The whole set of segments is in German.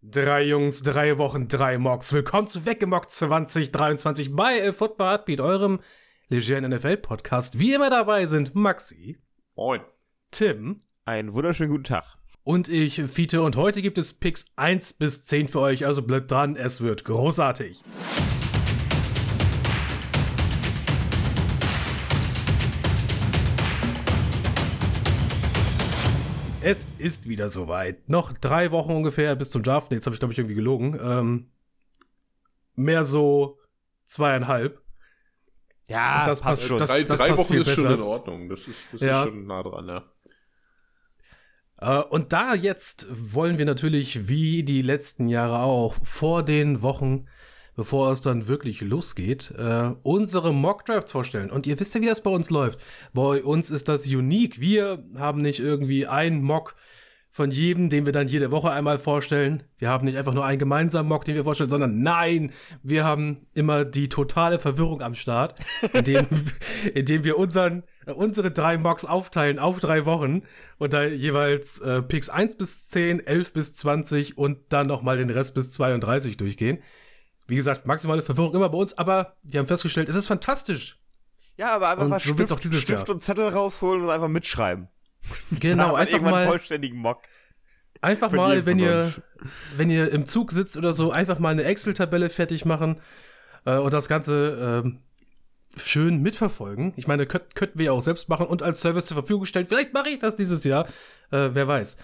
Drei Jungs, drei Wochen, drei Mocks. Willkommen zu Weggemockt 2023 bei Football Heartbeat, eurem legeren NFL-Podcast. Wie immer dabei sind Maxi. Moin. Tim. Einen wunderschönen guten Tag. Und ich, Fiete. Und heute gibt es Picks 1 bis 10 für euch, also bleibt dran, es wird großartig. Es ist wieder soweit. Noch drei Wochen ungefähr bis zum Draft. Jetzt habe ich, glaube ich, irgendwie gelogen. Ähm, mehr so zweieinhalb. Ja, das passt schon. Das, drei, das drei passt Wochen ist besser. schon in Ordnung. Das ist, das ja. ist schon nah dran, ja. Äh, und da jetzt wollen wir natürlich, wie die letzten Jahre auch, vor den Wochen bevor es dann wirklich losgeht, äh, unsere Mock-Drafts vorstellen. Und ihr wisst ja, wie das bei uns läuft. Bei uns ist das unique. Wir haben nicht irgendwie einen Mock von jedem, den wir dann jede Woche einmal vorstellen. Wir haben nicht einfach nur einen gemeinsamen Mock, den wir vorstellen, sondern nein, wir haben immer die totale Verwirrung am Start, indem, indem wir unseren, unsere drei Mocks aufteilen auf drei Wochen und da jeweils äh, Picks 1 bis 10, 11 bis 20 und dann nochmal den Rest bis 32 durchgehen. Wie gesagt, maximale Verwirrung immer bei uns, aber wir haben festgestellt, es ist fantastisch. Ja, aber einfach und mal so Stift, Stift und Zettel rausholen und einfach mitschreiben. Genau, einfach mal vollständigen Mock. Einfach mal, wenn ihr, wenn ihr im Zug sitzt oder so, einfach mal eine Excel-Tabelle fertig machen äh, und das Ganze äh, schön mitverfolgen. Ich meine, könnt, könnten wir ja auch selbst machen und als Service zur Verfügung stellen. Vielleicht mache ich das dieses Jahr. Äh, wer weiß.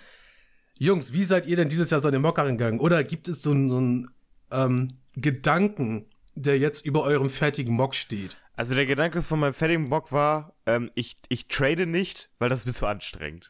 Jungs, wie seid ihr denn dieses Jahr so an den Mock gegangen? Oder gibt es so ein, so ein ähm, Gedanken, der jetzt über eurem fertigen Mock steht? Also der Gedanke von meinem fertigen Mock war, ähm, ich, ich trade nicht, weil das ist mir zu anstrengend.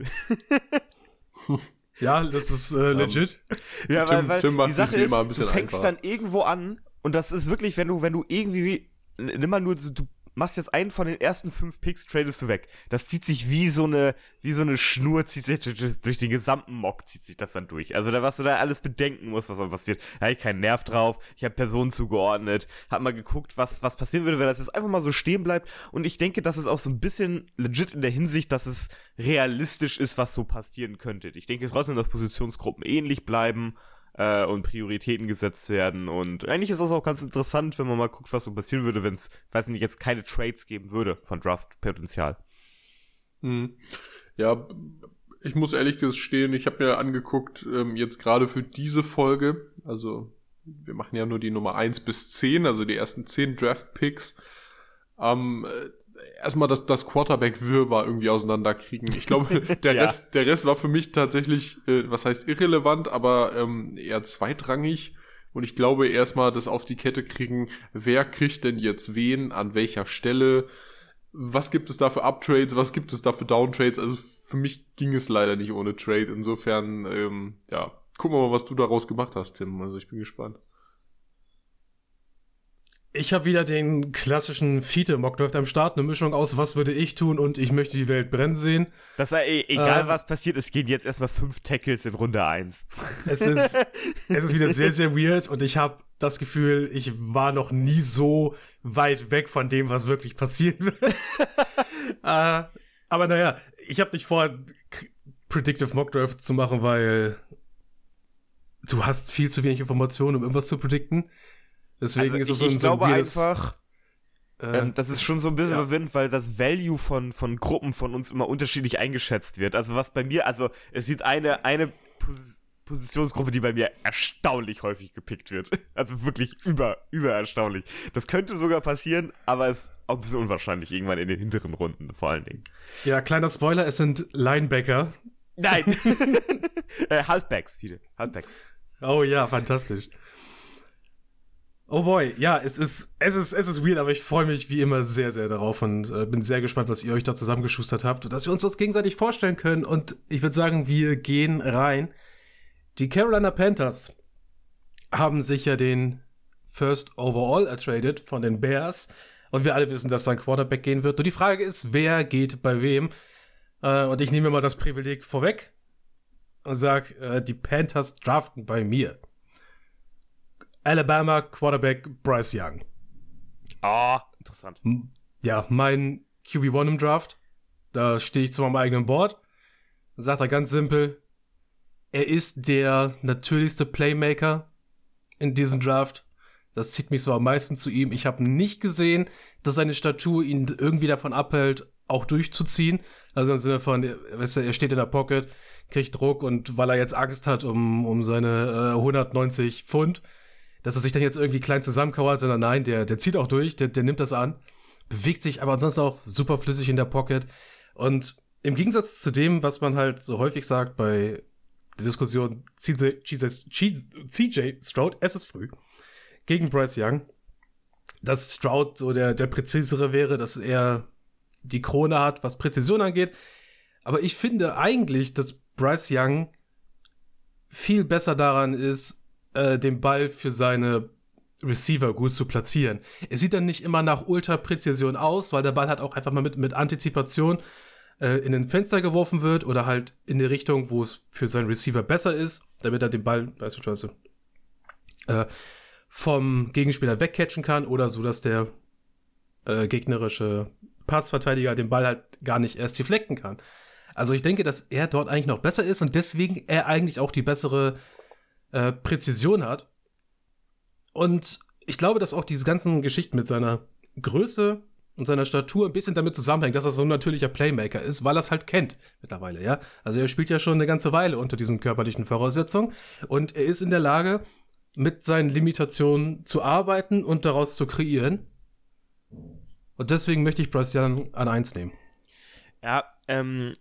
ja, das ist äh, ähm, legit. ja, weil, weil Tim die Sache ist, du fängst einfach. dann irgendwo an und das ist wirklich, wenn du, wenn du irgendwie, nimm mal nur, du machst jetzt einen von den ersten fünf Picks, tradest du weg. Das zieht sich wie so eine, wie so eine Schnur, zieht sich durch, durch den gesamten Mock, zieht sich das dann durch. Also da, was du da alles bedenken musst, was da passiert. Da habe ich keinen Nerv drauf, ich habe Personen zugeordnet, hab mal geguckt, was, was passieren würde, wenn das jetzt einfach mal so stehen bleibt. Und ich denke, das ist auch so ein bisschen legit in der Hinsicht, dass es realistisch ist, was so passieren könnte. Ich denke trotzdem, dass Positionsgruppen ähnlich bleiben äh, und Prioritäten gesetzt werden. Und eigentlich ist das auch ganz interessant, wenn man mal guckt, was so passieren würde, wenn es, weiß nicht, jetzt keine Trades geben würde von Draft-Potenzial. Hm. Ja, ich muss ehrlich gestehen, ich habe mir angeguckt, ähm, jetzt gerade für diese Folge, also wir machen ja nur die Nummer 1 bis 10, also die ersten 10 Draft-Picks. Ähm, erstmal das, das Quarterback-Wirrwarr irgendwie auseinanderkriegen. Ich glaube, der, ja. Rest, der Rest war für mich tatsächlich, äh, was heißt irrelevant, aber ähm, eher zweitrangig. Und ich glaube, erstmal das auf die Kette kriegen, wer kriegt denn jetzt wen, an welcher Stelle, was gibt es da für Uptrades, was gibt es da für Downtrades. Also für mich ging es leider nicht ohne Trade. Insofern, ähm, ja, gucken wir mal, was du daraus gemacht hast, Tim. Also ich bin gespannt. Ich habe wieder den klassischen Fiete-Mockdraft am Start, eine Mischung aus, was würde ich tun und ich möchte die Welt brennen sehen. Das war e egal, äh, was passiert, es gehen jetzt erstmal fünf Tackles in Runde eins. Es ist, es ist wieder sehr, sehr weird und ich habe das Gefühl, ich war noch nie so weit weg von dem, was wirklich passieren wird. äh, aber naja, ich habe nicht vor, Predictive Mockdraft zu machen, weil du hast viel zu wenig Informationen, um irgendwas zu predikten. Deswegen also ist es so ein Ich glaube einfach, äh, ähm, das ist schon so ein bisschen ja. verwirrend, weil das Value von, von Gruppen von uns immer unterschiedlich eingeschätzt wird. Also was bei mir, also es sieht eine, eine Pos Positionsgruppe, die bei mir erstaunlich häufig gepickt wird. Also wirklich über, über erstaunlich. Das könnte sogar passieren, aber es ist auch ein bisschen unwahrscheinlich irgendwann in den hinteren Runden vor allen Dingen. Ja, kleiner Spoiler, es sind Linebacker. Nein. äh, Halfbacks, viele. Halfbacks. Oh ja, fantastisch. Oh boy, ja, es ist, es ist, es ist weird, aber ich freue mich wie immer sehr, sehr darauf und äh, bin sehr gespannt, was ihr euch da zusammengeschustert habt und dass wir uns das gegenseitig vorstellen können. Und ich würde sagen, wir gehen rein. Die Carolina Panthers haben sich ja den First Overall ertradet von den Bears. Und wir alle wissen, dass dann Quarterback gehen wird. Nur die Frage ist, wer geht bei wem? Äh, und ich nehme mal das Privileg vorweg und sag, äh, die Panthers draften bei mir. Alabama Quarterback Bryce Young. Ah, oh, interessant. Ja, mein QB1 im Draft. Da stehe ich zu meinem eigenen Board. Sagt er ganz simpel: er ist der natürlichste Playmaker in diesem Draft. Das zieht mich so am meisten zu ihm. Ich habe nicht gesehen, dass seine Statur ihn irgendwie davon abhält, auch durchzuziehen. Also im Sinne von, weißt du, er steht in der Pocket, kriegt Druck und weil er jetzt Angst hat um, um seine äh, 190 Pfund, dass er sich dann jetzt irgendwie klein zusammenkauert, sondern nein, der, der zieht auch durch, der, der nimmt das an, bewegt sich aber ansonsten auch super flüssig in der Pocket. Und im Gegensatz zu dem, was man halt so häufig sagt bei der Diskussion CJ, CJ Stroud, es ist früh, gegen Bryce Young, dass Stroud so der, der präzisere wäre, dass er die Krone hat, was Präzision angeht. Aber ich finde eigentlich, dass Bryce Young viel besser daran ist, äh, den Ball für seine Receiver gut zu platzieren. Es sieht dann nicht immer nach Ultra-Präzision aus, weil der Ball halt auch einfach mal mit, mit Antizipation äh, in den Fenster geworfen wird oder halt in die Richtung, wo es für seinen Receiver besser ist, damit er den Ball beispielsweise äh, vom Gegenspieler wegcatchen kann oder so, dass der äh, gegnerische Passverteidiger den Ball halt gar nicht erst deflecken kann. Also ich denke, dass er dort eigentlich noch besser ist und deswegen er eigentlich auch die bessere äh, Präzision hat. Und ich glaube, dass auch diese ganzen Geschichten mit seiner Größe und seiner Statur ein bisschen damit zusammenhängt, dass er so ein natürlicher Playmaker ist, weil er es halt kennt mittlerweile, ja. Also er spielt ja schon eine ganze Weile unter diesen körperlichen Voraussetzungen und er ist in der Lage, mit seinen Limitationen zu arbeiten und daraus zu kreieren. Und deswegen möchte ich Bryce Young an eins nehmen. Ja, ähm,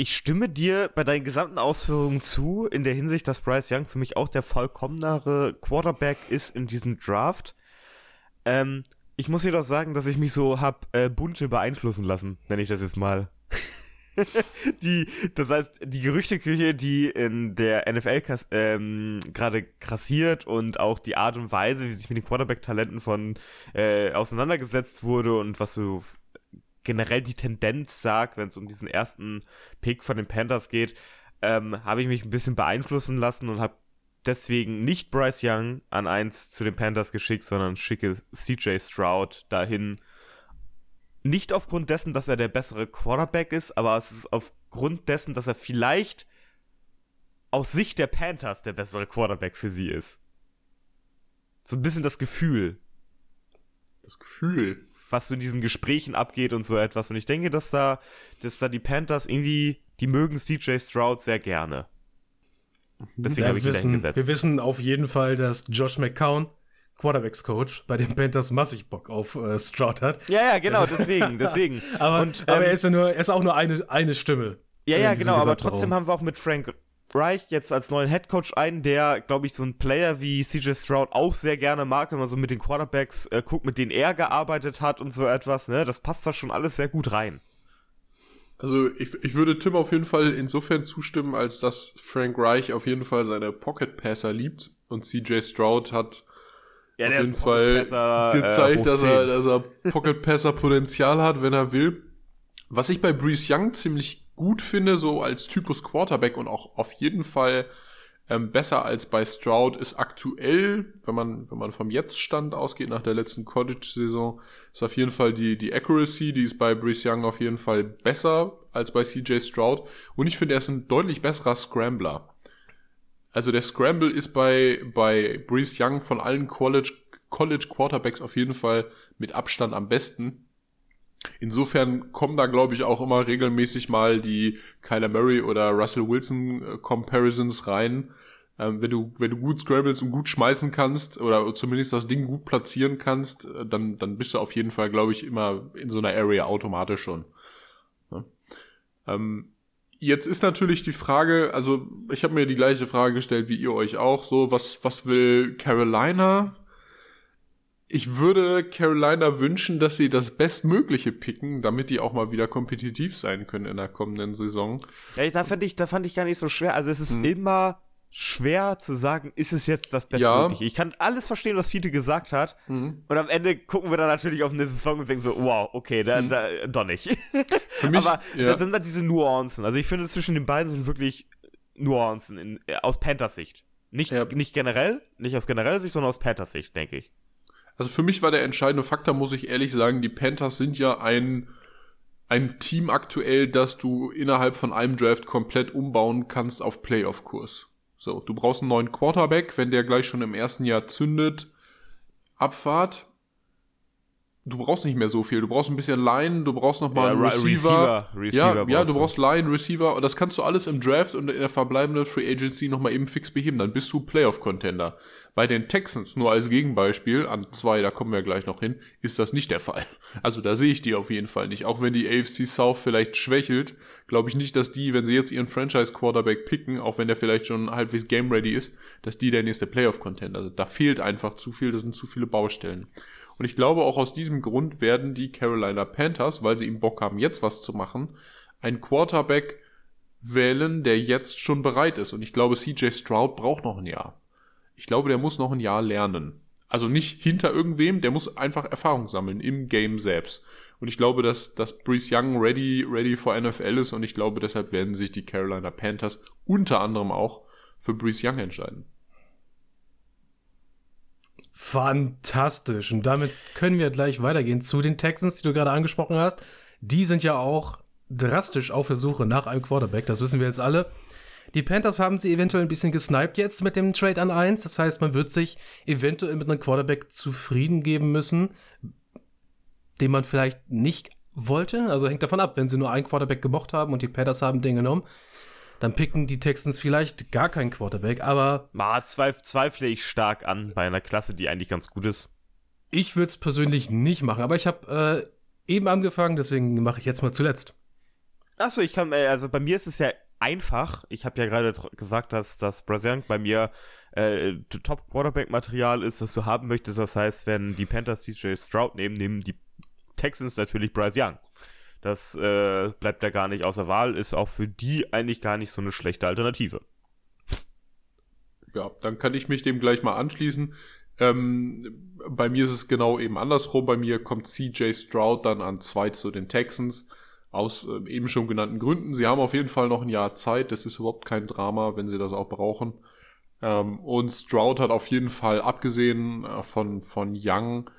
ich stimme dir bei deinen gesamten Ausführungen zu, in der Hinsicht, dass Bryce Young für mich auch der vollkommenere Quarterback ist in diesem Draft. Ähm, ich muss jedoch sagen, dass ich mich so hab äh, bunte beeinflussen lassen, nenne ich das jetzt mal. die, das heißt, die Gerüchteküche, die in der NFL ähm, gerade krassiert und auch die Art und Weise, wie sich mit den Quarterback-Talenten von äh, auseinandergesetzt wurde und was so generell die Tendenz sagt, wenn es um diesen ersten Pick von den Panthers geht, ähm, habe ich mich ein bisschen beeinflussen lassen und habe deswegen nicht Bryce Young an eins zu den Panthers geschickt, sondern schicke CJ Stroud dahin, nicht aufgrund dessen, dass er der bessere Quarterback ist, aber es ist aufgrund dessen, dass er vielleicht aus Sicht der Panthers der bessere Quarterback für sie ist. So ein bisschen das Gefühl. Das Gefühl. Was so in diesen Gesprächen abgeht und so etwas. Und ich denke, dass da, dass da die Panthers irgendwie, die mögen CJ Stroud sehr gerne. Deswegen ja, habe ich ihn wissen, Wir wissen auf jeden Fall, dass Josh McCown Quarterbacks Coach bei den Panthers massig Bock auf äh, Stroud hat. Ja, ja, genau, deswegen, deswegen. aber, und, ähm, aber er ist ja nur, er ist auch nur eine, eine Stimme. Ja, ja, genau, aber trotzdem haben wir auch mit Frank Reich jetzt als neuen Head Coach einen, der, glaube ich, so ein Player wie CJ Stroud auch sehr gerne mag, wenn man so mit den Quarterbacks äh, guckt, mit denen er gearbeitet hat und so etwas, ne? Das passt da schon alles sehr gut rein. Also ich, ich würde Tim auf jeden Fall insofern zustimmen, als dass Frank Reich auf jeden Fall seine Pocket Passer liebt und CJ Stroud hat ja, auf jeden Fall äh, gezeigt, äh, dass, er, dass er Pocket Passer Potenzial hat, wenn er will. Was ich bei Breeze Young ziemlich gut finde, so als Typus Quarterback und auch auf jeden Fall ähm, besser als bei Stroud ist aktuell, wenn man, wenn man vom Jetzt-Stand ausgeht, nach der letzten College-Saison, ist auf jeden Fall die, die Accuracy, die ist bei Breeze Young auf jeden Fall besser als bei CJ Stroud. Und ich finde, er ist ein deutlich besserer Scrambler. Also der Scramble ist bei, bei Breeze Young von allen College, College Quarterbacks auf jeden Fall mit Abstand am besten. Insofern kommen da, glaube ich, auch immer regelmäßig mal die Kyler Murray oder Russell Wilson äh, Comparisons rein. Ähm, wenn du, wenn du gut scrambles und gut schmeißen kannst oder zumindest das Ding gut platzieren kannst, äh, dann, dann bist du auf jeden Fall, glaube ich, immer in so einer Area automatisch schon. Ja. Ähm, Jetzt ist natürlich die Frage, also ich habe mir die gleiche Frage gestellt wie ihr euch auch, so was was will Carolina? Ich würde Carolina wünschen, dass sie das Bestmögliche picken, damit die auch mal wieder kompetitiv sein können in der kommenden Saison. Ja, da fand ich, da fand ich gar nicht so schwer. Also es ist hm. immer schwer zu sagen, ist es jetzt das Bestmögliche. Ja. Ich kann alles verstehen, was Fiete gesagt hat. Mhm. Und am Ende gucken wir dann natürlich auf eine Saison und denken so, wow, okay, da, mhm. da doch nicht. Für mich, Aber ja. da sind dann diese Nuancen. Also ich finde, zwischen den beiden sind wirklich Nuancen in, aus Panthers Sicht. Nicht, ja. nicht generell, nicht aus genereller Sicht, sondern aus Panthers Sicht, denke ich. Also für mich war der entscheidende Faktor, muss ich ehrlich sagen, die Panthers sind ja ein ein Team aktuell, das du innerhalb von einem Draft komplett umbauen kannst auf Playoff-Kurs. So, du brauchst einen neuen Quarterback, wenn der gleich schon im ersten Jahr zündet. Abfahrt du brauchst nicht mehr so viel. Du brauchst ein bisschen Line, du brauchst noch mal ja, Receiver. Receiver, Receiver ja, ja, du brauchst Line, Receiver und das kannst du alles im Draft und in der verbleibenden Free Agency noch mal eben fix beheben. Dann bist du Playoff-Contender. Bei den Texans, nur als Gegenbeispiel, an zwei, da kommen wir gleich noch hin, ist das nicht der Fall. Also da sehe ich die auf jeden Fall nicht. Auch wenn die AFC South vielleicht schwächelt, glaube ich nicht, dass die, wenn sie jetzt ihren Franchise-Quarterback picken, auch wenn der vielleicht schon halbwegs game-ready ist, dass die der nächste Playoff-Contender sind. Da fehlt einfach zu viel, das sind zu viele Baustellen. Und ich glaube, auch aus diesem Grund werden die Carolina Panthers, weil sie ihm Bock haben, jetzt was zu machen, einen Quarterback wählen, der jetzt schon bereit ist. Und ich glaube, CJ Stroud braucht noch ein Jahr. Ich glaube, der muss noch ein Jahr lernen. Also nicht hinter irgendwem, der muss einfach Erfahrung sammeln im Game selbst. Und ich glaube, dass, dass Brees Young ready, ready for NFL ist und ich glaube, deshalb werden sich die Carolina Panthers unter anderem auch für Brees Young entscheiden. Fantastisch. Und damit können wir gleich weitergehen zu den Texans, die du gerade angesprochen hast. Die sind ja auch drastisch auf der Suche nach einem Quarterback. Das wissen wir jetzt alle. Die Panthers haben sie eventuell ein bisschen gesniped jetzt mit dem Trade an 1. Das heißt, man wird sich eventuell mit einem Quarterback zufrieden geben müssen, den man vielleicht nicht wollte. Also hängt davon ab, wenn sie nur einen Quarterback gemocht haben und die Panthers haben den genommen, dann picken die Texans vielleicht gar keinen Quarterback, aber. Ma, zweif zweifle ich stark an bei einer Klasse, die eigentlich ganz gut ist. Ich würde es persönlich nicht machen, aber ich habe äh, eben angefangen, deswegen mache ich jetzt mal zuletzt. Achso, ich kann, äh, also bei mir ist es ja einfach. Ich habe ja gerade gesagt, dass das Brazilian bei mir äh, Top Quarterback Material ist, das du haben möchtest. Das heißt, wenn die Panthers CJ Stroud nehmen, nehmen die Texans natürlich Bryce Young. Das äh, bleibt da gar nicht außer Wahl, ist auch für die eigentlich gar nicht so eine schlechte Alternative. Ja, dann kann ich mich dem gleich mal anschließen. Ähm, bei mir ist es genau eben andersrum. Bei mir kommt CJ Stroud dann an zwei zu den Texans. Aus äh, eben schon genannten Gründen. Sie haben auf jeden Fall noch ein Jahr Zeit. Das ist überhaupt kein Drama, wenn sie das auch brauchen. Ähm, und Stroud hat auf jeden Fall, abgesehen äh, von, von Young,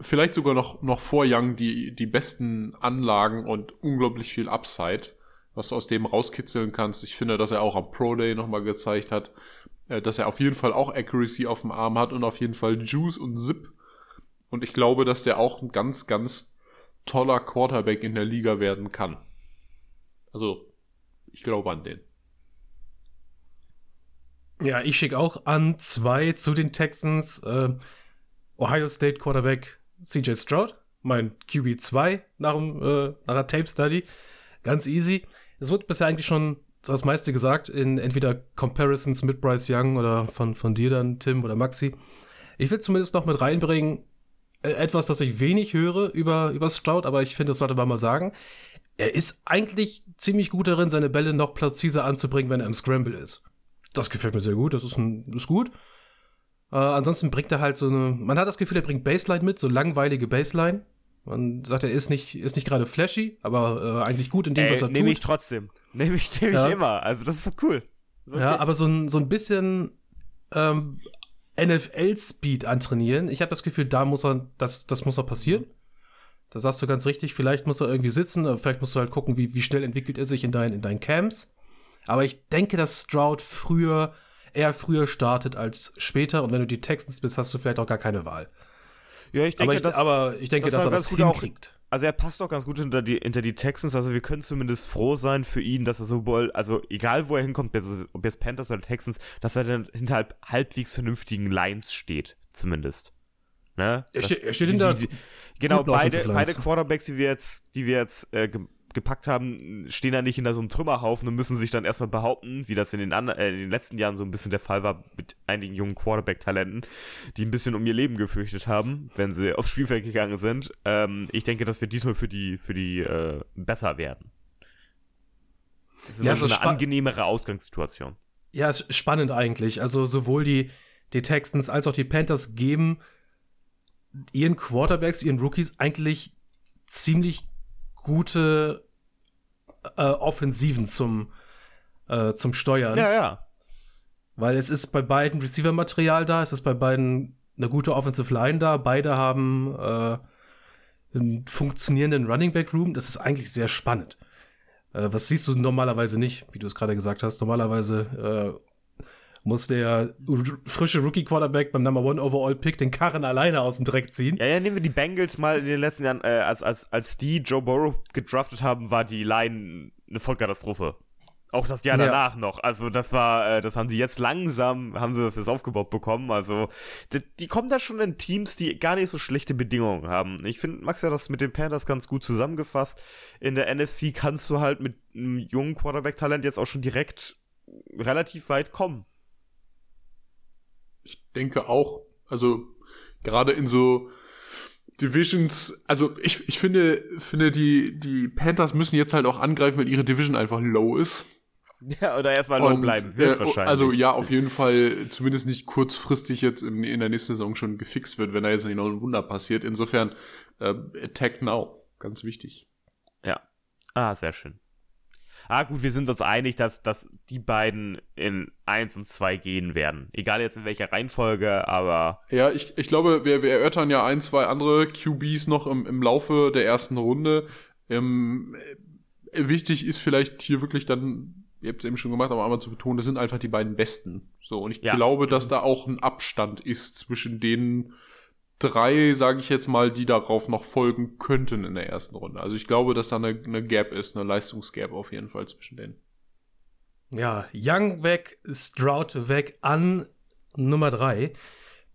vielleicht sogar noch, noch vor Young die, die besten Anlagen und unglaublich viel Upside, was du aus dem rauskitzeln kannst. Ich finde, dass er auch am Pro Day nochmal gezeigt hat, äh, dass er auf jeden Fall auch Accuracy auf dem Arm hat und auf jeden Fall Juice und Zip. Und ich glaube, dass der auch ein ganz, ganz toller Quarterback in der Liga werden kann. Also, ich glaube an den. Ja, ich schicke auch an zwei zu den Texans. Äh, Ohio State Quarterback CJ Stroud, mein QB2 nach, dem, äh, nach der Tape Study. Ganz easy. Es wird bisher eigentlich schon das meiste gesagt in entweder Comparisons mit Bryce Young oder von, von dir dann, Tim oder Maxi. Ich will zumindest noch mit reinbringen, äh, etwas, das ich wenig höre über, über Stroud, aber ich finde, das sollte man mal sagen. Er ist eigentlich ziemlich gut darin, seine Bälle noch präziser anzubringen, wenn er im Scramble ist. Das gefällt mir sehr gut, das ist, ein, ist gut. Äh, ansonsten bringt er halt so eine, man hat das Gefühl, er bringt Baseline mit, so langweilige Baseline. Man sagt, er ist nicht, ist nicht gerade flashy, aber äh, eigentlich gut in dem, Ey, was er tut. Nehme ich trotzdem. Nehme ich, nehm ich ja. immer. Also das ist doch cool. Ist okay. Ja, aber so ein, so ein bisschen ähm, NFL-Speed antrainieren. Ich habe das Gefühl, da muss er, das, das muss noch passieren. Da sagst du ganz richtig, vielleicht muss er irgendwie sitzen, vielleicht musst du halt gucken, wie, wie schnell entwickelt er sich in, dein, in deinen Camps. Aber ich denke, dass Stroud früher eher früher startet als später. Und wenn du die Texans bist, hast du vielleicht auch gar keine Wahl. Ja, ich denke, aber ich, das, aber ich denke das dass er das hinkriegt. Auch, also er passt auch ganz gut hinter die, hinter die Texans. Also wir können zumindest froh sein für ihn, dass er sowohl, also egal wo er hinkommt, ob jetzt Panthers oder Texans, dass er dann hinter halb, halbwegs vernünftigen Lines steht, zumindest. Ne? Er, steht, er steht hinter. Die, die, genau, beide, beide Quarterbacks, die wir jetzt, die wir jetzt äh, gepackt haben, stehen da nicht hinter so einem Trümmerhaufen und müssen sich dann erstmal behaupten, wie das in den, äh, in den letzten Jahren so ein bisschen der Fall war mit einigen jungen Quarterback-Talenten, die ein bisschen um ihr Leben gefürchtet haben, wenn sie aufs Spielfeld gegangen sind. Ähm, ich denke, dass wir diesmal für die, für die äh, besser werden. Das ist ja, so eine angenehmere Ausgangssituation. Ja, ist spannend eigentlich. Also sowohl die, die Texans als auch die Panthers geben ihren Quarterbacks, ihren Rookies eigentlich ziemlich gute äh, Offensiven zum, äh, zum Steuern. Ja, ja. Weil es ist bei beiden Receiver-Material da, es ist bei beiden eine gute Offensive Line da. Beide haben äh, einen funktionierenden Running Back Room. Das ist eigentlich sehr spannend. Äh, was siehst du normalerweise nicht, wie du es gerade gesagt hast. Normalerweise äh, muss der frische Rookie Quarterback beim Number One Overall Pick den Karren alleine aus dem Dreck ziehen. Ja, ja, nehmen wir die Bengals mal in den letzten Jahren, äh, als, als, als die Joe Burrow gedraftet haben, war die Line eine Vollkatastrophe. Auch das Jahr danach ja. noch. Also das war, äh, das haben sie jetzt langsam, haben sie das jetzt aufgebaut bekommen. Also die, die, kommen da schon in Teams, die gar nicht so schlechte Bedingungen haben. Ich finde, Max ja das mit den Panthers ganz gut zusammengefasst. In der NFC kannst du halt mit einem jungen Quarterback-Talent jetzt auch schon direkt relativ weit kommen. Ich denke auch. Also gerade in so Divisions, also ich, ich finde, finde die, die Panthers müssen jetzt halt auch angreifen, weil ihre Division einfach low ist. Ja, oder erstmal low bleiben wird äh, wahrscheinlich. Also ja, auf jeden Fall zumindest nicht kurzfristig jetzt in, in der nächsten Saison schon gefixt wird, wenn da jetzt nicht noch ein Wunder passiert. Insofern äh, Attack Now, ganz wichtig. Ja. Ah, sehr schön. Ah, gut, wir sind uns einig, dass, dass die beiden in 1 und 2 gehen werden. Egal jetzt in welcher Reihenfolge, aber. Ja, ich, ich glaube, wir, wir erörtern ja ein, zwei andere QBs noch im, im Laufe der ersten Runde. Ähm, wichtig ist vielleicht hier wirklich dann ihr habt es eben schon gemacht, aber einmal zu betonen, das sind einfach die beiden besten. So, und ich ja. glaube, dass da auch ein Abstand ist zwischen den drei, sage ich jetzt mal, die darauf noch folgen könnten in der ersten Runde. Also ich glaube, dass da eine, eine Gap ist, eine Leistungsgap auf jeden Fall zwischen denen. Ja, Young weg, Stroud weg an Nummer drei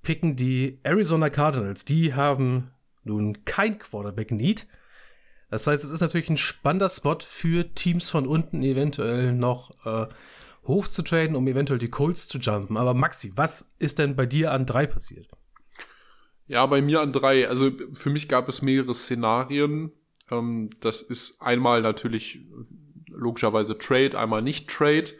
picken die Arizona Cardinals. Die haben nun kein Quarterback-Need. Das heißt, es ist natürlich ein spannender Spot für Teams von unten eventuell noch äh, hoch zu traden, um eventuell die Colts zu jumpen. Aber Maxi, was ist denn bei dir an drei passiert? Ja, bei mir an drei. Also für mich gab es mehrere Szenarien. Ähm, das ist einmal natürlich logischerweise Trade, einmal nicht Trade.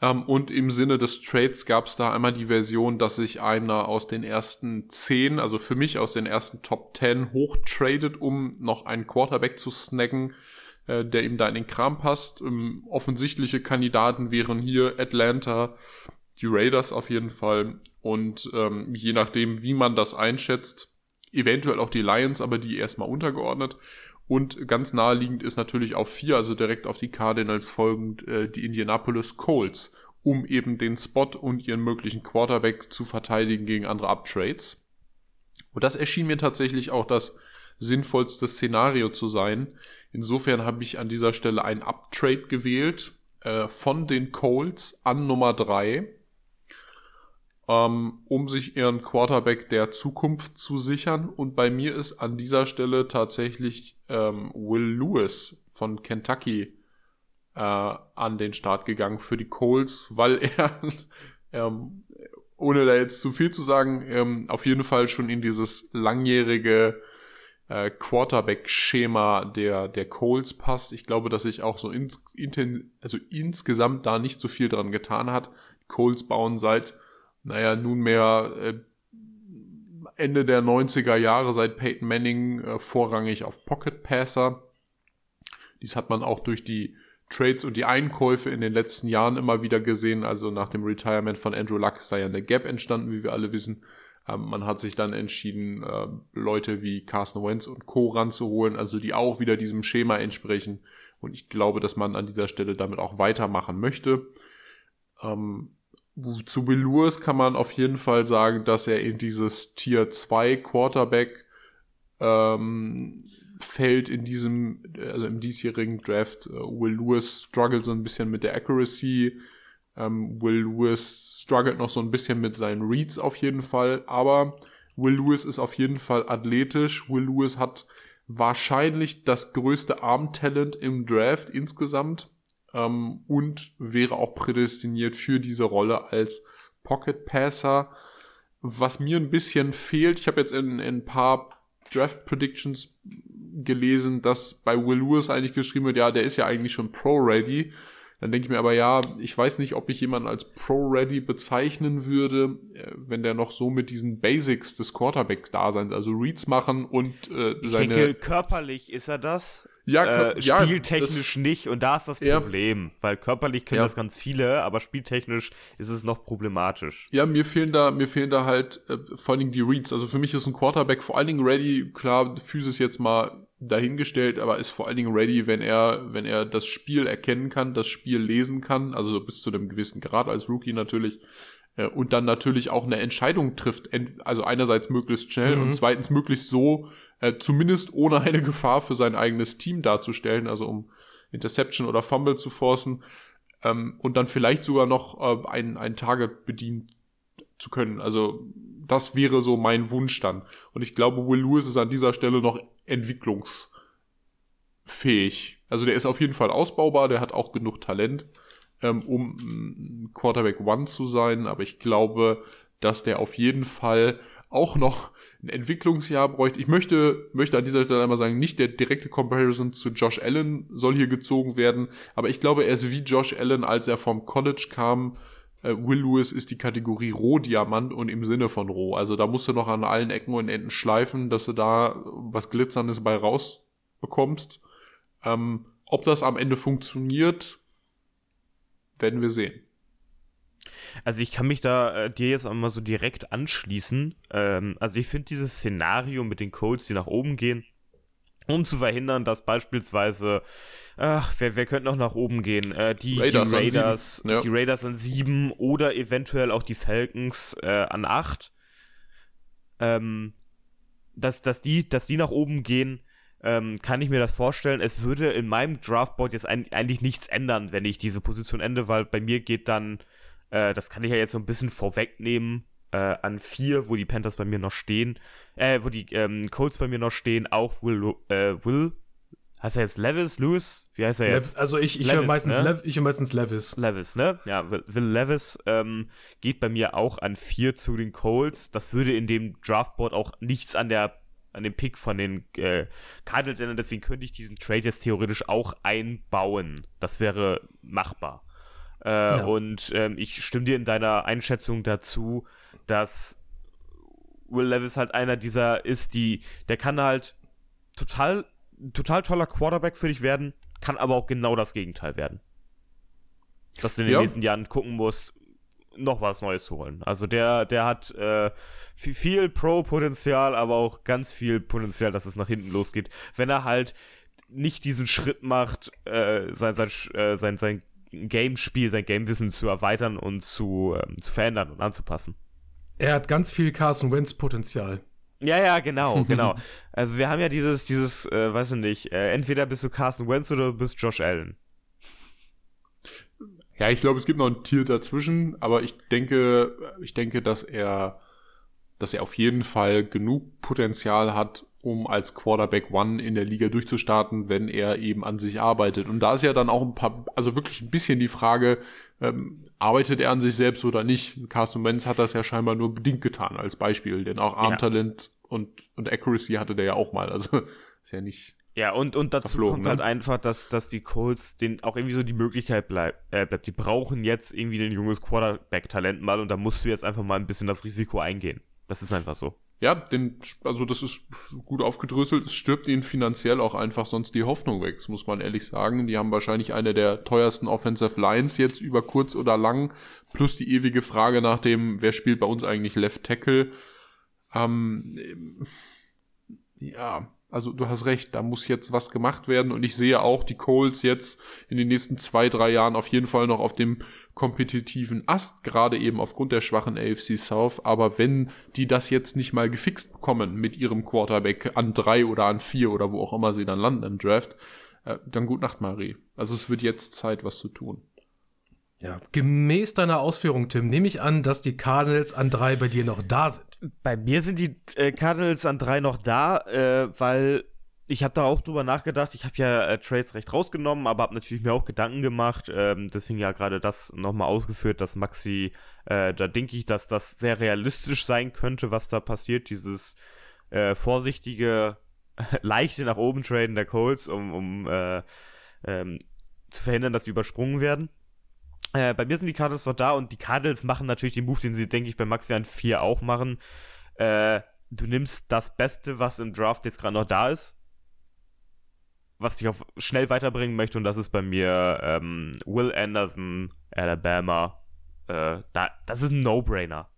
Ähm, und im Sinne des Trades gab es da einmal die Version, dass sich einer aus den ersten zehn, also für mich aus den ersten Top 10 hochtradet, um noch einen Quarterback zu snacken, äh, der ihm da in den Kram passt. Ähm, offensichtliche Kandidaten wären hier Atlanta, die Raiders auf jeden Fall und ähm, je nachdem, wie man das einschätzt, eventuell auch die Lions, aber die erstmal untergeordnet. Und ganz naheliegend ist natürlich auf vier, also direkt auf die Cardinals folgend, äh, die Indianapolis Colts, um eben den Spot und ihren möglichen Quarterback zu verteidigen gegen andere Uptrades. Und das erschien mir tatsächlich auch das sinnvollste Szenario zu sein. Insofern habe ich an dieser Stelle ein Uptrade gewählt äh, von den Colts an Nummer drei ähm, um sich ihren Quarterback der Zukunft zu sichern. Und bei mir ist an dieser Stelle tatsächlich ähm, Will Lewis von Kentucky äh, an den Start gegangen für die Colts, weil er, ähm, ohne da jetzt zu viel zu sagen, ähm, auf jeden Fall schon in dieses langjährige äh, Quarterback-Schema der, der Colts passt. Ich glaube, dass sich auch so ins, also insgesamt da nicht so viel dran getan hat. Colts bauen seit naja, nunmehr äh, Ende der 90er Jahre seit Peyton Manning äh, vorrangig auf Pocket Passer. Dies hat man auch durch die Trades und die Einkäufe in den letzten Jahren immer wieder gesehen. Also nach dem Retirement von Andrew Luck ist da ja eine Gap entstanden, wie wir alle wissen. Ähm, man hat sich dann entschieden, äh, Leute wie Carson Wentz und Co. ranzuholen, also die auch wieder diesem Schema entsprechen. Und ich glaube, dass man an dieser Stelle damit auch weitermachen möchte. Ähm, zu Will Lewis kann man auf jeden Fall sagen, dass er in dieses Tier 2 Quarterback ähm, fällt in diesem, also im diesjährigen Draft. Uh, Will Lewis struggelt so ein bisschen mit der Accuracy. Ähm, Will Lewis struggelt noch so ein bisschen mit seinen Reads auf jeden Fall. Aber Will Lewis ist auf jeden Fall athletisch. Will Lewis hat wahrscheinlich das größte Armtalent im Draft insgesamt ähm, und wäre auch prädestiniert für diese Rolle als Pocket Passer. Was mir ein bisschen fehlt, ich habe jetzt in, in ein paar Draft Predictions gelesen, dass bei Will Lewis eigentlich geschrieben wird, ja, der ist ja eigentlich schon Pro-Ready. Dann denke ich mir aber, ja, ich weiß nicht, ob ich jemanden als Pro-Ready bezeichnen würde, äh, wenn der noch so mit diesen Basics des Quarterbacks-Daseins, also Reads machen und äh, seine... Ich denke, körperlich ist er das. Ja, äh, spieltechnisch ja, nicht und da ist das Problem, ja. weil körperlich können ja. das ganz viele, aber spieltechnisch ist es noch problematisch. Ja, mir fehlen da, mir fehlen da halt äh, vor allen Dingen die Reads. Also für mich ist ein Quarterback vor allen Dingen ready, klar, Physis jetzt mal dahingestellt, aber ist vor allen Dingen ready, wenn er, wenn er das Spiel erkennen kann, das Spiel lesen kann, also bis zu einem gewissen Grad als Rookie natürlich, und dann natürlich auch eine Entscheidung trifft, also einerseits möglichst schnell mhm. und zweitens möglichst so, äh, zumindest ohne eine Gefahr für sein eigenes Team darzustellen, also um Interception oder Fumble zu forcen ähm, und dann vielleicht sogar noch äh, ein, ein Target bedienen zu können. Also das wäre so mein Wunsch dann. Und ich glaube, Will Lewis ist an dieser Stelle noch entwicklungsfähig. Also der ist auf jeden Fall ausbaubar, der hat auch genug Talent, ähm, um Quarterback One zu sein, aber ich glaube, dass der auf jeden Fall auch noch ein Entwicklungsjahr bräuchte. Ich möchte, möchte an dieser Stelle einmal sagen, nicht der direkte Comparison zu Josh Allen soll hier gezogen werden, aber ich glaube, er ist wie Josh Allen, als er vom College kam. Äh, Will Lewis ist die Kategorie Rohdiamant und im Sinne von roh. Also da musst du noch an allen Ecken und Enden schleifen, dass du da was Glitzerndes bei rausbekommst. Ähm, ob das am Ende funktioniert, werden wir sehen. Also ich kann mich da äh, dir jetzt auch mal so direkt anschließen. Ähm, also ich finde dieses Szenario mit den Codes, die nach oben gehen, um zu verhindern, dass beispielsweise, ach, wer, wer könnte noch nach oben gehen? Äh, die Raiders, die Raiders, ja. die Raiders an sieben oder eventuell auch die Falcons äh, an acht. Ähm, dass, dass, die, dass die nach oben gehen, ähm, kann ich mir das vorstellen. Es würde in meinem Draftboard jetzt ein, eigentlich nichts ändern, wenn ich diese Position ende, weil bei mir geht dann äh, das kann ich ja jetzt so ein bisschen vorwegnehmen. Äh, an vier, wo die Panthers bei mir noch stehen, äh, wo die ähm, Colts bei mir noch stehen, auch Will, äh, Will Heißt er jetzt Levis, Lewis? Wie heißt er jetzt? also ich, ich höre meistens, ne? hör meistens Levis. Levis, ne? Ja, Will, Levis ähm, geht bei mir auch an vier zu den Colts. Das würde in dem Draftboard auch nichts an der an dem Pick von den äh, Cardinals ändern. Deswegen könnte ich diesen Trade jetzt theoretisch auch einbauen. Das wäre machbar. Äh, ja. Und ähm, ich stimme dir in deiner Einschätzung dazu, dass Will Levis halt einer dieser ist, die, der kann halt total, total toller Quarterback für dich werden, kann aber auch genau das Gegenteil werden. Dass du in den ja. nächsten Jahren gucken musst, noch was Neues zu holen. Also der, der hat äh, viel, viel Pro-Potenzial, aber auch ganz viel Potenzial, dass es nach hinten losgeht, wenn er halt nicht diesen Schritt macht, äh, sein, sein, äh, sein, sein Game-Spiel, sein Game-Wissen zu erweitern und zu, ähm, zu verändern und anzupassen. Er hat ganz viel Carson Wentz-Potenzial. Ja, ja, genau, genau. Also wir haben ja dieses, dieses, äh, weiß ich nicht, äh, entweder bist du Carson Wentz oder du bist Josh Allen. Ja, ich glaube, es gibt noch ein Tier dazwischen, aber ich denke, ich denke, dass er, dass er auf jeden Fall genug Potenzial hat, um als Quarterback One in der Liga durchzustarten, wenn er eben an sich arbeitet. Und da ist ja dann auch ein paar, also wirklich ein bisschen die Frage, ähm, arbeitet er an sich selbst oder nicht? Carsten Wentz hat das ja scheinbar nur bedingt getan als Beispiel, denn auch Armtalent ja. und, und Accuracy hatte der ja auch mal. Also ist ja nicht. Ja, und, und dazu kommt ne? halt einfach, dass, dass die Colts den auch irgendwie so die Möglichkeit bleib, äh, bleibt. Die brauchen jetzt irgendwie ein junges Quarterback-Talent mal und da musst du jetzt einfach mal ein bisschen das Risiko eingehen. Das ist einfach so ja, den, also das ist gut aufgedröselt. Es stirbt ihnen finanziell auch einfach sonst die Hoffnung weg. Das muss man ehrlich sagen. Die haben wahrscheinlich eine der teuersten Offensive Lines jetzt über kurz oder lang. Plus die ewige Frage nach dem, wer spielt bei uns eigentlich Left Tackle? Ähm, ja, also du hast recht, da muss jetzt was gemacht werden und ich sehe auch die Coles jetzt in den nächsten zwei, drei Jahren auf jeden Fall noch auf dem kompetitiven Ast, gerade eben aufgrund der schwachen AFC South. Aber wenn die das jetzt nicht mal gefixt bekommen mit ihrem Quarterback an drei oder an vier oder wo auch immer sie dann landen im Draft, äh, dann gut Nacht, Marie. Also es wird jetzt Zeit, was zu tun. Ja, gemäß deiner Ausführung, Tim, nehme ich an, dass die Cardinals an drei bei dir noch da sind. Bei mir sind die äh, Cardinals an drei noch da, äh, weil ich habe da auch drüber nachgedacht. Ich habe ja äh, Trades recht rausgenommen, aber habe natürlich mir auch Gedanken gemacht. Ähm, deswegen ja gerade das nochmal ausgeführt, dass Maxi, äh, da denke ich, dass das sehr realistisch sein könnte, was da passiert. Dieses äh, vorsichtige, leichte nach oben Traden der Colts, um, um äh, ähm, zu verhindern, dass sie übersprungen werden. Äh, bei mir sind die Cardinals noch da und die Cardinals machen natürlich den Move, den sie, denke ich, bei Maxian 4 auch machen. Äh, du nimmst das Beste, was im Draft jetzt gerade noch da ist. was ich auf schnell weiterbringen möchte, und das ist bei mir ähm, Will Anderson, Alabama. Äh, da, das ist ein No-Brainer.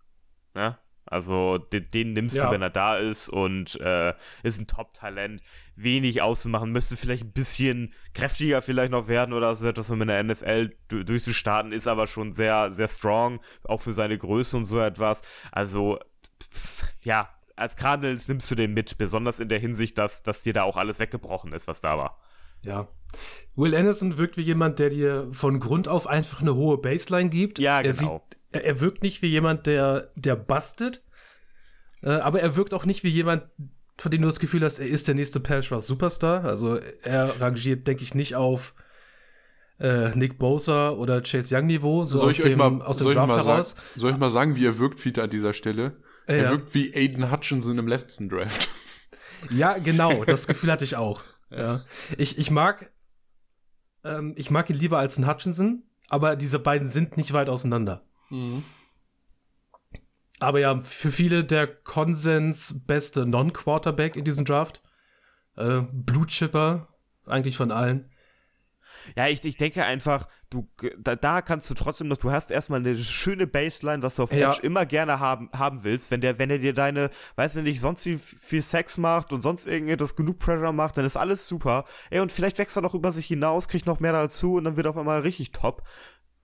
Ne? Also den, den nimmst ja. du, wenn er da ist und äh, ist ein Top-Talent. Wenig auszumachen, müsste vielleicht ein bisschen kräftiger vielleicht noch werden oder so etwas, um in der NFL durchzustarten, ist aber schon sehr, sehr strong, auch für seine Größe und so etwas. Also, pff, ja, als Cardinals nimmst du den mit, besonders in der Hinsicht, dass, dass dir da auch alles weggebrochen ist, was da war. Ja. Will Anderson wirkt wie jemand, der dir von Grund auf einfach eine hohe Baseline gibt. Ja, genau. Er, sieht, er, er wirkt nicht wie jemand, der, der bastet, äh, aber er wirkt auch nicht wie jemand, von dem du das Gefühl hast, er ist der nächste Pass Rush Superstar. Also er rangiert, denke ich, nicht auf äh, Nick Bosa oder Chase Young Niveau, so soll aus dem, mal, aus dem Draft heraus. Sagen, soll ich mal sagen, wie er wirkt, Fiete, an dieser Stelle? Er ja. wirkt wie Aiden Hutchinson im letzten Draft. Ja, genau, das Gefühl hatte ich auch. Ja. Ich, ich mag ähm, ich mag ihn lieber als einen Hutchinson, aber diese beiden sind nicht weit auseinander. Mhm. Aber ja, für viele der Konsens beste Non-Quarterback in diesem Draft. Äh, Blue Chipper, eigentlich von allen. Ja, ich, ich denke einfach, du, da, da kannst du trotzdem noch, du hast erstmal eine schöne Baseline, was du auf ja. Edge immer gerne haben, haben willst. Wenn der, wenn er dir deine, weiß nicht, sonst wie viel Sex macht und sonst irgendetwas genug Pressure macht, dann ist alles super. Ey, und vielleicht wächst er noch über sich hinaus, kriegt noch mehr dazu und dann wird er auf einmal richtig top.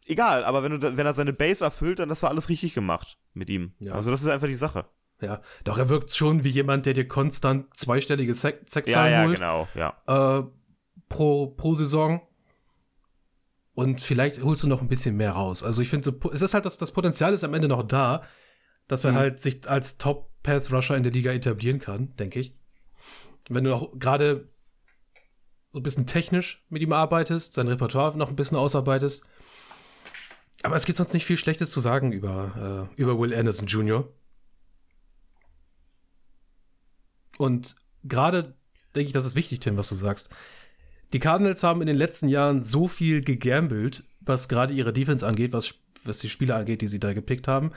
Egal, aber wenn, du, wenn er seine Base erfüllt, dann hast du alles richtig gemacht mit ihm. Ja. Also das ist einfach die Sache. Ja, doch er wirkt schon wie jemand, der dir konstant zweistellige Sexzahlen ja, ja, holt. genau, ja. Äh, pro, pro Saison. Und vielleicht holst du noch ein bisschen mehr raus. Also ich finde, so, es ist halt, das, das Potenzial ist am Ende noch da, dass er mhm. halt sich als Top-Pass-Rusher in der Liga etablieren kann, denke ich. Wenn du auch gerade so ein bisschen technisch mit ihm arbeitest, sein Repertoire noch ein bisschen ausarbeitest. Aber es gibt sonst nicht viel Schlechtes zu sagen über, äh, über Will Anderson Jr. Und gerade denke ich, das ist wichtig, Tim, was du sagst. Die Cardinals haben in den letzten Jahren so viel gegambelt, was gerade ihre Defense angeht, was, was die Spieler angeht, die sie da gepickt haben.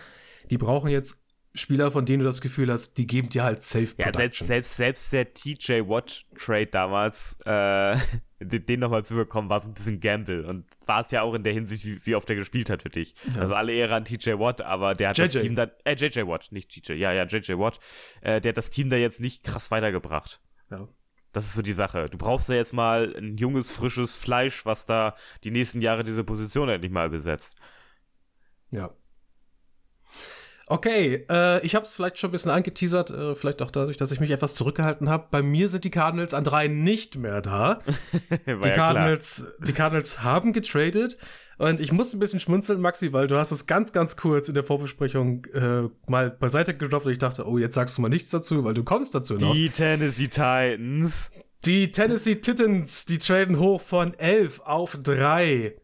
Die brauchen jetzt Spieler, von denen du das Gefühl hast, die geben dir halt safe Ja, selbst, selbst, selbst der TJ Watt Trade damals, äh, den nochmal zu bekommen, war so ein bisschen Gamble und war es ja auch in der Hinsicht, wie, wie oft er gespielt hat für dich. Ja. Also alle Ehre an TJ Watt, aber der hat JJ. das Team da, äh, JJ Watt, nicht TJ, ja, ja, JJ Watt, äh, der hat das Team da jetzt nicht krass weitergebracht. Ja. Das ist so die Sache. Du brauchst ja jetzt mal ein junges, frisches Fleisch, was da die nächsten Jahre diese Position endlich mal besetzt. Ja. Okay, äh, ich habe es vielleicht schon ein bisschen angeteasert, äh, vielleicht auch dadurch, dass ich mich etwas zurückgehalten habe. Bei mir sind die Cardinals an drei nicht mehr da. die, ja Cardinals, die Cardinals haben getradet. Und ich muss ein bisschen schmunzeln, Maxi, weil du hast es ganz, ganz kurz in der Vorbesprechung äh, mal beiseite gedroppt und ich dachte, oh, jetzt sagst du mal nichts dazu, weil du kommst dazu noch. Die Tennessee Titans. Die Tennessee Titans, die traden hoch von 11 auf 3.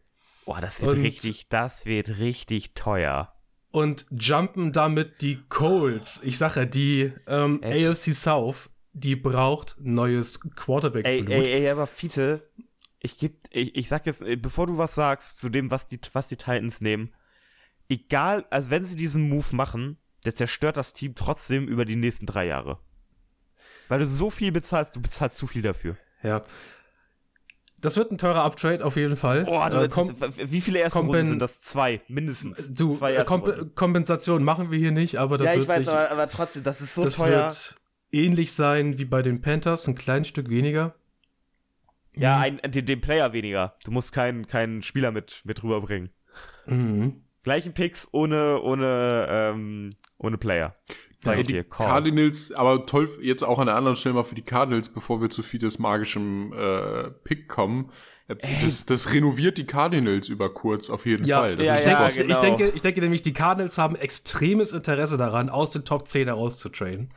Boah, das wird und, richtig, das wird richtig teuer. Und jumpen damit die Colts. Ich sage, die ähm, AFC South, die braucht neues Quarterback-Blut. Ey, ey, ey, aber Fiete, ich, geb, ich, ich sag jetzt, äh, bevor du was sagst zu dem, was die, was die Titans nehmen, egal, also wenn sie diesen Move machen, der zerstört das Team trotzdem über die nächsten drei Jahre. Weil du so viel bezahlst, du bezahlst zu viel dafür. Ja. Das wird ein teurer Uptrade auf jeden Fall. Boah, du, äh, wie viele erste Runden sind das? Zwei, mindestens. Du, Zwei äh, Komp Kompensation machen wir hier nicht, aber das ja, wird ich weiß, sich, aber, aber, trotzdem, das ist so das teuer. Das wird ähnlich sein wie bei den Panthers, ein kleines Stück weniger. Ja, mhm. ein, den, den, Player weniger. Du musst keinen, keinen Spieler mit, mit rüberbringen. Mhm. Gleiche Picks ohne, ohne, ähm, ohne Player. Sag ja, ich dir. Call. Cardinals, aber toll, jetzt auch an der anderen Stelle mal für die Cardinals, bevor wir zu Fides magischem äh, Pick kommen. Äh, das, das, renoviert die Cardinals über kurz auf jeden ja, Fall. Ja, ich, denke, ich, genau. ich, denke, ich denke nämlich, die Cardinals haben extremes Interesse daran, aus den Top 10 herauszutraden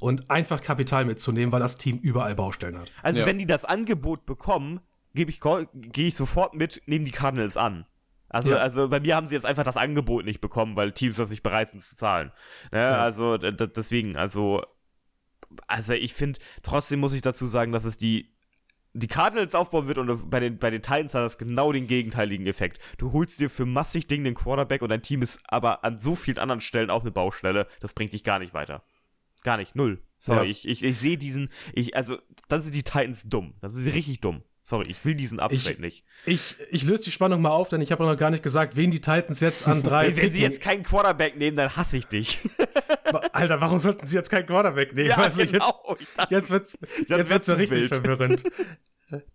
und einfach Kapital mitzunehmen, weil das Team überall Baustellen hat. Also ja. wenn die das Angebot bekommen, gebe ich, gehe ich sofort mit, nehmen die Cardinals an. Also, ja. also bei mir haben sie jetzt einfach das Angebot nicht bekommen, weil Teams das nicht bereit sind zu zahlen. Ne? Ja. Also deswegen, also, also ich finde, trotzdem muss ich dazu sagen, dass es die die Cardinals aufbauen wird und bei den, bei den Titans hat das genau den gegenteiligen Effekt. Du holst dir für massig Ding den Quarterback und dein Team ist aber an so vielen anderen Stellen auch eine Baustelle, das bringt dich gar nicht weiter. Gar nicht, null. Sorry, ja. ich, ich, ich sehe diesen, ich, also, dann sind die Titans dumm. Das ist richtig dumm. Sorry, ich will diesen Upgrade ich, nicht. Ich, ich löse die Spannung mal auf, denn ich habe noch gar nicht gesagt, wen die Titans jetzt an drei. Wenn picken. sie jetzt keinen Quarterback nehmen, dann hasse ich dich. Alter, warum sollten sie jetzt keinen Quarterback nehmen? Ja, also genau. Jetzt, jetzt wird's, jetzt wird's so richtig wild. verwirrend.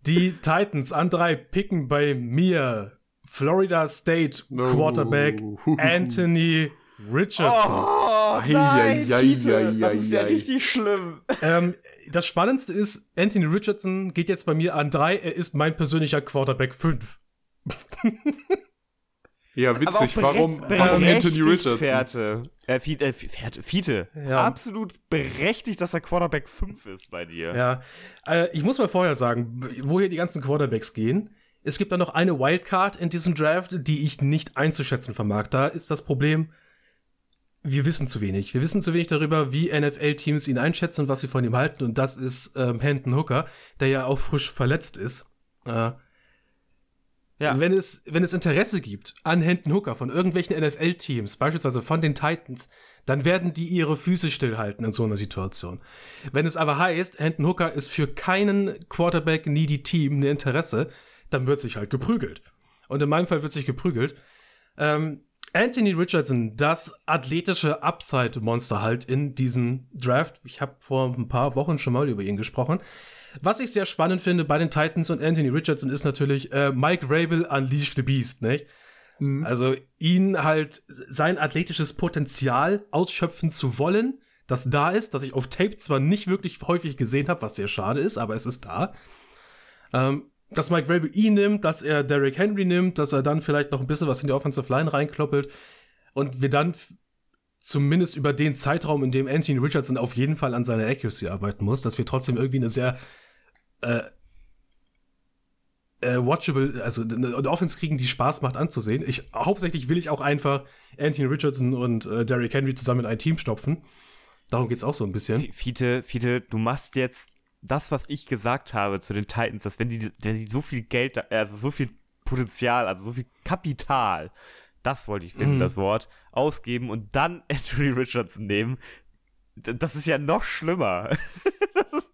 Die Titans an drei picken bei mir Florida State Quarterback oh. Anthony Richardson. Oh, nein, ei, ei, ei, das ist ja richtig schlimm. Ähm, das Spannendste ist, Anthony Richardson geht jetzt bei mir an drei. Er ist mein persönlicher Quarterback 5. ja, witzig. Warum, warum Anthony Richardson? Fährte. Äh, Fiete. Äh, Fiete. Fiete. Ja. Absolut berechtigt, dass er Quarterback 5 ist bei dir. Ja. Äh, ich muss mal vorher sagen, wo hier die ganzen Quarterbacks gehen. Es gibt da noch eine Wildcard in diesem Draft, die ich nicht einzuschätzen vermag. Da ist das Problem, wir wissen zu wenig. Wir wissen zu wenig darüber, wie NFL-Teams ihn einschätzen und was sie von ihm halten. Und das ist ähm, Hendon Hooker, der ja auch frisch verletzt ist. Äh, ja. Wenn es, wenn es Interesse gibt an Hendon Hooker von irgendwelchen NFL-Teams, beispielsweise von den Titans, dann werden die ihre Füße stillhalten in so einer Situation. Wenn es aber heißt, Hendon Hooker ist für keinen Quarterback-needy Team ein Interesse, dann wird sich halt geprügelt. Und in meinem Fall wird sich geprügelt. Ähm, Anthony Richardson, das athletische Upside-Monster halt in diesem Draft. Ich habe vor ein paar Wochen schon mal über ihn gesprochen. Was ich sehr spannend finde bei den Titans und Anthony Richardson ist natürlich äh, Mike Rabel Unleashed the Beast, nicht? Mhm. Also ihn halt sein athletisches Potenzial ausschöpfen zu wollen, das da ist, das ich auf Tape zwar nicht wirklich häufig gesehen habe, was sehr schade ist, aber es ist da. Ähm, dass Mike Vrabel ihn nimmt, dass er Derrick Henry nimmt, dass er dann vielleicht noch ein bisschen was in die Offensive Line reinkloppelt und wir dann zumindest über den Zeitraum, in dem Anthony Richardson auf jeden Fall an seiner Accuracy arbeiten muss, dass wir trotzdem irgendwie eine sehr äh, äh, watchable, also eine, Offense kriegen, die Spaß macht anzusehen. Ich, hauptsächlich will ich auch einfach Anthony Richardson und äh, Derrick Henry zusammen in ein Team stopfen. Darum geht's auch so ein bisschen. Fiete, Fiete, du machst jetzt das, was ich gesagt habe zu den Titans, dass wenn die, wenn die so viel Geld, also so viel Potenzial, also so viel Kapital, das wollte ich finden, mhm. das Wort, ausgeben und dann Anthony Richardson nehmen, das ist ja noch schlimmer. das, ist,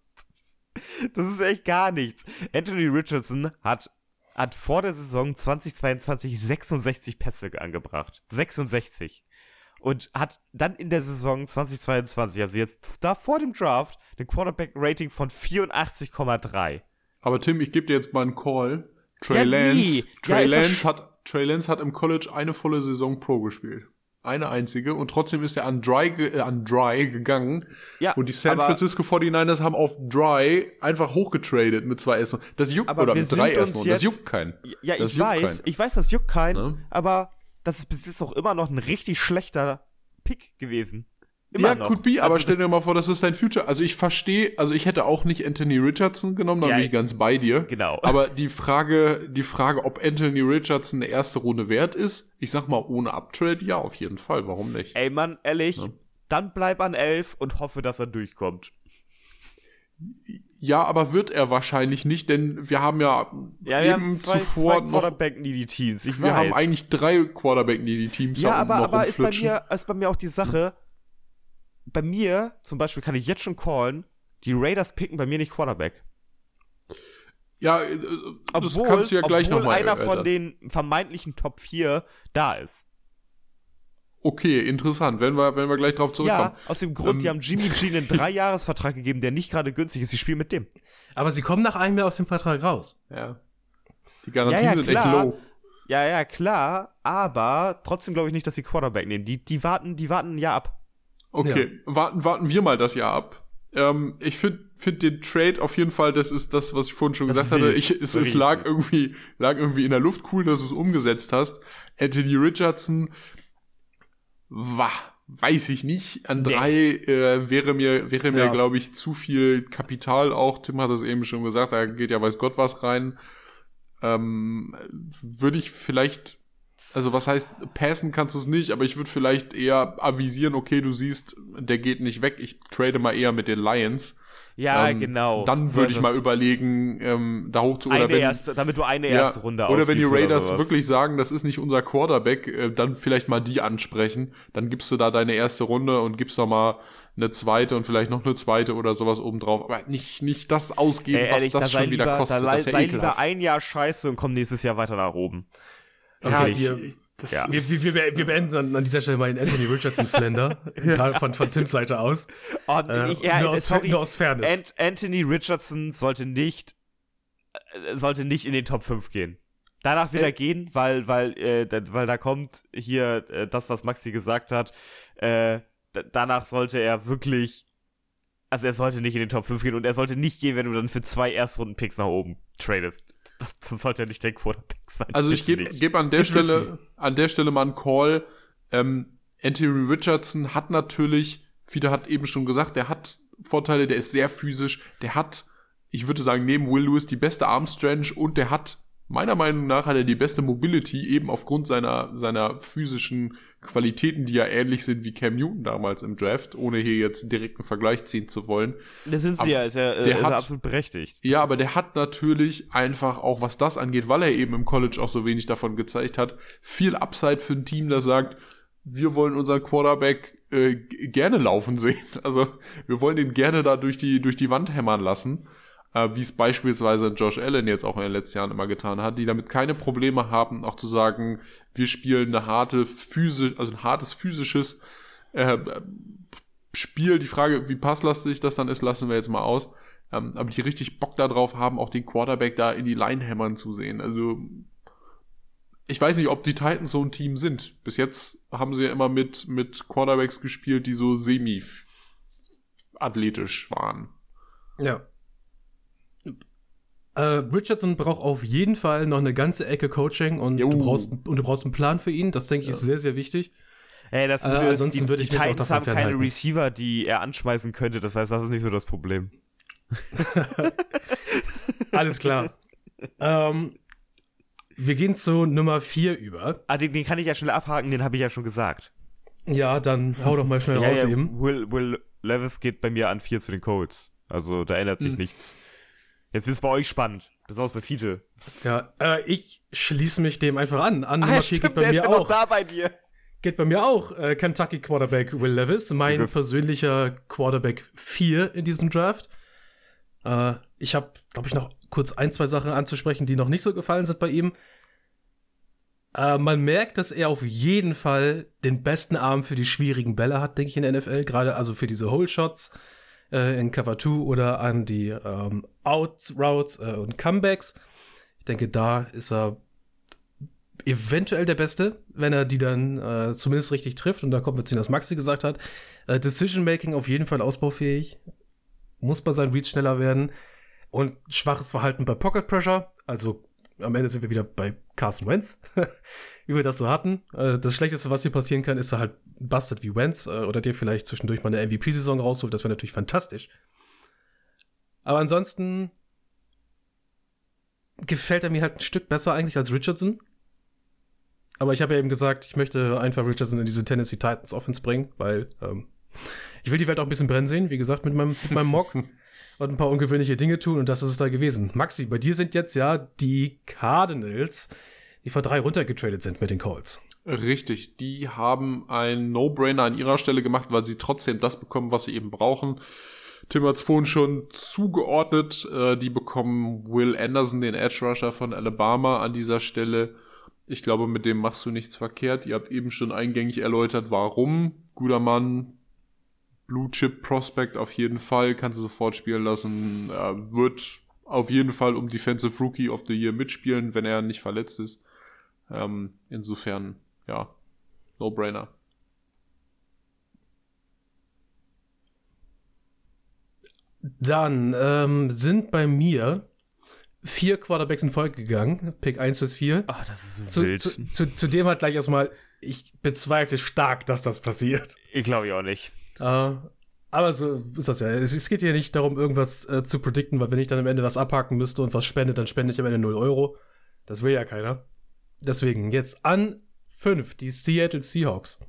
das ist echt gar nichts. Anthony Richardson hat, hat vor der Saison 2022 66 Pässe angebracht. 66 und hat dann in der Saison 2022, also jetzt da vor dem Draft, ein Quarterback-Rating von 84,3. Aber Tim, ich gebe dir jetzt mal einen Call. Trey ja, Lance, nie. Trey, ja, Lance hat, Trey Lance hat im College eine volle Saison Pro gespielt. Eine einzige. Und trotzdem ist er an Dry, äh, an Dry gegangen. Ja, und die San Francisco 49ers haben auf Dry einfach hochgetradet mit zwei Essen. Das juckt, oder mit drei Essen. Das juckt keinen. Ja, das ich weiß, keinen. ich weiß, das juckt keinen. Ja? Aber das ist bis jetzt auch immer noch ein richtig schlechter Pick gewesen. Immer ja, noch. could be, aber also, stell dir mal vor, das ist dein Future. Also ich verstehe, also ich hätte auch nicht Anthony Richardson genommen, da ja, bin ich ganz bei dir. Genau. Aber die Frage, die Frage, ob Anthony Richardson eine erste Runde wert ist, ich sag mal ohne Uptrade, ja, auf jeden Fall. Warum nicht? Ey, Mann, ehrlich, ja. dann bleib an elf und hoffe, dass er durchkommt. Ja, aber wird er wahrscheinlich nicht, denn wir haben ja, ja wir eben haben zwei, zuvor zwei Quarterback needy Teams. Ich wir weiß. haben eigentlich drei Quarterback needy Teams. Ja, aber, aber ist bei mir ist bei mir auch die Sache. Bei mir zum Beispiel kann ich jetzt schon callen, die Raiders picken bei mir nicht Quarterback. Ja, äh, das obwohl, kannst du ja gleich nochmal. einer von den vermeintlichen Top 4 da ist. Okay, interessant, wenn wir, wenn wir gleich drauf zurückkommen. Ja, aus dem Grund, ähm, die haben Jimmy G einen Dreijahresvertrag gegeben, der nicht gerade günstig ist. Sie spielen mit dem. Aber sie kommen nach einem Jahr aus dem Vertrag raus. Ja. Die Garantien ja, ja, sind klar. echt low. Ja, ja, klar, aber trotzdem glaube ich nicht, dass sie Quarterback nehmen. Die, die warten, die warten ein Jahr ab. Okay, ja. warten, warten wir mal das Jahr ab. Ähm, ich finde find den Trade auf jeden Fall, das ist das, was ich vorhin schon das gesagt hatte. Ich, es, es lag irgendwie, lag irgendwie in der Luft. Cool, dass du es umgesetzt hast. Anthony Richardson, wah, weiß ich nicht. An drei äh, wäre mir, wäre mir, ja. glaube ich, zu viel Kapital auch. Tim hat es eben schon gesagt, da geht ja weiß Gott was rein. Ähm, würde ich vielleicht, also was heißt, passen kannst du es nicht, aber ich würde vielleicht eher avisieren, okay, du siehst, der geht nicht weg, ich trade mal eher mit den Lions. Ja, ähm, genau. Dann würde ich mal überlegen, ähm, da hoch zu oder wenn, erste, damit du eine ja, erste Runde Oder wenn die Raiders wirklich sagen, das ist nicht unser Quarterback, äh, dann vielleicht mal die ansprechen. Dann gibst du da deine erste Runde und gibst noch mal eine zweite und vielleicht noch eine zweite oder sowas obendrauf. Aber nicht, nicht das ausgeben, Ey, ehrlich, was das da schon wieder kostet. Da das sei lieber ein Jahr scheiße und komm nächstes Jahr weiter nach oben. Ja, okay, ich, ich, ja. wir, wir, wir, beenden an, an, dieser Stelle mal den Anthony Richardson Slender, ja. von, von Tims Seite aus. Oh, äh, ich, ja, nur, aus, sorry, nur aus Fairness. Ant Anthony Richardson sollte nicht, äh, sollte nicht in den Top 5 gehen. Danach wird äh, er gehen, weil, weil, äh, weil da kommt hier äh, das, was Maxi gesagt hat. Äh, danach sollte er wirklich also er sollte nicht in den Top 5 gehen und er sollte nicht gehen, wenn du dann für zwei Erstrunden-Picks nach oben tradest. Das, das sollte ja nicht der Quarterback sein. Also ich gebe geb an der Stelle, an der Stelle mal einen Call. Ähm, Anthony Richardson hat natürlich, Fiete hat eben schon gesagt, der hat Vorteile, der ist sehr physisch, der hat, ich würde sagen, neben Will Lewis die beste Armstrength und der hat meiner Meinung nach hat er die beste Mobility eben aufgrund seiner, seiner physischen Qualitäten, die ja ähnlich sind wie Cam Newton damals im Draft, ohne hier jetzt einen direkten Vergleich ziehen zu wollen. Das sind sie aber ja, ist ja, der ist hat, absolut berechtigt. Ja, aber der hat natürlich einfach auch, was das angeht, weil er eben im College auch so wenig davon gezeigt hat, viel Upside für ein Team, das sagt, wir wollen unseren Quarterback äh, gerne laufen sehen. Also wir wollen ihn gerne da durch die, durch die Wand hämmern lassen äh, wie es beispielsweise Josh Allen jetzt auch in den letzten Jahren immer getan hat, die damit keine Probleme haben, auch zu sagen, wir spielen eine harte Physi also ein hartes physisches äh, Spiel. Die Frage, wie passlastig das dann ist, lassen wir jetzt mal aus. Ähm, aber die richtig Bock darauf haben, auch den Quarterback da in die Line hämmern zu sehen. Also ich weiß nicht, ob die Titans so ein Team sind. Bis jetzt haben sie ja immer mit, mit Quarterbacks gespielt, die so semi-athletisch waren. Ja. Äh, Richardson braucht auf jeden Fall noch eine ganze Ecke Coaching und du brauchst und du brauchst einen Plan für ihn. Das denke ich ja. ist sehr sehr wichtig. Ey, das Gute äh, ist, die, die Titans haben keine Receiver, die er anschmeißen könnte. Das heißt, das ist nicht so das Problem. Alles klar. ähm, wir gehen zu Nummer 4 über. Ah, den, den, kann ich ja schnell abhaken, den habe ich ja schon gesagt. Ja, dann hau doch mal schnell ja, raus ja, eben. Will, Will Levis geht bei mir an 4 zu den Colts. Also da ändert sich hm. nichts. Jetzt ist es bei euch spannend. Besonders bei Fiete. Ja, äh, ich schließe mich dem einfach an. An ah, Nummer 4 geht bei mir auch. da bei dir. Geht bei mir auch äh, Kentucky Quarterback Will Levis, mein persönlicher Quarterback 4 in diesem Draft. Äh, ich habe, glaube ich, noch kurz ein, zwei Sachen anzusprechen, die noch nicht so gefallen sind bei ihm. Äh, man merkt, dass er auf jeden Fall den besten Arm für die schwierigen Bälle hat, denke ich, in der NFL. Gerade also für diese Hole Shots äh, in Cover 2 oder an die ähm, Out Routes äh, und Comebacks. Ich denke, da ist er eventuell der Beste, wenn er die dann äh, zumindest richtig trifft. Und da kommt wir zu dem, was Maxi gesagt hat. Äh, Decision Making auf jeden Fall ausbaufähig. Muss bei seinem Read schneller werden. Und schwaches Verhalten bei Pocket Pressure. Also am Ende sind wir wieder bei Carson Wentz, wie wir das so hatten. Äh, das Schlechteste, was hier passieren kann, ist er halt busted wie Wentz äh, oder dir vielleicht zwischendurch mal eine MVP-Saison rausholt. Das wäre natürlich fantastisch. Aber ansonsten gefällt er mir halt ein Stück besser eigentlich als Richardson. Aber ich habe ja eben gesagt, ich möchte einfach Richardson in diese Tennessee Titans Offense bringen, weil ähm, ich will die Welt auch ein bisschen brennen sehen, wie gesagt, mit meinem, mit meinem Mock. und ein paar ungewöhnliche Dinge tun und das ist es da gewesen. Maxi, bei dir sind jetzt ja die Cardinals, die vor drei runtergetradet sind mit den Colts. Richtig, die haben ein No-Brainer an ihrer Stelle gemacht, weil sie trotzdem das bekommen, was sie eben brauchen. Tim hat es vorhin schon zugeordnet. Äh, die bekommen Will Anderson, den Edge Rusher von Alabama, an dieser Stelle. Ich glaube, mit dem machst du nichts verkehrt. Ihr habt eben schon eingängig erläutert, warum. Guter Mann, Blue Chip Prospect auf jeden Fall, kannst du sofort spielen lassen. Er wird auf jeden Fall um Defensive Rookie of the Year mitspielen, wenn er nicht verletzt ist. Ähm, insofern, ja, No-Brainer. Dann ähm, sind bei mir vier Quarterbacks in Folge gegangen. Pick 1 bis 4. Ach, das ist so zu, wild. Zu, zu, zu, dem hat gleich erstmal, ich bezweifle stark, dass das passiert. Ich glaube ja auch nicht. Äh, aber so ist das ja. Es geht hier nicht darum, irgendwas äh, zu predikten, weil wenn ich dann am Ende was abhaken müsste und was spende, dann spende ich am Ende 0 Euro. Das will ja keiner. Deswegen jetzt an 5 die Seattle Seahawks.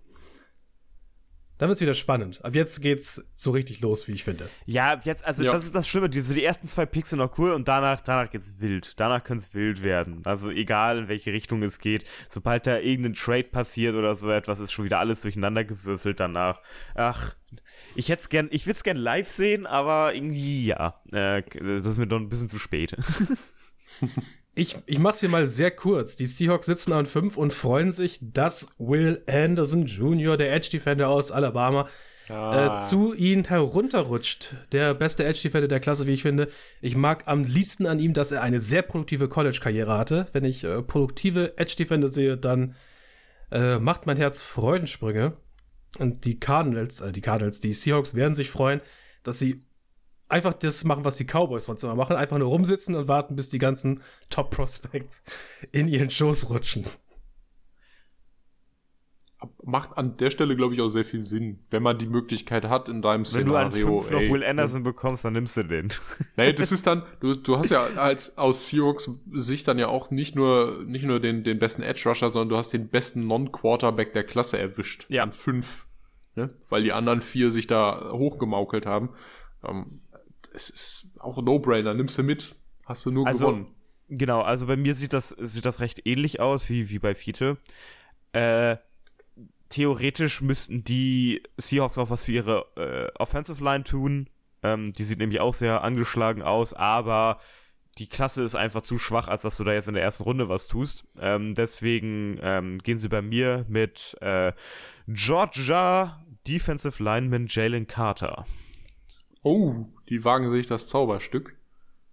Dann wird's wieder spannend. Ab jetzt geht's so richtig los, wie ich finde. Ja, jetzt, also ja. das ist das Schlimme. Die, so die ersten zwei Picks sind noch cool und danach, danach geht's wild. Danach könnte wild werden. Also egal, in welche Richtung es geht. Sobald da irgendein Trade passiert oder so etwas, ist schon wieder alles durcheinander gewürfelt danach. Ach, ich hätte gern, ich würde es gern live sehen, aber irgendwie, ja, äh, das ist mir doch ein bisschen zu spät. Ich, ich mach's hier mal sehr kurz. Die Seahawks sitzen an 5 und freuen sich, dass Will Anderson Jr., der Edge Defender aus Alabama, ah. äh, zu ihnen herunterrutscht. Der beste Edge Defender der Klasse, wie ich finde. Ich mag am liebsten an ihm, dass er eine sehr produktive College-Karriere hatte. Wenn ich äh, produktive Edge Defender sehe, dann äh, macht mein Herz Freudensprünge. Und die Cardinals, äh, die Cardinals, die Seahawks werden sich freuen, dass sie einfach das machen, was die Cowboys sonst immer machen. Einfach nur rumsitzen und warten, bis die ganzen Top-Prospects in ihren Schoß rutschen. Macht an der Stelle, glaube ich, auch sehr viel Sinn, wenn man die Möglichkeit hat in deinem Wenn Szenario. Wenn du an fünf noch Will Anderson bekommst, dann nimmst du den. Nee, das ist dann, du, du hast ja als aus Seahawks Sicht dann ja auch nicht nur, nicht nur den, den besten Edge Rusher, sondern du hast den besten Non-Quarterback der Klasse erwischt. Ja. An fünf. Ne? Weil die anderen vier sich da hochgemaukelt haben. Ähm, es ist auch ein No-Brainer. Nimmst du mit, hast du nur also, gewonnen. Genau, also bei mir sieht das, sieht das recht ähnlich aus wie, wie bei Fiete. Äh, theoretisch müssten die Seahawks auch was für ihre äh, Offensive Line tun. Ähm, die sieht nämlich auch sehr angeschlagen aus, aber die Klasse ist einfach zu schwach, als dass du da jetzt in der ersten Runde was tust. Ähm, deswegen ähm, gehen sie bei mir mit äh, Georgia Defensive Lineman Jalen Carter. Oh, die wagen sich das Zauberstück.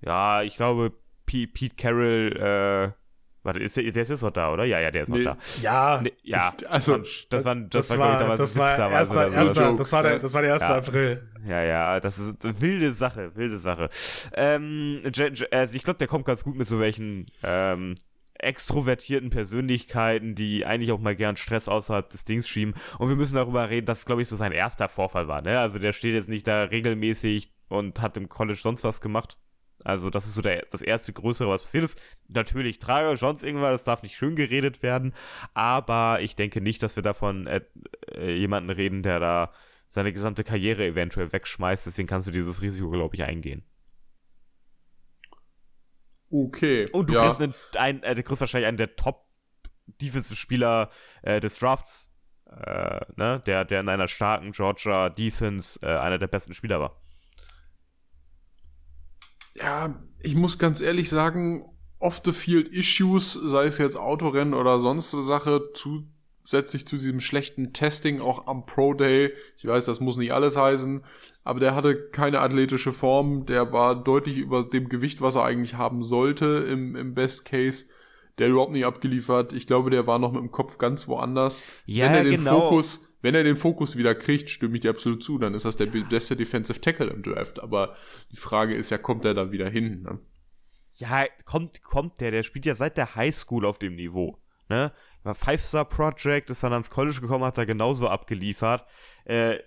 Ja, ich glaube, P Pete Carroll, äh, warte, ist der, der ist jetzt noch da, oder? Ja, ja, der ist nee. noch da. Ja. Nee, ja, also, das, war, das, das war, war, das war, das war, erster, erster, das war der, das war der 1. Ja. April. Ja, ja, das ist eine wilde Sache, wilde Sache. Ähm, also ich glaube, der kommt ganz gut mit so welchen, ähm, extrovertierten Persönlichkeiten, die eigentlich auch mal gern Stress außerhalb des Dings schieben. Und wir müssen darüber reden, dass es, glaube ich, so sein erster Vorfall war. Ne? Also der steht jetzt nicht da regelmäßig und hat im College sonst was gemacht. Also das ist so der, das erste Größere, was passiert ist. Natürlich trage sonst irgendwas, das darf nicht schön geredet werden. Aber ich denke nicht, dass wir davon äh, äh, jemanden reden, der da seine gesamte Karriere eventuell wegschmeißt. Deswegen kannst du dieses Risiko, glaube ich, eingehen. Okay. Und du ja. kriegst, einen, einen, äh, du kriegst wahrscheinlich einen der Top-Defensive-Spieler äh, des Drafts, äh, ne? der, der in einer starken Georgia Defense äh, einer der besten Spieler war. Ja, ich muss ganz ehrlich sagen, off the field Issues, sei es jetzt Autorennen oder sonst eine Sache, zusätzlich zu diesem schlechten Testing auch am Pro Day. Ich weiß, das muss nicht alles heißen, aber der hatte keine athletische Form, der war deutlich über dem Gewicht, was er eigentlich haben sollte im, im Best Case. Der überhaupt nicht abgeliefert. Ich glaube, der war noch mit dem Kopf ganz woanders. Ja, wenn er den genau. Fokus, wenn er den Fokus wieder kriegt, stimme ich dir absolut zu, dann ist das der beste Defensive Tackle im Draft. Aber die Frage ist ja, kommt er da wieder hin? Ne? Ja, kommt, kommt der. Der spielt ja seit der Highschool auf dem Niveau. Ne? War Five Star Project, ist dann ans College gekommen, hat da genauso abgeliefert. Äh,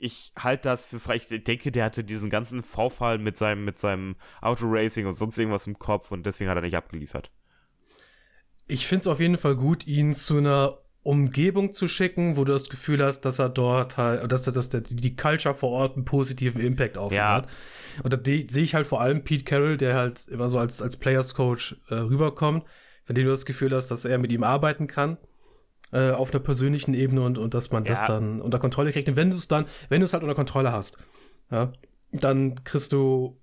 ich halte das für frei. Ich denke, der hatte diesen ganzen Vorfall mit seinem, mit seinem Autoracing und sonst irgendwas im Kopf und deswegen hat er nicht abgeliefert. Ich finde es auf jeden Fall gut, ihn zu einer Umgebung zu schicken, wo du das Gefühl hast, dass er dort halt, dass, dass der, die Culture vor Ort einen positiven Impact auf ja. hat. Und da sehe ich halt vor allem Pete Carroll, der halt immer so als, als Players Coach äh, rüberkommt, von dem du das Gefühl hast, dass er mit ihm arbeiten kann äh, auf einer persönlichen Ebene und, und dass man ja. das dann unter Kontrolle kriegt. Und wenn du es dann, wenn du es halt unter Kontrolle hast, ja, dann kriegst du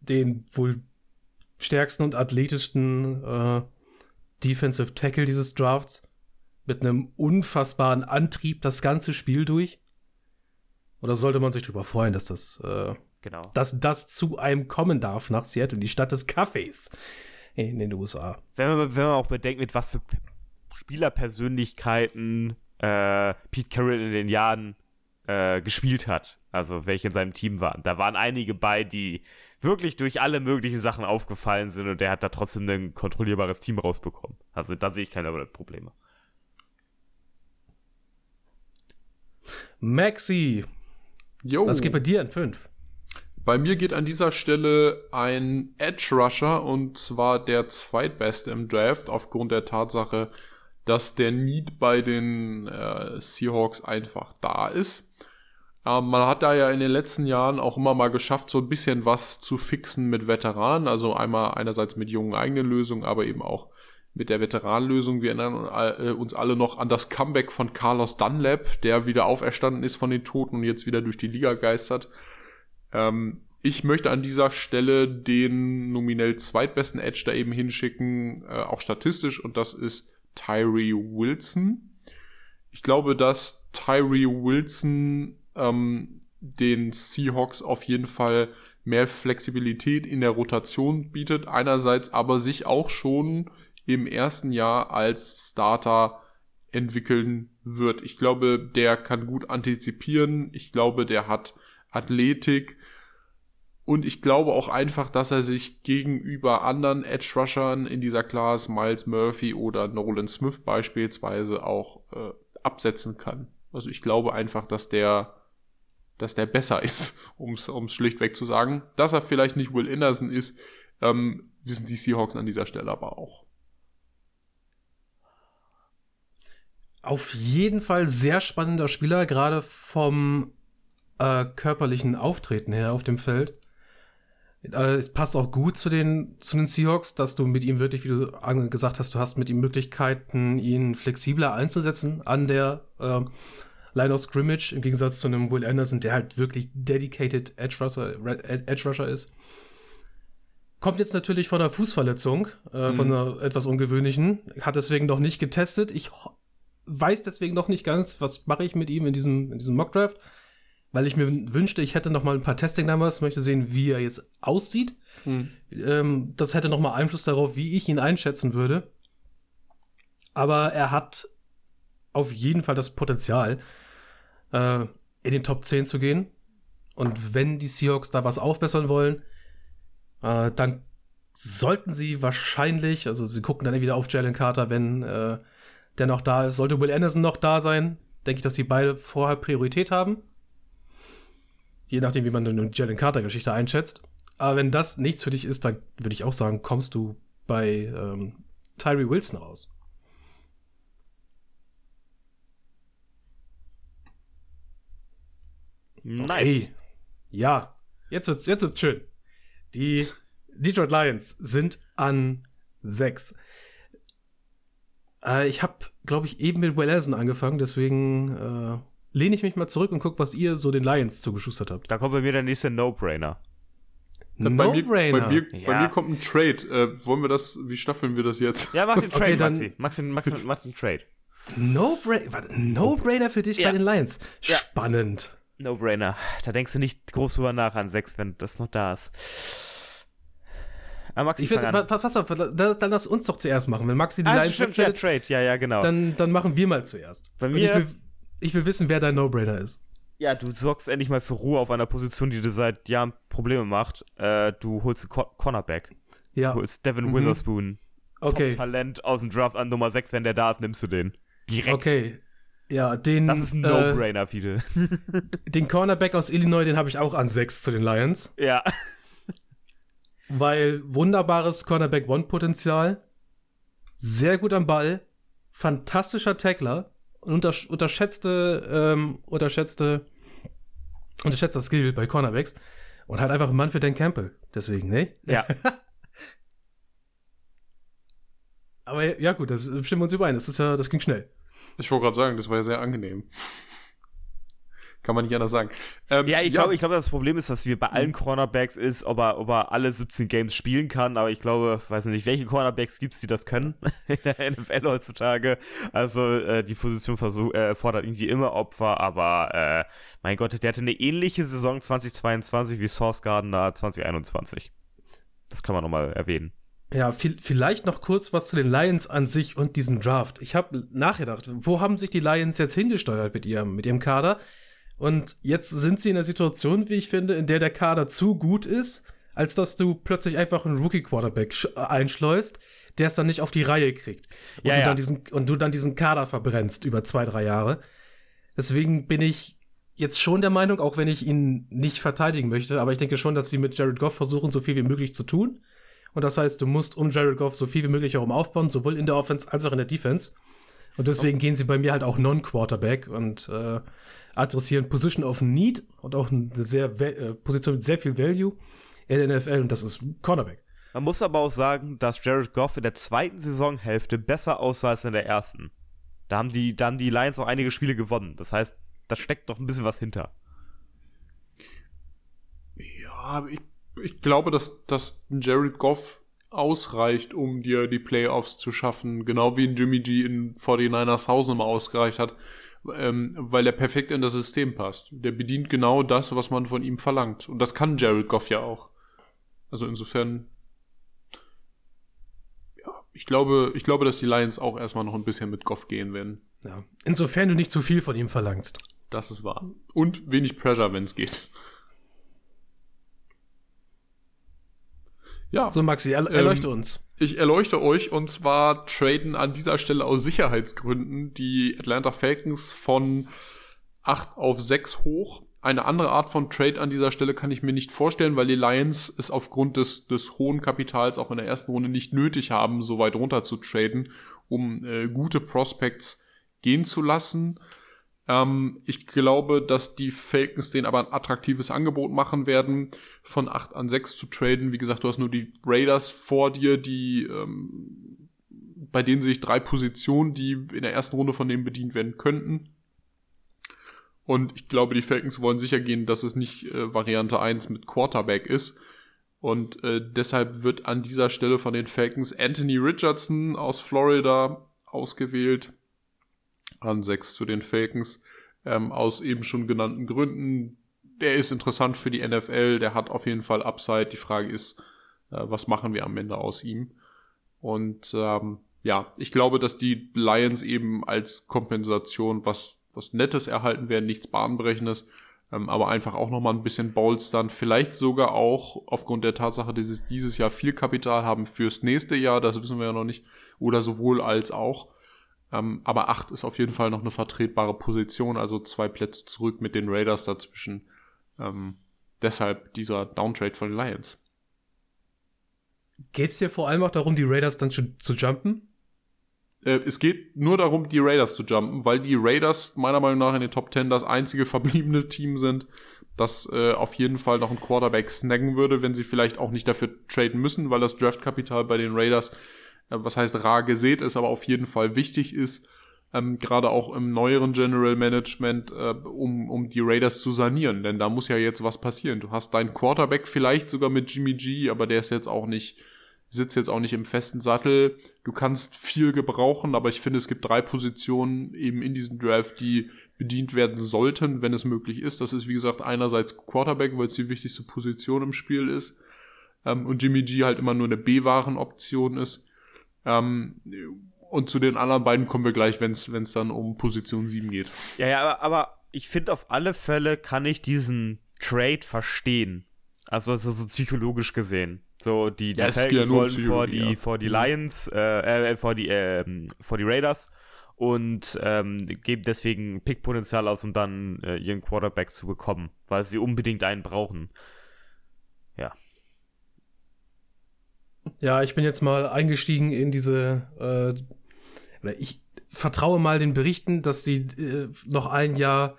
den wohl stärksten und athletischsten äh, Defensive Tackle dieses Drafts mit einem unfassbaren Antrieb das ganze Spiel durch. Oder sollte man sich darüber freuen, dass das, äh, genau. dass das zu einem kommen darf nach Seattle, die Stadt des Kaffees in den USA. Wenn man, wenn man auch bedenkt, mit was für Spielerpersönlichkeiten äh, Pete Carroll in den Jahren äh, gespielt hat. Also welche in seinem Team waren. Da waren einige bei, die wirklich durch alle möglichen Sachen aufgefallen sind und der hat da trotzdem ein kontrollierbares Team rausbekommen. Also da sehe ich keine Probleme. Maxi, Jo. was geht bei dir in 5? Bei mir geht an dieser Stelle ein Edge Rusher und zwar der zweitbeste im Draft aufgrund der Tatsache, dass der Need bei den äh, Seahawks einfach da ist. Ähm, man hat da ja in den letzten Jahren auch immer mal geschafft, so ein bisschen was zu fixen mit Veteranen. Also einmal einerseits mit jungen eigenen Lösungen, aber eben auch mit der Veteranenlösung. Wir erinnern äh, uns alle noch an das Comeback von Carlos Dunlap, der wieder auferstanden ist von den Toten und jetzt wieder durch die Liga geistert. Ähm, ich möchte an dieser Stelle den nominell zweitbesten Edge da eben hinschicken, äh, auch statistisch, und das ist Tyree Wilson. Ich glaube, dass Tyree Wilson ähm, den Seahawks auf jeden Fall mehr Flexibilität in der Rotation bietet, einerseits aber sich auch schon im ersten Jahr als Starter entwickeln wird. Ich glaube, der kann gut antizipieren. Ich glaube, der hat Athletik. Und ich glaube auch einfach, dass er sich gegenüber anderen Edge Rushern in dieser Class, Miles Murphy oder Nolan Smith beispielsweise, auch äh, absetzen kann. Also ich glaube einfach, dass der, dass der besser ist, um es schlichtweg zu sagen. Dass er vielleicht nicht Will Anderson ist, ähm, wissen die Seahawks an dieser Stelle aber auch. Auf jeden Fall sehr spannender Spieler, gerade vom äh, körperlichen Auftreten her auf dem Feld. Äh, es passt auch gut zu den, zu den Seahawks, dass du mit ihm wirklich, wie du gesagt hast, du hast mit ihm Möglichkeiten, ihn flexibler einzusetzen an der äh, Line of Scrimmage, im Gegensatz zu einem Will Anderson, der halt wirklich dedicated Edge Rusher, Edge Rusher ist. Kommt jetzt natürlich von einer Fußverletzung, äh, mhm. von einer etwas ungewöhnlichen, hat deswegen noch nicht getestet. Ich weiß deswegen noch nicht ganz, was mache ich mit ihm in diesem, in diesem Mockdraft weil ich mir wünschte, ich hätte noch mal ein paar Testing-Numbers, möchte sehen, wie er jetzt aussieht. Hm. Ähm, das hätte noch mal Einfluss darauf, wie ich ihn einschätzen würde. Aber er hat auf jeden Fall das Potenzial, äh, in den Top 10 zu gehen. Und wenn die Seahawks da was aufbessern wollen, äh, dann sollten sie wahrscheinlich, also sie gucken dann wieder auf Jalen Carter, wenn äh, der noch da ist. Sollte Will Anderson noch da sein, denke ich, dass sie beide vorher Priorität haben. Je nachdem, wie man eine Jalen Carter-Geschichte einschätzt. Aber wenn das nichts für dich ist, dann würde ich auch sagen, kommst du bei ähm, Tyree Wilson raus. Nice. Okay. Ja, jetzt wird's, jetzt wird's schön. Die Detroit Lions sind an 6. Äh, ich habe, glaube ich, eben mit Will Anderson angefangen, deswegen äh, lehne ich mich mal zurück und gucke, was ihr so den Lions zugeschustert habt. Da kommt bei mir der nächste No-Brainer. No-Brainer. Bei, mir, ja. bei mir kommt ein Trade. Äh, wollen wir das, wie staffeln wir das jetzt? Ja, mach den Trade, okay, dann, Maxi. Maxi, Maxi, mach den Trade. No-Brainer no für dich ja. bei den Lions. Spannend. Ja. No-Brainer. Da denkst du nicht groß drüber nach an 6, wenn das noch da ist. Ah, Maxi, ich find, pass auf, dann lass uns doch zuerst machen. Wenn Maxi die ah, Lions stimmt, ja, Trade, ja, ja, genau. Dann, dann machen wir mal zuerst. Bei mir, ich will wissen, wer dein No-Brainer ist. Ja, du sorgst endlich mal für Ruhe auf einer Position, die dir seit Jahren Probleme macht. Äh, du holst Co Cornerback. Ja. Du holst Devin mhm. Witherspoon. Okay. Talent aus dem Draft an Nummer 6, wenn der da ist, nimmst du den. Direkt. Okay. Ja, den. Das ist ein No-Brainer, äh, Fide. Den Cornerback aus Illinois, den habe ich auch an 6 zu den Lions. Ja. Weil wunderbares Cornerback-One-Potenzial. Sehr gut am Ball. Fantastischer Tackler unter, unterschätzte, ähm, unterschätzte, unterschätzter Skill bei Cornerbacks und halt einfach ein Mann für Dan Campbell. Deswegen, ne? Ja. Aber ja, gut, das stimmen wir uns überein. Das ist ja, das ging schnell. Ich wollte gerade sagen, das war ja sehr angenehm. Kann man nicht anders sagen. Ähm, ja, ich ja. glaube, ich glaube, das Problem ist, dass wir bei allen Cornerbacks ist, ob er, ob er alle 17 Games spielen kann, aber ich glaube, weiß nicht, welche Cornerbacks gibt es, die das können in der NFL heutzutage. Also äh, die Position versuch, äh, fordert irgendwie immer Opfer, aber äh, mein Gott, der hatte eine ähnliche Saison 2022 wie Source Gardner 2021. Das kann man nochmal erwähnen. Ja, vielleicht noch kurz was zu den Lions an sich und diesem Draft. Ich habe nachgedacht, wo haben sich die Lions jetzt hingesteuert mit ihrem, mit ihrem Kader? Und jetzt sind sie in einer Situation, wie ich finde, in der der Kader zu gut ist, als dass du plötzlich einfach einen Rookie-Quarterback äh, einschleust, der es dann nicht auf die Reihe kriegt. Und, ja, du, ja. Dann diesen, und du dann diesen Kader verbrennst über zwei, drei Jahre. Deswegen bin ich jetzt schon der Meinung, auch wenn ich ihn nicht verteidigen möchte, aber ich denke schon, dass sie mit Jared Goff versuchen, so viel wie möglich zu tun. Und das heißt, du musst um Jared Goff so viel wie möglich herum aufbauen, sowohl in der Offense als auch in der Defense. Und deswegen okay. gehen sie bei mir halt auch Non-Quarterback und äh, adressieren Position of Need und auch eine sehr äh, Position mit sehr viel Value in der NFL und das ist Cornerback. Man muss aber auch sagen, dass Jared Goff in der zweiten Saisonhälfte besser aussah als in der ersten. Da haben die, da haben die Lions auch einige Spiele gewonnen. Das heißt, da steckt doch ein bisschen was hinter. Ja, ich, ich glaube, dass, dass Jared Goff ausreicht, um dir die Playoffs zu schaffen. Genau wie ein Jimmy G in 49ers Haus nochmal ausgereicht hat. Ähm, weil er perfekt in das System passt. Der bedient genau das, was man von ihm verlangt. Und das kann Jared Goff ja auch. Also insofern ich glaube, ich glaube, dass die Lions auch erstmal noch ein bisschen mit Goff gehen werden. Ja. Insofern du nicht zu viel von ihm verlangst. Das ist wahr. Und wenig Pressure, wenn es geht. Ja. So, Maxi, er erleuchte ähm, uns. Ich erleuchte euch und zwar traden an dieser Stelle aus Sicherheitsgründen die Atlanta Falcons von 8 auf 6 hoch eine andere Art von Trade an dieser Stelle kann ich mir nicht vorstellen, weil die Lions es aufgrund des, des hohen Kapitals auch in der ersten Runde nicht nötig haben, so weit runter zu traden, um äh, gute Prospects gehen zu lassen. Ähm, ich glaube, dass die Falcons denen aber ein attraktives Angebot machen werden, von 8 an 6 zu traden. Wie gesagt, du hast nur die Raiders vor dir, die ähm, bei denen sehe ich drei Positionen, die in der ersten Runde von denen bedient werden könnten. Und ich glaube, die Falcons wollen sicher gehen, dass es nicht äh, Variante 1 mit Quarterback ist. Und äh, deshalb wird an dieser Stelle von den Falcons Anthony Richardson aus Florida ausgewählt. An 6 zu den Falcons. Ähm, aus eben schon genannten Gründen. Der ist interessant für die NFL, der hat auf jeden Fall Upside. Die Frage ist, äh, was machen wir am Ende aus ihm? Und ähm, ja, ich glaube, dass die Lions eben als Kompensation, was was Nettes erhalten werden, nichts Bahnbrechendes, ähm, aber einfach auch nochmal ein bisschen bolstern. Vielleicht sogar auch aufgrund der Tatsache, dass sie dieses Jahr viel Kapital haben fürs nächste Jahr, das wissen wir ja noch nicht, oder sowohl als auch. Ähm, aber acht ist auf jeden Fall noch eine vertretbare Position, also zwei Plätze zurück mit den Raiders dazwischen. Ähm, deshalb dieser Downtrade von den Lions. Geht es dir vor allem auch darum, die Raiders dann zu, zu jumpen? Äh, es geht nur darum, die Raiders zu jumpen, weil die Raiders meiner Meinung nach in den Top 10 das einzige verbliebene Team sind, das äh, auf jeden Fall noch einen Quarterback snaggen würde, wenn sie vielleicht auch nicht dafür traden müssen, weil das Draftkapital bei den Raiders, was heißt rar gesät ist, aber auf jeden Fall wichtig ist, ähm, gerade auch im neueren General Management, äh, um, um die Raiders zu sanieren. Denn da muss ja jetzt was passieren. Du hast deinen Quarterback vielleicht sogar mit Jimmy G, aber der ist jetzt auch nicht sitzt jetzt auch nicht im festen Sattel. Du kannst viel gebrauchen, aber ich finde, es gibt drei Positionen eben in diesem Draft, die bedient werden sollten, wenn es möglich ist. Das ist, wie gesagt, einerseits Quarterback, weil es die wichtigste Position im Spiel ist. Ähm, und Jimmy G halt immer nur eine B-Waren-Option ist. Ähm, und zu den anderen beiden kommen wir gleich, wenn es dann um Position 7 geht. Ja, ja, aber, aber ich finde auf alle Fälle kann ich diesen Trade verstehen. Also, also so psychologisch gesehen. So, die, die Falcons wollen vor die, ja. vor die mhm. Lions, äh, äh, vor die, äh, vor die Raiders und ähm, geben deswegen Pickpotenzial aus, um dann äh, ihren Quarterback zu bekommen, weil sie unbedingt einen brauchen. Ja. Ja, ich bin jetzt mal eingestiegen in diese, äh, ich vertraue mal den Berichten, dass sie äh, noch ein Jahr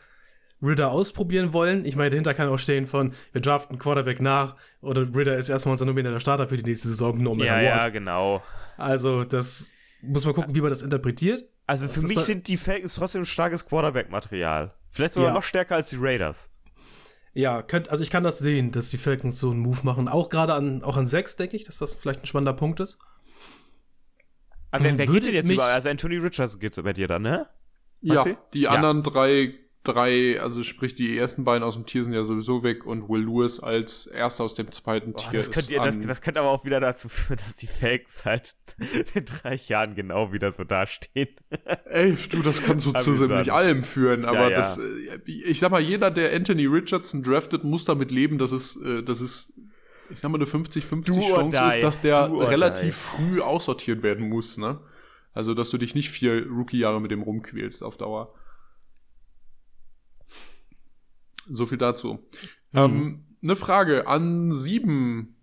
Ridder ausprobieren wollen. Ich meine, dahinter kann auch stehen von, wir draften Quarterback nach oder Ridder ist erstmal unser nominierter Starter für die nächste Saison. No ja, ja, genau. Also, das muss man gucken, wie man das interpretiert. Also, für mich sind die Falcons trotzdem starkes Quarterback-Material. Vielleicht sogar ja. noch stärker als die Raiders. Ja, könnt, also ich kann das sehen, dass die Falcons so einen Move machen. Auch gerade an, auch an 6, denke ich, dass das vielleicht ein spannender Punkt ist. Aber wer, wer geht denn jetzt überall? Also Anthony Richards geht's bei dir dann, ne? Ja, die ja. anderen drei drei, also sprich die ersten beiden aus dem Tier sind ja sowieso weg und Will Lewis als erster aus dem zweiten Boah, Tier das könnte, das, das könnte aber auch wieder dazu führen, dass die Fakes halt in drei Jahren genau wieder so dastehen. Ey, du, das kann so zu ziemlich allem führen, aber ja, ja. das, äh, ich sag mal, jeder, der Anthony Richardson draftet, muss damit leben, dass es, äh, dass es ich sag mal, eine 50-50 Chance ist, dass der relativ früh aussortiert werden muss, ne? Also, dass du dich nicht vier Rookie-Jahre mit dem rumquälst auf Dauer. So viel dazu. Mhm. Ähm, eine Frage an sieben.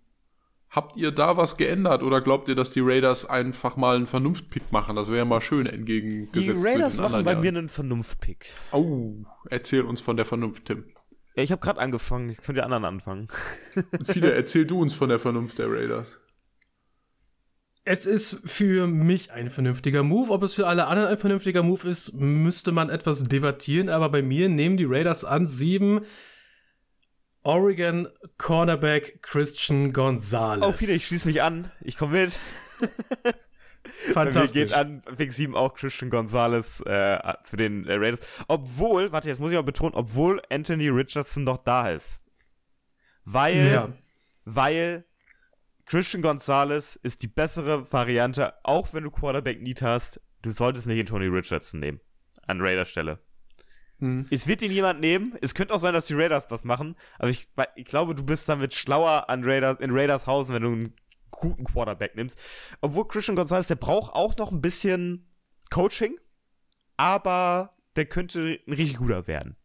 Habt ihr da was geändert oder glaubt ihr, dass die Raiders einfach mal einen Vernunftpick machen? Das wäre mal schön entgegengesetzt. Die Raiders machen bei Jahren. mir einen Vernunftpick. Oh, erzähl uns von der Vernunft, Tim. Ja, ich habe gerade angefangen. Ich könnte die anderen anfangen. Viele, erzähl du uns von der Vernunft der Raiders. Es ist für mich ein vernünftiger Move. Ob es für alle anderen ein vernünftiger Move ist, müsste man etwas debattieren. Aber bei mir nehmen die Raiders an sieben Oregon Cornerback Christian Gonzalez. Oh, Peter, ich schließe mich an. Ich komme mit. Fantastisch. Mir geht an Weg 7 auch Christian Gonzalez äh, zu den äh, Raiders. Obwohl, warte, jetzt muss ich mal betonen, obwohl Anthony Richardson noch da ist. Weil, ja. weil Christian Gonzalez ist die bessere Variante, auch wenn du Quarterback Need hast. Du solltest nicht Anthony Richardson nehmen. An Raiders Stelle. Hm. Es wird ihn jemand nehmen. Es könnte auch sein, dass die Raiders das machen. Aber ich, ich glaube, du bist damit schlauer an Raiders, in Raiders Hausen, wenn du einen guten Quarterback nimmst. Obwohl Christian Gonzalez, der braucht auch noch ein bisschen Coaching. Aber der könnte ein richtig guter werden.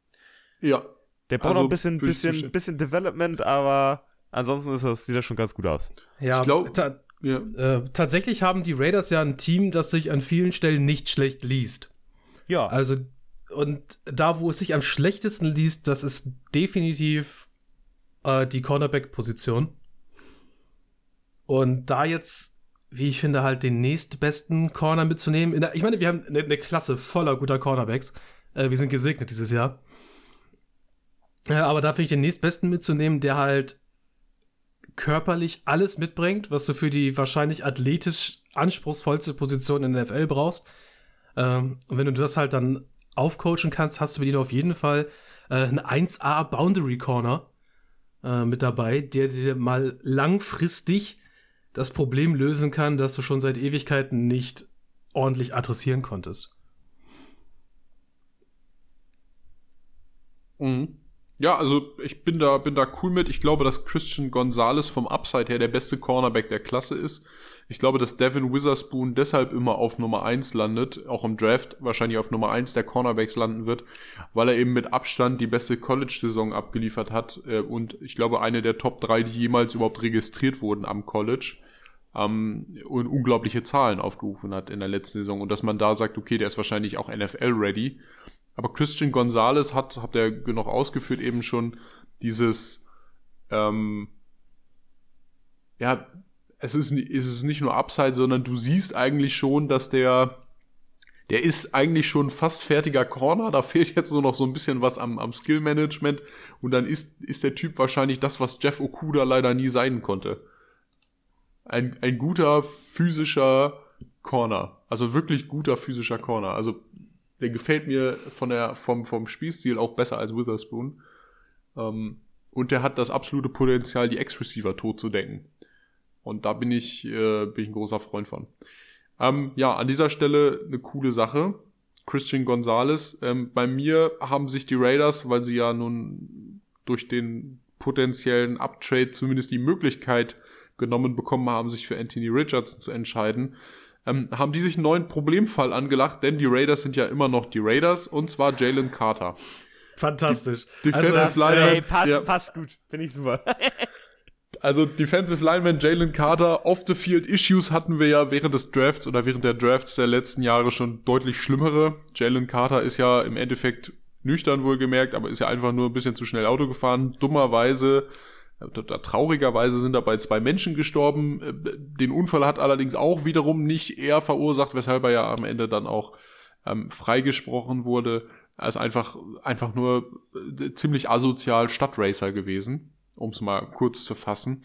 Ja. Der braucht also, noch ein bisschen, bisschen, bisschen Development, aber ansonsten ist das, sieht das schon ganz gut aus. Ja, ich glaube. Ta ja. äh, tatsächlich haben die Raiders ja ein Team, das sich an vielen Stellen nicht schlecht liest. Ja. Also und da, wo es sich am schlechtesten liest, das ist definitiv äh, die Cornerback-Position. Und da jetzt, wie ich finde, halt den nächstbesten Corner mitzunehmen. Der, ich meine, wir haben eine, eine, Klasse voller guter Cornerbacks. Äh, wir sind gesegnet dieses Jahr. Äh, aber da finde ich den nächstbesten mitzunehmen, der halt körperlich alles mitbringt, was du für die wahrscheinlich athletisch anspruchsvollste Position in der NFL brauchst. Ähm, und wenn du das halt dann aufcoachen kannst, hast du mit dir auf jeden Fall äh, einen 1A Boundary Corner äh, mit dabei, der dir mal langfristig das Problem lösen kann, dass du schon seit Ewigkeiten nicht ordentlich adressieren konntest. Mhm. Ja, also ich bin da, bin da cool mit. Ich glaube, dass Christian Gonzalez vom Upside her der beste Cornerback der Klasse ist. Ich glaube, dass Devin Witherspoon deshalb immer auf Nummer 1 landet, auch im Draft wahrscheinlich auf Nummer 1 der Cornerbacks landen wird, weil er eben mit Abstand die beste College-Saison abgeliefert hat äh, und ich glaube eine der Top 3, die jemals überhaupt registriert wurden am College ähm, und unglaubliche Zahlen aufgerufen hat in der letzten Saison und dass man da sagt, okay, der ist wahrscheinlich auch NFL-ready. Aber Christian Gonzalez hat, habt ihr noch ausgeführt eben schon, dieses ähm, ja, es ist, es ist nicht nur Upside, sondern du siehst eigentlich schon, dass der, der ist eigentlich schon fast fertiger Corner. Da fehlt jetzt nur noch so ein bisschen was am, am Skill-Management. Und dann ist, ist der Typ wahrscheinlich das, was Jeff Okuda leider nie sein konnte. Ein, ein guter physischer Corner. Also wirklich guter physischer Corner. Also der gefällt mir von der, vom, vom Spielstil auch besser als Witherspoon. Ähm, und der hat das absolute Potenzial, die Ex-Receiver tot zu denken. Und da bin ich, äh, bin ich ein großer Freund von. Ähm, ja, an dieser Stelle eine coole Sache. Christian Gonzalez. Ähm, bei mir haben sich die Raiders, weil sie ja nun durch den potenziellen Uptrade zumindest die Möglichkeit genommen bekommen haben, sich für Anthony Richardson zu entscheiden, ähm, haben die sich einen neuen Problemfall angelacht, denn die Raiders sind ja immer noch die Raiders und zwar Jalen Carter. Fantastisch. Defensive also, Liner. Ey, passt, ja. passt gut. Finde ich super. Also Defensive Lineman Jalen Carter, Off-the-Field-Issues hatten wir ja während des Drafts oder während der Drafts der letzten Jahre schon deutlich schlimmere. Jalen Carter ist ja im Endeffekt nüchtern wohlgemerkt, aber ist ja einfach nur ein bisschen zu schnell Auto gefahren. Dummerweise, traurigerweise sind dabei zwei Menschen gestorben. Äh, den Unfall hat allerdings auch wiederum nicht er verursacht, weshalb er ja am Ende dann auch ähm, freigesprochen wurde. Er ist einfach, einfach nur äh, ziemlich asozial Stadtracer gewesen um es mal kurz zu fassen.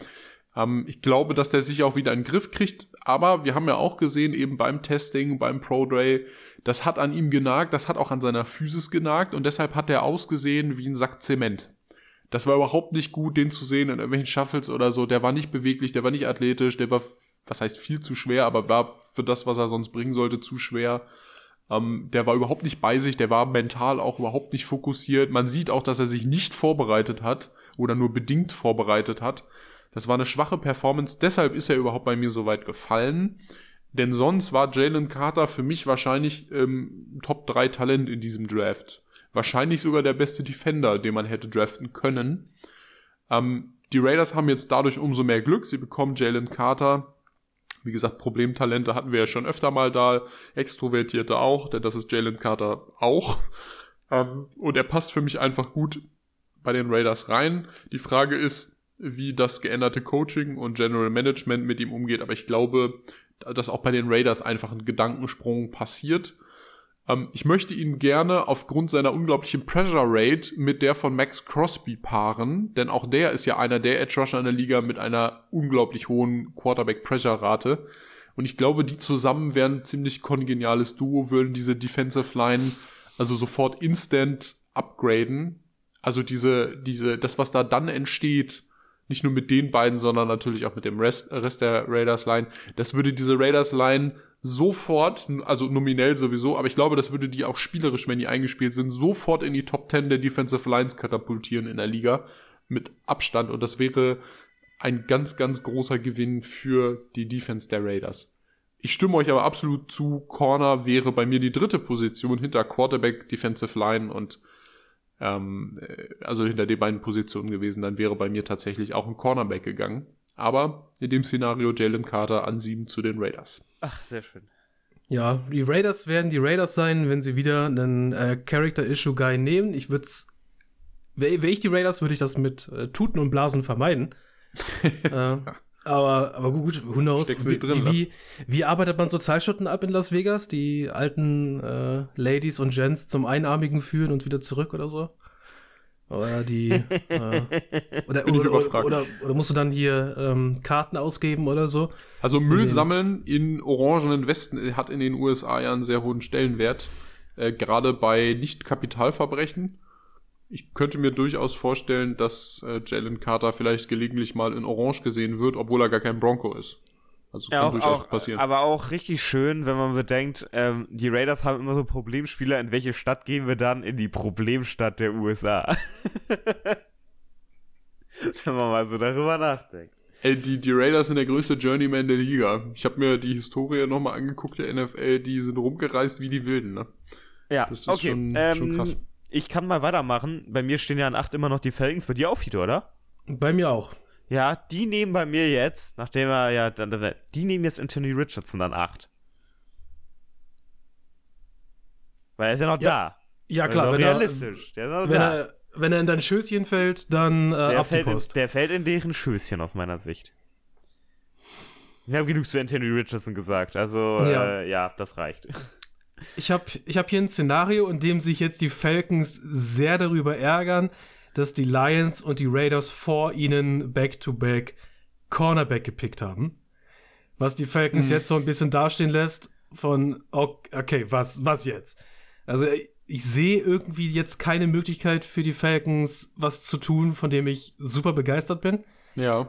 Ähm, ich glaube, dass der sich auch wieder in den Griff kriegt, aber wir haben ja auch gesehen, eben beim Testing, beim Pro Day, das hat an ihm genagt, das hat auch an seiner Physis genagt und deshalb hat er ausgesehen wie ein Sack Zement. Das war überhaupt nicht gut, den zu sehen in irgendwelchen Shuffles oder so. Der war nicht beweglich, der war nicht athletisch, der war, was heißt viel zu schwer, aber war für das, was er sonst bringen sollte, zu schwer. Ähm, der war überhaupt nicht bei sich, der war mental auch überhaupt nicht fokussiert. Man sieht auch, dass er sich nicht vorbereitet hat oder nur bedingt vorbereitet hat. Das war eine schwache Performance, deshalb ist er überhaupt bei mir so weit gefallen. Denn sonst war Jalen Carter für mich wahrscheinlich ähm, Top 3 Talent in diesem Draft. Wahrscheinlich sogar der beste Defender, den man hätte draften können. Ähm, die Raiders haben jetzt dadurch umso mehr Glück. Sie bekommen Jalen Carter. Wie gesagt, Problemtalente hatten wir ja schon öfter mal da. Extrovertierte auch, denn das ist Jalen Carter auch. Ähm, und er passt für mich einfach gut bei den Raiders rein. Die Frage ist, wie das geänderte Coaching und General Management mit ihm umgeht. Aber ich glaube, dass auch bei den Raiders einfach ein Gedankensprung passiert. Ähm, ich möchte ihn gerne aufgrund seiner unglaublichen Pressure Rate mit der von Max Crosby paaren, denn auch der ist ja einer der Edge Rusher in der Liga mit einer unglaublich hohen Quarterback Pressure Rate. Und ich glaube, die zusammen wären ziemlich kongeniales Duo, würden diese Defensive Line also sofort instant upgraden. Also diese, diese, das, was da dann entsteht, nicht nur mit den beiden, sondern natürlich auch mit dem Rest, Rest der Raiders Line, das würde diese Raiders Line sofort, also nominell sowieso, aber ich glaube, das würde die auch spielerisch, wenn die eingespielt sind, sofort in die Top 10 der Defensive Lines katapultieren in der Liga mit Abstand und das wäre ein ganz, ganz großer Gewinn für die Defense der Raiders. Ich stimme euch aber absolut zu, Corner wäre bei mir die dritte Position hinter Quarterback, Defensive Line und ähm, äh, also hinter den beiden Positionen gewesen, dann wäre bei mir tatsächlich auch ein Cornerback gegangen. Aber in dem Szenario Jalen Carter an sieben zu den Raiders. Ach, sehr schön. Ja, die Raiders werden die Raiders sein, wenn sie wieder einen äh, Character-Issue-Guy nehmen. Ich würde es. Wäre wär ich die Raiders, würde ich das mit äh, Tuten und Blasen vermeiden. äh, aber, aber gut, who knows? Wie, drin, wie, ne? wie, arbeitet man Sozialstunden ab in Las Vegas? Die alten äh, Ladies und Gents zum Einarmigen führen und wieder zurück oder so? Oder die. äh, oder, oder, oder, oder, oder, musst du dann hier ähm, Karten ausgeben oder so? Also Müll sammeln in orangenen Westen hat in den USA ja einen sehr hohen Stellenwert. Äh, Gerade bei Nicht-Kapitalverbrechen. Ich könnte mir durchaus vorstellen, dass äh, Jalen Carter vielleicht gelegentlich mal in Orange gesehen wird, obwohl er gar kein Bronco ist. Also ja, kann auch, durchaus auch, passieren. Aber auch richtig schön, wenn man bedenkt, ähm, die Raiders haben immer so Problemspieler. In welche Stadt gehen wir dann? In die Problemstadt der USA. wenn man mal so darüber nachdenkt. Ey, die, die Raiders sind der größte Journeyman der Liga. Ich habe mir die Historie nochmal angeguckt, der NFL, die sind rumgereist wie die Wilden, ne? Ja, das ist okay. schon, ähm, schon krass. Ich kann mal weitermachen. Bei mir stehen ja an 8 immer noch die Falcons. Bei dir auch, Fito, oder? Bei mir auch. Ja, die nehmen bei mir jetzt, nachdem er ja, dann, die nehmen jetzt Anthony Richardson an 8. Weil er ist ja noch ja. da. Ja, klar. Wenn realistisch. Er, der ist wenn, da. Er, wenn er in dein Schößchen fällt, dann äh, der, fällt in, der fällt in deren Schößchen aus meiner Sicht. Wir haben genug zu Anthony Richardson gesagt. Also, ja, äh, ja das reicht. Ich habe ich hab hier ein Szenario, in dem sich jetzt die Falcons sehr darüber ärgern, dass die Lions und die Raiders vor ihnen back-to-back Cornerback gepickt haben. Was die Falcons hm. jetzt so ein bisschen dastehen lässt von, okay, was, was jetzt? Also ich sehe irgendwie jetzt keine Möglichkeit für die Falcons, was zu tun, von dem ich super begeistert bin. Ja.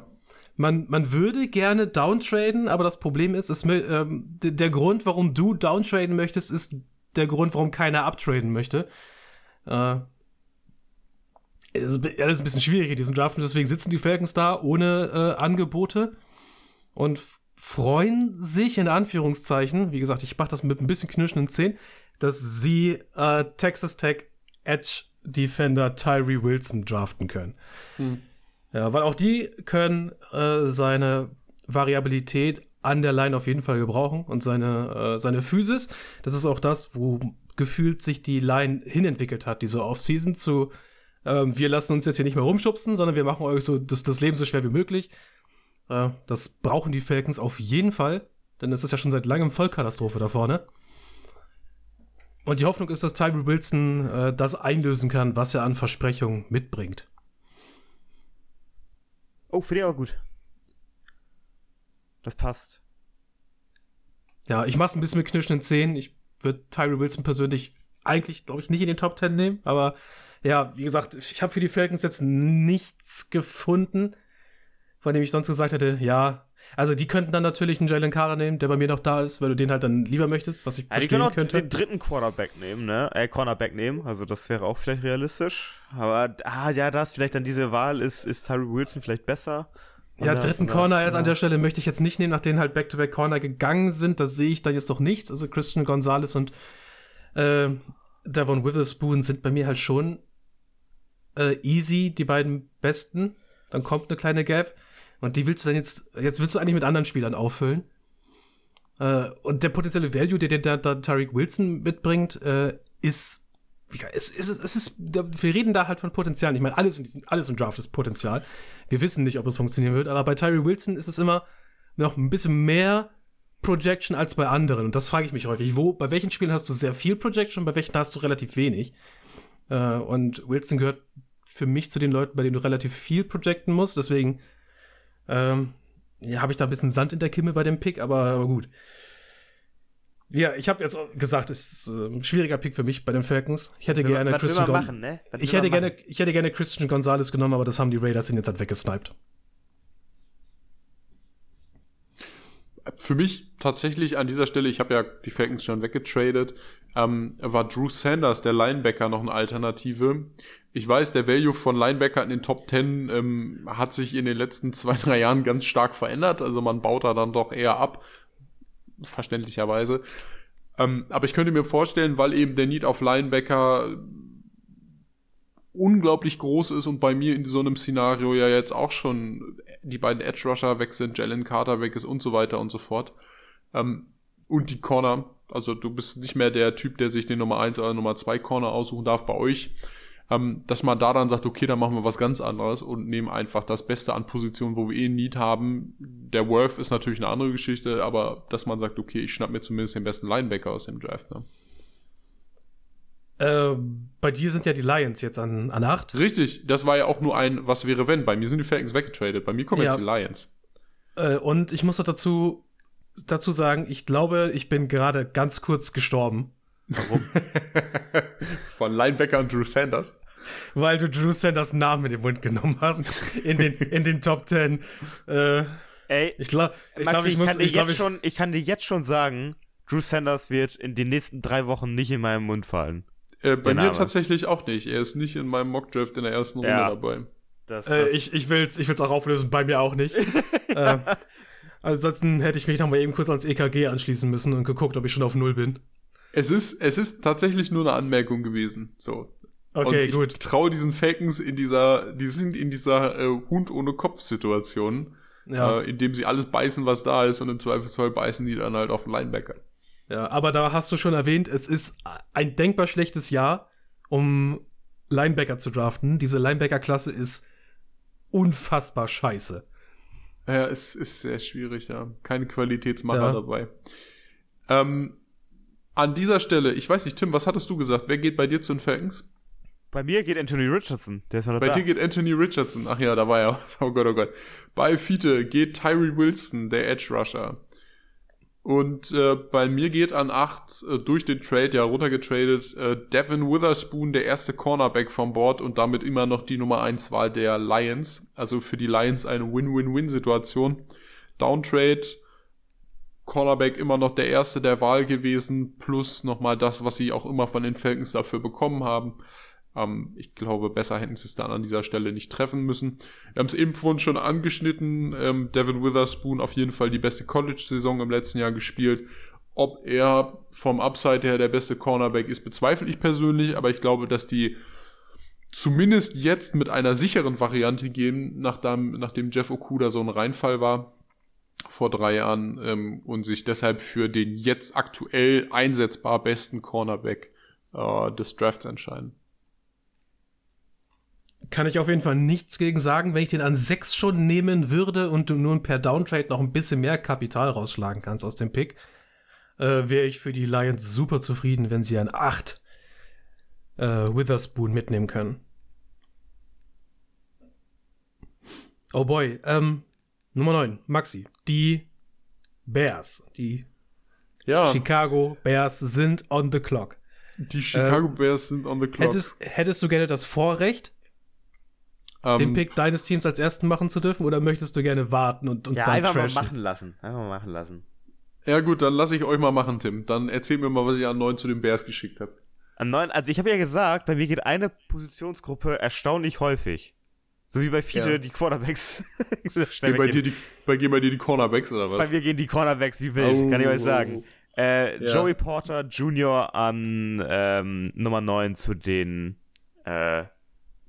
Man, man würde gerne downtraden, aber das Problem ist, ist ähm, der Grund, warum du downtraden möchtest, ist der Grund, warum keiner uptraden möchte. Äh, es ist alles ein bisschen schwierig in diesem Draft und deswegen sitzen die Falcons da ohne äh, Angebote und freuen sich in Anführungszeichen, wie gesagt, ich mache das mit ein bisschen knirschenden Zehen, dass sie äh, Texas Tech Edge Defender Tyree Wilson draften können. Hm. Ja, weil auch die können äh, seine Variabilität an der Line auf jeden Fall gebrauchen und seine, äh, seine Physis. Das ist auch das, wo gefühlt sich die Line hinentwickelt hat, diese Offseason zu ähm, wir lassen uns jetzt hier nicht mehr rumschubsen, sondern wir machen euch so das, das Leben so schwer wie möglich. Äh, das brauchen die Falcons auf jeden Fall, denn es ist ja schon seit langem Vollkatastrophe da vorne. Und die Hoffnung ist, dass Tyree Wilson äh, das einlösen kann, was er an Versprechungen mitbringt. Oh, finde ich aber gut. Das passt. Ja, ich mach's ein bisschen mit knirschenden Zähnen. Ich würde Tyree Wilson persönlich eigentlich, glaube ich, nicht in den Top Ten nehmen, aber ja, wie gesagt, ich habe für die Falcons jetzt nichts gefunden, von dem ich sonst gesagt hätte, ja. Also die könnten dann natürlich einen Jalen Carter nehmen, der bei mir noch da ist, weil du den halt dann lieber möchtest, was ich ja, verstehen die können auch den dritten Quarterback nehmen, ne? Äh, Cornerback nehmen, also das wäre auch vielleicht realistisch. Aber ah, ja, das vielleicht dann diese Wahl ist, ist Tyree Wilson vielleicht besser. Ja, dritten Corner jetzt ja. an der Stelle möchte ich jetzt nicht nehmen, nachdem halt Back-to-Back Corner gegangen sind. Da sehe ich dann jetzt noch nichts. Also Christian Gonzalez und äh, Devon Witherspoon sind bei mir halt schon äh, easy die beiden besten. dann kommt eine kleine Gap und die willst du dann jetzt, jetzt willst du eigentlich mit anderen Spielern auffüllen. Äh, und der potenzielle Value, den der, der Tariq Wilson mitbringt, äh, ist es, es, es ist, wir reden da halt von Potenzial. Ich meine, alles, in diesem, alles im Draft ist Potenzial. Wir wissen nicht, ob es funktionieren wird, aber bei Tyree Wilson ist es immer noch ein bisschen mehr Projection als bei anderen. Und das frage ich mich häufig. Wo, bei welchen Spielen hast du sehr viel Projection, bei welchen hast du relativ wenig? Äh, und Wilson gehört für mich zu den Leuten, bei denen du relativ viel projecten musst. Deswegen ähm, ja, habe ich da ein bisschen Sand in der Kimme bei dem Pick, aber, aber gut. Ja, ich habe jetzt gesagt, es ist ein schwieriger Pick für mich bei den Falcons. Ich hätte was gerne was Christian machen, ne? Ich hätte gerne, ich hätte gerne Christian Gonzalez genommen, aber das haben die Raiders ihn jetzt halt weggesniped. Für mich tatsächlich an dieser Stelle, ich habe ja die Falcons schon weggetradet, ähm, war Drew Sanders, der Linebacker, noch eine Alternative. Ich weiß, der Value von Linebacker in den Top 10 ähm, hat sich in den letzten zwei, drei Jahren ganz stark verändert. Also man baut da dann doch eher ab verständlicherweise. Ähm, aber ich könnte mir vorstellen, weil eben der Need auf Linebacker unglaublich groß ist und bei mir in so einem Szenario ja jetzt auch schon die beiden Edge Rusher weg sind, Jalen Carter weg ist und so weiter und so fort. Ähm, und die Corner, also du bist nicht mehr der Typ, der sich den Nummer 1 oder Nummer 2 Corner aussuchen darf bei euch ähm, dass man da dann sagt, okay, dann machen wir was ganz anderes und nehmen einfach das Beste an Positionen, wo wir eh Need haben. Der Worth ist natürlich eine andere Geschichte, aber dass man sagt, okay, ich schnapp mir zumindest den besten Linebacker aus dem Draft. Ne? Äh, bei dir sind ja die Lions jetzt an, an 8. Richtig, das war ja auch nur ein Was wäre wenn. Bei mir sind die Falcons weggetradet, bei mir kommen ja. jetzt die Lions. Äh, und ich muss noch dazu, dazu sagen, ich glaube, ich bin gerade ganz kurz gestorben. Warum? Von Linebacker und Drew Sanders? Weil du Drew Sanders Namen in den Mund genommen hast. In den, in den Top 10. Äh, Ey, ich glaube, ich, glaub, ich, ich, kann ich, glaub, ich, schon, ich kann dir jetzt schon sagen, Drew Sanders wird in den nächsten drei Wochen nicht in meinem Mund fallen. Äh, bei mir tatsächlich auch nicht. Er ist nicht in meinem Mockdraft in der ersten Runde ja. dabei. Das, äh, das äh, ich, ich will es ich will's auch auflösen, bei mir auch nicht. äh, ansonsten hätte ich mich noch mal eben kurz ans EKG anschließen müssen und geguckt, ob ich schon auf Null bin. Es ist, es ist tatsächlich nur eine Anmerkung gewesen. So. Okay, ich gut. Ich traue diesen Falcons in dieser, die sind in dieser äh, Hund ohne Kopf-Situation, ja. äh, in dem sie alles beißen, was da ist, und im Zweifelsfall beißen die dann halt auf den Linebacker. Ja, aber da hast du schon erwähnt, es ist ein denkbar schlechtes Jahr, um Linebacker zu draften. Diese Linebacker-Klasse ist unfassbar scheiße. Ja, es ist sehr schwierig, ja. Keine Qualitätsmacher ja. dabei. Ähm, an dieser Stelle, ich weiß nicht, Tim, was hattest du gesagt? Wer geht bei dir zu den Falcons? Bei mir geht Anthony Richardson, der ist noch Bei da. dir geht Anthony Richardson, ach ja, da war er. Oh Gott, oh Gott. Bei Fiete geht Tyree Wilson, der Edge Rusher. Und äh, bei mir geht an 8 äh, durch den Trade, ja runtergetradet, äh, Devin Witherspoon, der erste Cornerback vom Board und damit immer noch die Nummer 1 Wahl der Lions. Also für die Lions eine Win-Win-Win-Situation. Downtrade, Cornerback immer noch der erste der Wahl gewesen, plus nochmal das, was sie auch immer von den Falcons dafür bekommen haben. Ähm, ich glaube, besser hätten sie es dann an dieser Stelle nicht treffen müssen. Wir haben es eben vorhin schon angeschnitten. Ähm, Devin Witherspoon auf jeden Fall die beste College-Saison im letzten Jahr gespielt. Ob er vom Upside her der beste Cornerback ist, bezweifle ich persönlich, aber ich glaube, dass die zumindest jetzt mit einer sicheren Variante gehen, nachdem, nachdem Jeff Okuda so ein Reinfall war vor drei Jahren ähm, und sich deshalb für den jetzt aktuell einsetzbar besten Cornerback äh, des Drafts entscheiden. Kann ich auf jeden Fall nichts gegen sagen. Wenn ich den an sechs schon nehmen würde und du nun per Downtrade noch ein bisschen mehr Kapital rausschlagen kannst aus dem Pick, äh, wäre ich für die Lions super zufrieden, wenn sie an acht äh, Witherspoon mitnehmen können. Oh boy, ähm, Nummer 9, Maxi. Die Bears, die ja. Chicago Bears sind on the clock. Die Chicago ähm, Bears sind on the clock. Hättest, hättest du gerne das Vorrecht, um, den ähm, Pick deines Teams als ersten machen zu dürfen, oder möchtest du gerne warten und uns ja, dann einfach trashen? mal machen lassen. Einfach mal machen lassen. Ja gut, dann lasse ich euch mal machen, Tim. Dann erzähl mir mal, was ihr an 9 zu den Bears geschickt habt. An 9, also ich habe ja gesagt, bei mir geht eine Positionsgruppe erstaunlich häufig. So wie bei viele ja. die Quarterbacks. gehen bei, dir die, bei, gehen bei dir die Cornerbacks oder was? Bei mir gehen die Cornerbacks wie wild, oh, kann ich euch sagen. Äh, ja. Joey Porter Jr. an ähm, Nummer 9 zu den äh,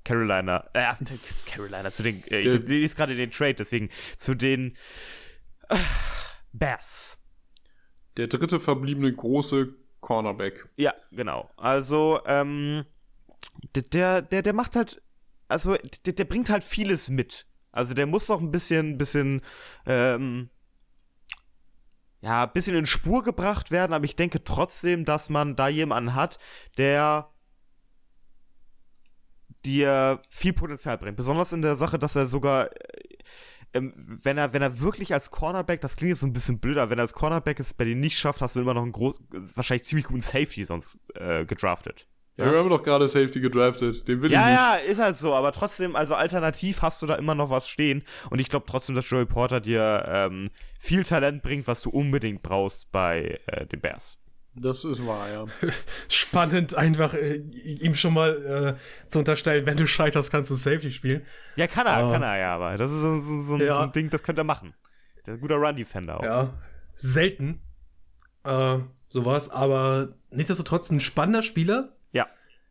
Carolina, äh, Carolina, zu den, äh, ich lese gerade den Trade, deswegen zu den äh, Bears. Der dritte verbliebene große Cornerback. Ja, genau. Also, ähm, der, der, der macht halt, also, der, der bringt halt vieles mit. Also, der muss noch ein bisschen, bisschen, ähm, ja, ein bisschen in Spur gebracht werden, aber ich denke trotzdem, dass man da jemanden hat, der dir viel Potenzial bringt. Besonders in der Sache, dass er sogar, äh, ähm, wenn er, wenn er wirklich als Cornerback, das klingt jetzt so ein bisschen blöder, wenn er als Cornerback es bei dir nicht schafft, hast du immer noch einen groß, wahrscheinlich ziemlich guten Safety sonst äh, gedraftet. Ja, wir haben doch gerade Safety gedraftet. Den will ja, ich nicht. Ja, ja, ist halt so. Aber trotzdem, also alternativ hast du da immer noch was stehen. Und ich glaube trotzdem, dass Joey Porter dir ähm, viel Talent bringt, was du unbedingt brauchst bei äh, den Bears. Das ist wahr, ja. Spannend, einfach äh, ihm schon mal äh, zu unterstellen, wenn du scheiterst, kannst du Safety spielen. Ja, kann er, uh, kann er ja, aber das ist so, so, so, ja. so, ein Ding, das könnte er machen. Der ist ein guter Run-Defender auch. Ja, selten äh, sowas, aber nichtsdestotrotz ein spannender Spieler. Ja.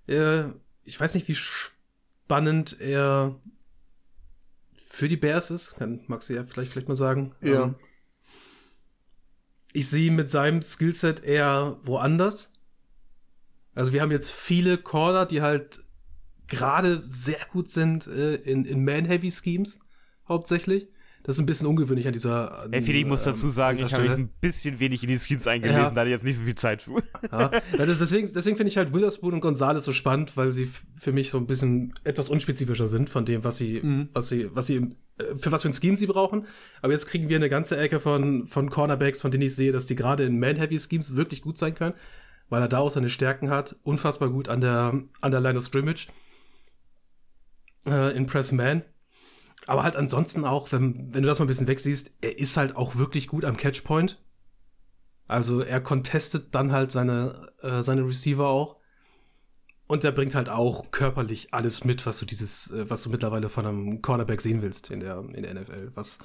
Äh, ich weiß nicht, wie spannend er für die Bears ist. Kann Maxi ja vielleicht, vielleicht mal sagen. Ja. Ähm, ich sehe ihn mit seinem Skillset eher woanders. Also wir haben jetzt viele Corner, die halt gerade sehr gut sind äh, in, in Man-Heavy-Schemes hauptsächlich. Das ist ein bisschen ungewöhnlich an dieser. An, Effi, ich muss dazu ähm, sagen, ich habe mich ein bisschen wenig in die Schemes eingelesen, ja. da hatte ich jetzt nicht so viel Zeit für. Ja. deswegen deswegen finde ich halt Witherspoon und Gonzales so spannend, weil sie für mich so ein bisschen etwas unspezifischer sind von dem, was sie, mhm. was sie, was sie, äh, für was für ein Scheme sie brauchen. Aber jetzt kriegen wir eine ganze Ecke von, von Cornerbacks, von denen ich sehe, dass die gerade in Man-Heavy-Schemes wirklich gut sein können, weil er da auch seine Stärken hat. Unfassbar gut an der, an der Line of Scrimmage. Äh, in Press Man aber halt ansonsten auch, wenn, wenn du das mal ein bisschen wegsiehst, er ist halt auch wirklich gut am Catchpoint. Also er contestet dann halt seine, äh, seine Receiver auch. Und er bringt halt auch körperlich alles mit, was du dieses, äh, was du mittlerweile von einem Cornerback sehen willst in der, in der NFL. Was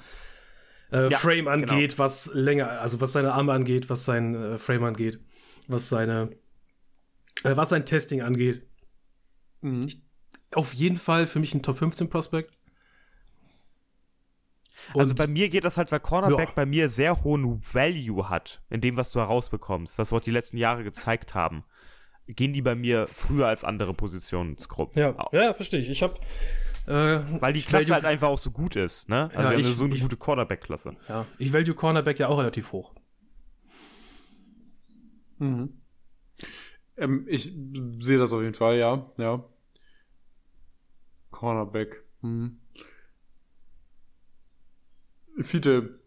äh, ja, Frame angeht, genau. was länger, also was seine Arme angeht, was sein äh, Frame angeht, was seine, äh, was sein Testing angeht. Mhm. Ich, auf jeden Fall für mich ein Top 15 Prospect. Also bei mir geht das halt, weil Cornerback ja. bei mir sehr hohen Value hat, in dem, was du herausbekommst, was wir auch die letzten Jahre gezeigt haben. Gehen die bei mir früher als andere Positionsgruppen. Ja, ja, verstehe ich. Ich habe äh, Weil die Klasse value, halt einfach auch so gut ist, ne? Also ja, wir haben so eine ich, gute Cornerback-Klasse. Ja, ich value Cornerback ja auch relativ hoch. Mhm. Ähm, ich sehe das auf jeden Fall, ja, ja. Cornerback. Mhm. Fiete.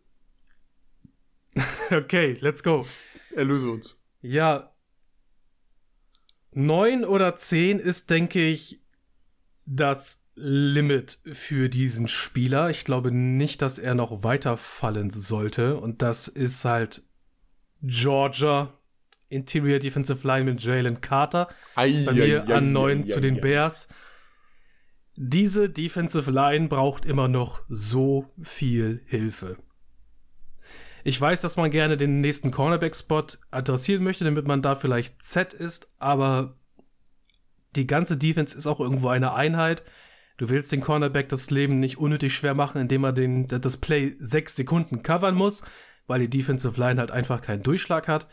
okay, let's go. Erlöse uns. Ja. Neun oder zehn ist, denke ich, das Limit für diesen Spieler. Ich glaube nicht, dass er noch weiterfallen sollte. Und das ist halt Georgia, Interior Defensive Lineman Jalen Carter. Ei, bei mir ei, an neun zu den Bears diese Defensive Line braucht immer noch so viel Hilfe. Ich weiß, dass man gerne den nächsten Cornerback-Spot adressieren möchte, damit man da vielleicht Z ist, aber die ganze Defense ist auch irgendwo eine Einheit. Du willst den Cornerback das Leben nicht unnötig schwer machen, indem er den, das Play sechs Sekunden covern muss, weil die Defensive Line halt einfach keinen Durchschlag hat.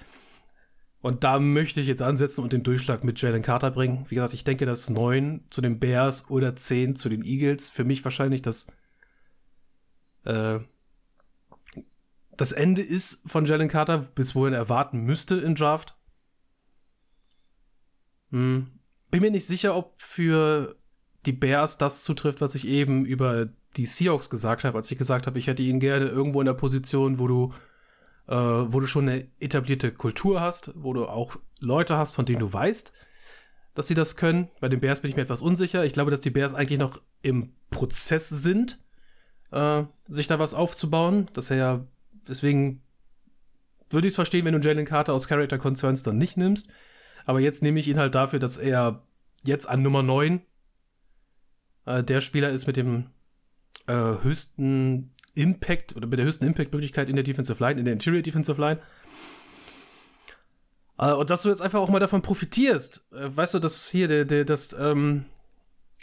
Und da möchte ich jetzt ansetzen und den Durchschlag mit Jalen Carter bringen. Wie gesagt, ich denke, dass 9 zu den Bears oder 10 zu den Eagles für mich wahrscheinlich das, äh, das Ende ist von Jalen Carter, bis wohin er erwarten müsste im Draft. Hm. Bin mir nicht sicher, ob für die Bears das zutrifft, was ich eben über die Seahawks gesagt habe, als ich gesagt habe, ich hätte ihn gerne irgendwo in der Position, wo du äh, wo du schon eine etablierte Kultur hast, wo du auch Leute hast, von denen du weißt, dass sie das können. Bei den Bears bin ich mir etwas unsicher. Ich glaube, dass die Bears eigentlich noch im Prozess sind, äh, sich da was aufzubauen. Dass er ja, deswegen würde ich es verstehen, wenn du Jalen Carter aus Character Concerns dann nicht nimmst. Aber jetzt nehme ich ihn halt dafür, dass er jetzt an Nummer 9 äh, der Spieler ist mit dem äh, höchsten Impact oder mit der höchsten Impact-Möglichkeit in der Defensive Line, in der Interior Defensive Line. Äh, und dass du jetzt einfach auch mal davon profitierst. Äh, weißt du, dass hier der, der, das, ähm,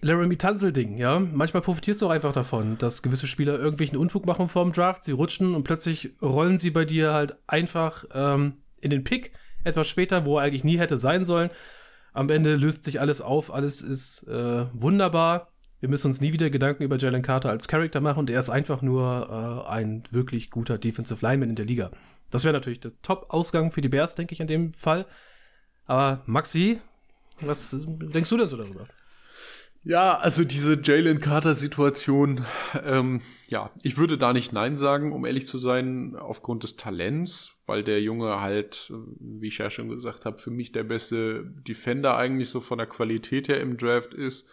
Laramie Tanzel-Ding, ja. Manchmal profitierst du auch einfach davon, dass gewisse Spieler irgendwelchen Unfug machen vor dem Draft, sie rutschen und plötzlich rollen sie bei dir halt einfach ähm, in den Pick etwas später, wo er eigentlich nie hätte sein sollen. Am Ende löst sich alles auf, alles ist äh, wunderbar. Wir müssen uns nie wieder Gedanken über Jalen Carter als Charakter machen und er ist einfach nur äh, ein wirklich guter Defensive Lineman in der Liga. Das wäre natürlich der Top-Ausgang für die Bears, denke ich, in dem Fall. Aber Maxi, was denkst du denn so darüber? Ja, also diese Jalen Carter-Situation, ähm, ja, ich würde da nicht Nein sagen, um ehrlich zu sein, aufgrund des Talents, weil der Junge halt, wie ich ja schon gesagt habe, für mich der beste Defender eigentlich so von der Qualität her im Draft ist.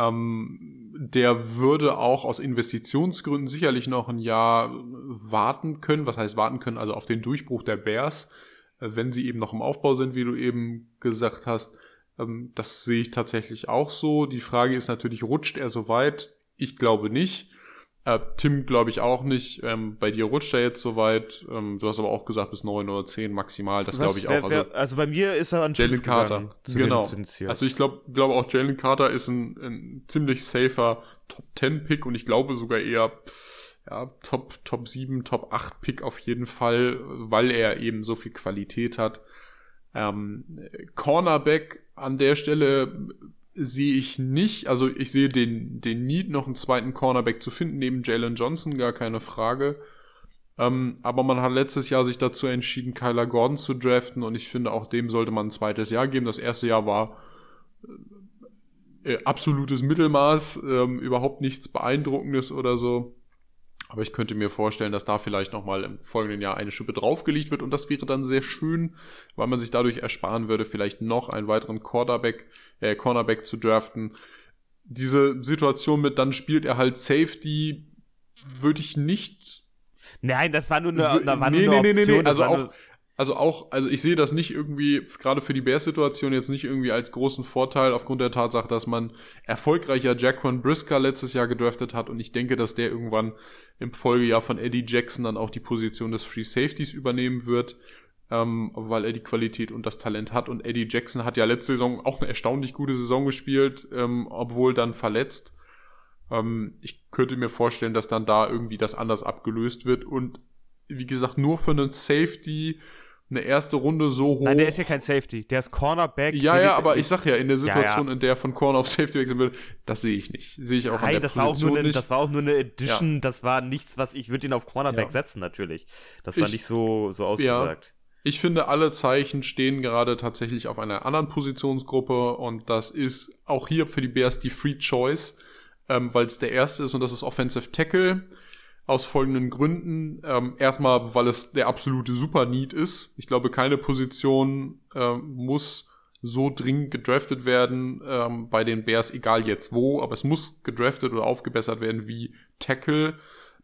Ähm, der würde auch aus Investitionsgründen sicherlich noch ein Jahr warten können. Was heißt warten können? Also auf den Durchbruch der Bears, äh, wenn sie eben noch im Aufbau sind, wie du eben gesagt hast. Ähm, das sehe ich tatsächlich auch so. Die Frage ist natürlich, rutscht er so weit? Ich glaube nicht. Äh, Tim glaube ich auch nicht. Ähm, bei dir rutscht er jetzt so weit. Ähm, du hast aber auch gesagt bis neun oder zehn maximal. Das glaube ich wer, auch. Also, also, bei mir ist er an Jalen Carter. Genau. Also ich glaube glaube auch Jalen Carter ist ein, ein ziemlich safer Top 10 Pick und ich glaube sogar eher ja, Top, Top 7, Top 8 Pick auf jeden Fall, weil er eben so viel Qualität hat. Ähm, Cornerback an der Stelle sehe ich nicht, also ich sehe den, den Need, noch einen zweiten Cornerback zu finden, neben Jalen Johnson, gar keine Frage. Ähm, aber man hat letztes Jahr sich dazu entschieden, Kyler Gordon zu draften und ich finde, auch dem sollte man ein zweites Jahr geben. Das erste Jahr war äh, absolutes Mittelmaß, ähm, überhaupt nichts Beeindruckendes oder so. Aber ich könnte mir vorstellen, dass da vielleicht nochmal im folgenden Jahr eine Schippe draufgelegt wird und das wäre dann sehr schön, weil man sich dadurch ersparen würde, vielleicht noch einen weiteren Cornerback, äh, Cornerback zu draften. Diese Situation mit, dann spielt er halt Safety, würde ich nicht. Nein, das war nur eine, da war nee, nur eine nee, Option. Nee, nee, nee. Also auch, also auch, also ich sehe das nicht irgendwie, gerade für die Bears-Situation jetzt nicht irgendwie als großen Vorteil aufgrund der Tatsache, dass man erfolgreicher Jaquan Brisker letztes Jahr gedraftet hat. Und ich denke, dass der irgendwann im Folgejahr von Eddie Jackson dann auch die Position des Free Safeties übernehmen wird, ähm, weil er die Qualität und das Talent hat. Und Eddie Jackson hat ja letzte Saison auch eine erstaunlich gute Saison gespielt, ähm, obwohl dann verletzt. Ähm, ich könnte mir vorstellen, dass dann da irgendwie das anders abgelöst wird. Und wie gesagt, nur für einen Safety eine erste Runde so hoch. Nein, der ist ja kein Safety, der ist Cornerback. Ja, ja, aber ich sag ja, in der Situation, ja, ja. in der von Corner auf Safety wechseln würde, das sehe ich nicht. Sehe ich auch Nein, an der das Position war auch nur eine, Das war auch nur eine Edition, ja. das war nichts, was ich würde ihn auf Cornerback setzen, natürlich. Das war ich, nicht so, so ausgesagt. Ich finde, alle Zeichen stehen gerade tatsächlich auf einer anderen Positionsgruppe und das ist auch hier für die Bears die Free Choice, ähm, weil es der erste ist und das ist Offensive Tackle aus folgenden Gründen. Ähm, erstmal, weil es der absolute Super-Need ist. Ich glaube, keine Position äh, muss so dringend gedraftet werden ähm, bei den Bears, egal jetzt wo, aber es muss gedraftet oder aufgebessert werden wie Tackle.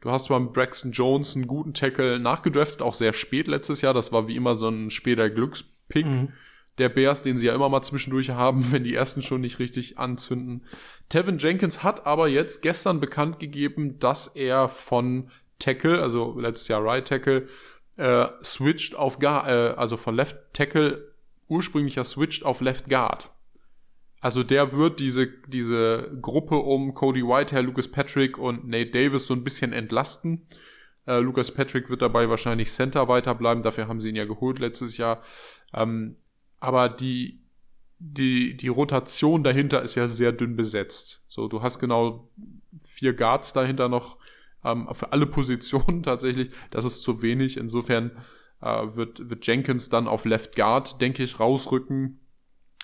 Du hast beim Braxton Jones einen guten Tackle nachgedraftet, auch sehr spät letztes Jahr. Das war wie immer so ein später Glückspick. Mhm der Bears, den sie ja immer mal zwischendurch haben, wenn die ersten schon nicht richtig anzünden. Tevin Jenkins hat aber jetzt gestern bekannt gegeben, dass er von Tackle, also letztes Jahr Right Tackle, äh, switcht auf Guard, äh, also von Left Tackle ursprünglicher switcht auf Left Guard. Also der wird diese, diese Gruppe um Cody Whitehair, Lucas Patrick und Nate Davis so ein bisschen entlasten. Äh, Lucas Patrick wird dabei wahrscheinlich Center weiterbleiben, dafür haben sie ihn ja geholt letztes Jahr. Ähm, aber die, die, die Rotation dahinter ist ja sehr dünn besetzt. So, du hast genau vier Guards dahinter noch ähm, für alle Positionen tatsächlich. Das ist zu wenig. Insofern äh, wird, wird Jenkins dann auf Left Guard, denke ich, rausrücken.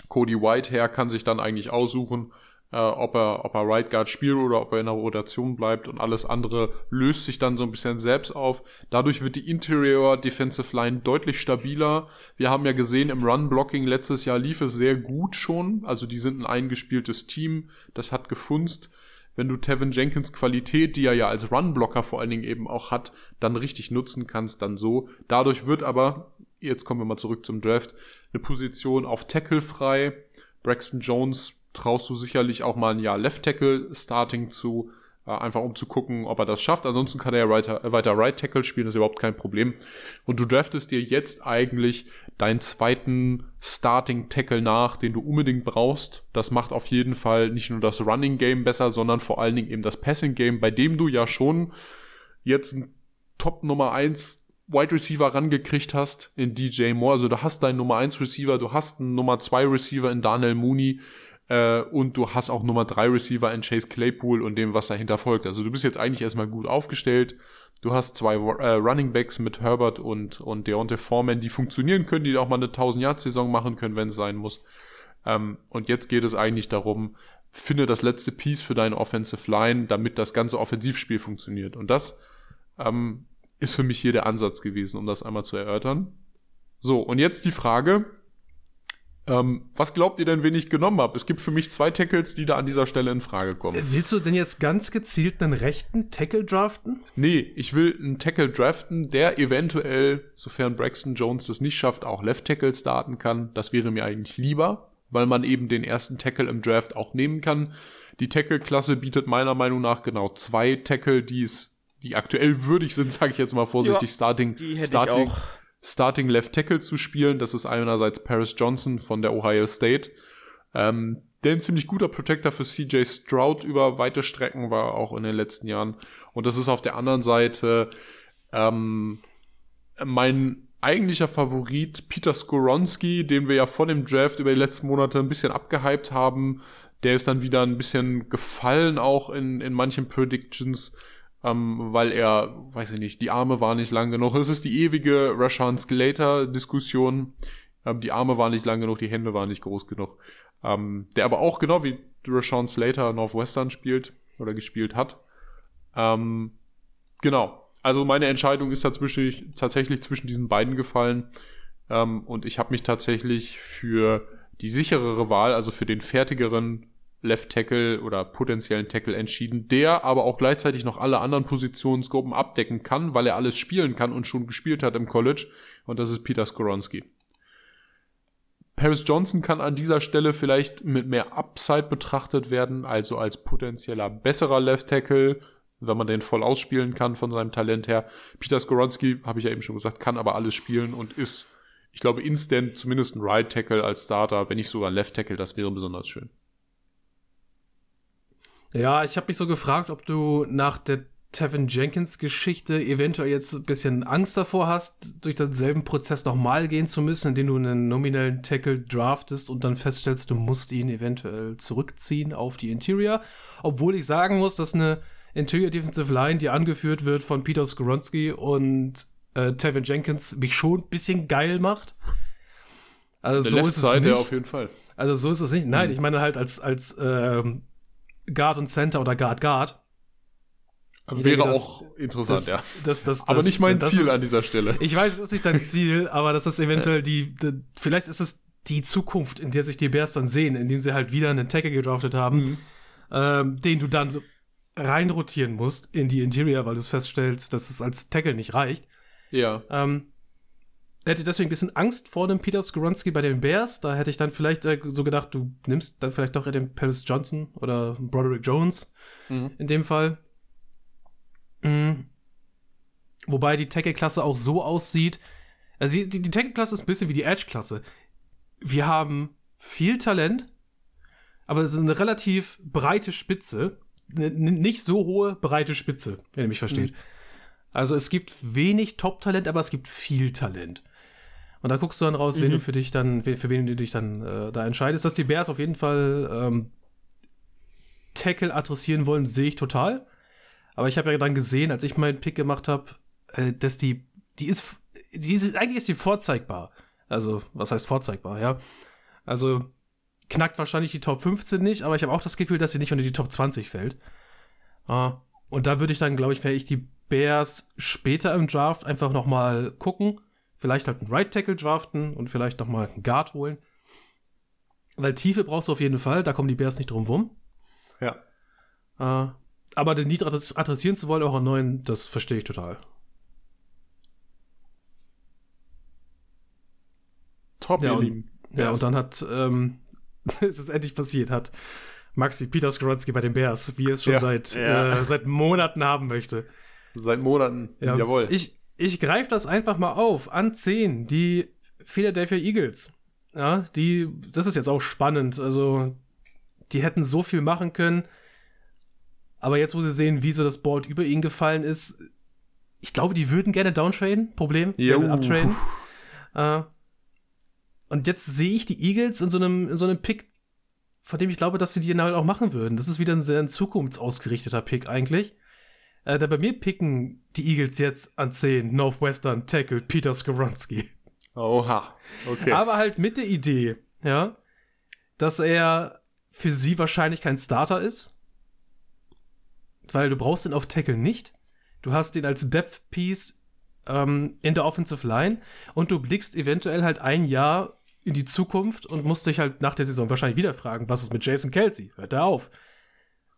Cody Whitehair kann sich dann eigentlich aussuchen, äh, ob, er, ob er Right Guard spielt oder ob er in der Rotation bleibt und alles andere löst sich dann so ein bisschen selbst auf. Dadurch wird die Interior Defensive Line deutlich stabiler. Wir haben ja gesehen, im Run-Blocking letztes Jahr lief es sehr gut schon. Also die sind ein eingespieltes Team. Das hat gefunzt. Wenn du Tevin Jenkins Qualität, die er ja als Run-Blocker vor allen Dingen eben auch hat, dann richtig nutzen kannst, dann so. Dadurch wird aber, jetzt kommen wir mal zurück zum Draft, eine Position auf Tackle frei. Braxton Jones traust du sicherlich auch mal ein Jahr Left Tackle Starting zu. Äh, einfach um zu gucken, ob er das schafft. Ansonsten kann er ja weiter, weiter Right Tackle spielen, ist überhaupt kein Problem. Und du draftest dir jetzt eigentlich deinen zweiten Starting Tackle nach, den du unbedingt brauchst. Das macht auf jeden Fall nicht nur das Running Game besser, sondern vor allen Dingen eben das Passing Game, bei dem du ja schon jetzt ein Top Nummer 1 Wide Receiver rangekriegt hast in DJ Moore. Also du hast deinen Nummer 1 Receiver, du hast einen Nummer 2 Receiver in Daniel Mooney äh, und du hast auch Nummer 3 Receiver in Chase Claypool und dem, was dahinter folgt. Also du bist jetzt eigentlich erstmal gut aufgestellt. Du hast zwei äh, Running Backs mit Herbert und, und Deontay Foreman, die funktionieren können, die auch mal eine 1000-Yard-Saison machen können, wenn es sein muss. Ähm, und jetzt geht es eigentlich darum, finde das letzte Piece für deine Offensive Line, damit das ganze Offensivspiel funktioniert. Und das ähm, ist für mich hier der Ansatz gewesen, um das einmal zu erörtern. So, und jetzt die Frage, ähm, was glaubt ihr denn, wen ich genommen habe? Es gibt für mich zwei Tackles, die da an dieser Stelle in Frage kommen. Willst du denn jetzt ganz gezielt einen rechten Tackle draften? Nee, ich will einen Tackle draften, der eventuell, sofern Braxton Jones das nicht schafft, auch Left Tackle starten kann. Das wäre mir eigentlich lieber, weil man eben den ersten Tackle im Draft auch nehmen kann. Die Tackle-Klasse bietet meiner Meinung nach genau zwei Tackle, die es die aktuell würdig sind, sage ich jetzt mal vorsichtig, ja, Starting, Starting, Starting Left Tackle zu spielen. Das ist einerseits Paris Johnson von der Ohio State, ähm, der ein ziemlich guter Protector für CJ Stroud über weite Strecken war, auch in den letzten Jahren. Und das ist auf der anderen Seite ähm, mein eigentlicher Favorit Peter Skoronski, den wir ja vor dem Draft über die letzten Monate ein bisschen abgehypt haben. Der ist dann wieder ein bisschen gefallen, auch in, in manchen Predictions ähm, weil er, weiß ich nicht, die Arme waren nicht lang genug. Es ist die ewige Rashan Scalator-Diskussion. Ähm, die Arme waren nicht lang genug, die Hände waren nicht groß genug. Ähm, der aber auch genau wie Rashawn Slater Northwestern spielt oder gespielt hat. Ähm, genau. Also meine Entscheidung ist tatsächlich, tatsächlich zwischen diesen beiden gefallen. Ähm, und ich habe mich tatsächlich für die sicherere Wahl, also für den fertigeren Left Tackle oder potenziellen Tackle entschieden, der aber auch gleichzeitig noch alle anderen Positionsgruppen abdecken kann, weil er alles spielen kann und schon gespielt hat im College. Und das ist Peter Skoronski. Paris Johnson kann an dieser Stelle vielleicht mit mehr Upside betrachtet werden, also als potenzieller besserer Left Tackle, wenn man den voll ausspielen kann von seinem Talent her. Peter Skoronski, habe ich ja eben schon gesagt, kann aber alles spielen und ist, ich glaube, instant zumindest ein Right Tackle als Starter, wenn nicht sogar ein Left Tackle, das wäre besonders schön. Ja, ich habe mich so gefragt, ob du nach der Tevin Jenkins Geschichte eventuell jetzt ein bisschen Angst davor hast, durch denselben Prozess nochmal gehen zu müssen, indem du einen nominellen Tackle draftest und dann feststellst, du musst ihn eventuell zurückziehen auf die Interior. Obwohl ich sagen muss, dass eine Interior Defensive Line, die angeführt wird von Peter Skoronski und äh, Tevin Jenkins, mich schon ein bisschen geil macht. Also so ist es nicht. auf jeden Fall. Also so ist es nicht. Nein, mhm. ich meine halt als als ähm, Guard und Center oder Guard Guard. Wäre das, auch interessant, das, ja. Das, das, aber nicht mein Ziel ist, an dieser Stelle. Ich weiß, es ist nicht dein Ziel, aber das ist eventuell die, die, vielleicht ist es die Zukunft, in der sich die Bears dann sehen, indem sie halt wieder einen Tackle gedraftet haben, mhm. ähm, den du dann reinrotieren musst in die Interior, weil du es feststellst, dass es als Tackle nicht reicht. Ja. Ähm, hätte deswegen ein bisschen Angst vor dem Peter Skoronski bei den Bears. Da hätte ich dann vielleicht äh, so gedacht, du nimmst dann vielleicht doch den Paris Johnson oder Broderick Jones mhm. in dem Fall. Mhm. Wobei die Tackle-Klasse auch so aussieht. Also die, die, die Tackle-Klasse ist ein bisschen wie die Edge-Klasse. Wir haben viel Talent, aber es ist eine relativ breite Spitze. N nicht so hohe, breite Spitze, wenn ihr mich versteht. Mhm. Also es gibt wenig Top-Talent, aber es gibt viel Talent. Und da guckst du dann raus, mhm. wen du für dich dann, für wen du dich dann äh, da entscheidest. Dass die Bears auf jeden Fall ähm, Tackle adressieren wollen, sehe ich total. Aber ich habe ja dann gesehen, als ich meinen Pick gemacht habe, äh, dass die, die ist, die ist, eigentlich ist die vorzeigbar. Also, was heißt vorzeigbar, ja? Also, knackt wahrscheinlich die Top 15 nicht, aber ich habe auch das Gefühl, dass sie nicht unter die Top 20 fällt. Uh, und da würde ich dann, glaube ich, wäre ich die Bears später im Draft einfach noch mal gucken Vielleicht halt einen Right Tackle draften und vielleicht noch mal einen Guard holen. Weil Tiefe brauchst du auf jeden Fall, da kommen die Bears nicht drum rum. Ja. Äh, aber den Need adressieren zu wollen, auch einen neuen, das verstehe ich total. Top, ja, und, ja, und dann hat, ähm, es ist endlich passiert, hat Maxi Peter Skoronsky bei den Bears, wie er es schon ja. seit, ja. Äh, seit Monaten haben möchte. Seit Monaten, ja. jawohl. Ich, ich greife das einfach mal auf. An 10, die Philadelphia Eagles. Ja, die, das ist jetzt auch spannend. Also, die hätten so viel machen können. Aber jetzt, wo sie sehen, wie so das Board über ihn gefallen ist, ich glaube, die würden gerne downtraden. Problem, uptraden. Äh, und jetzt sehe ich die Eagles in so einem, in so einem Pick, von dem ich glaube, dass sie die halt auch machen würden. Das ist wieder ein sehr zukunftsausgerichteter Pick eigentlich. Äh, da bei mir picken die Eagles jetzt an 10 Northwestern Tackle Peter Skoronski. Oha, okay. Aber halt mit der Idee, ja, dass er für sie wahrscheinlich kein Starter ist. Weil du brauchst ihn auf Tackle nicht. Du hast ihn als Depth Piece ähm, in der Offensive Line und du blickst eventuell halt ein Jahr in die Zukunft und musst dich halt nach der Saison wahrscheinlich wieder fragen, was ist mit Jason Kelsey? Hört er auf?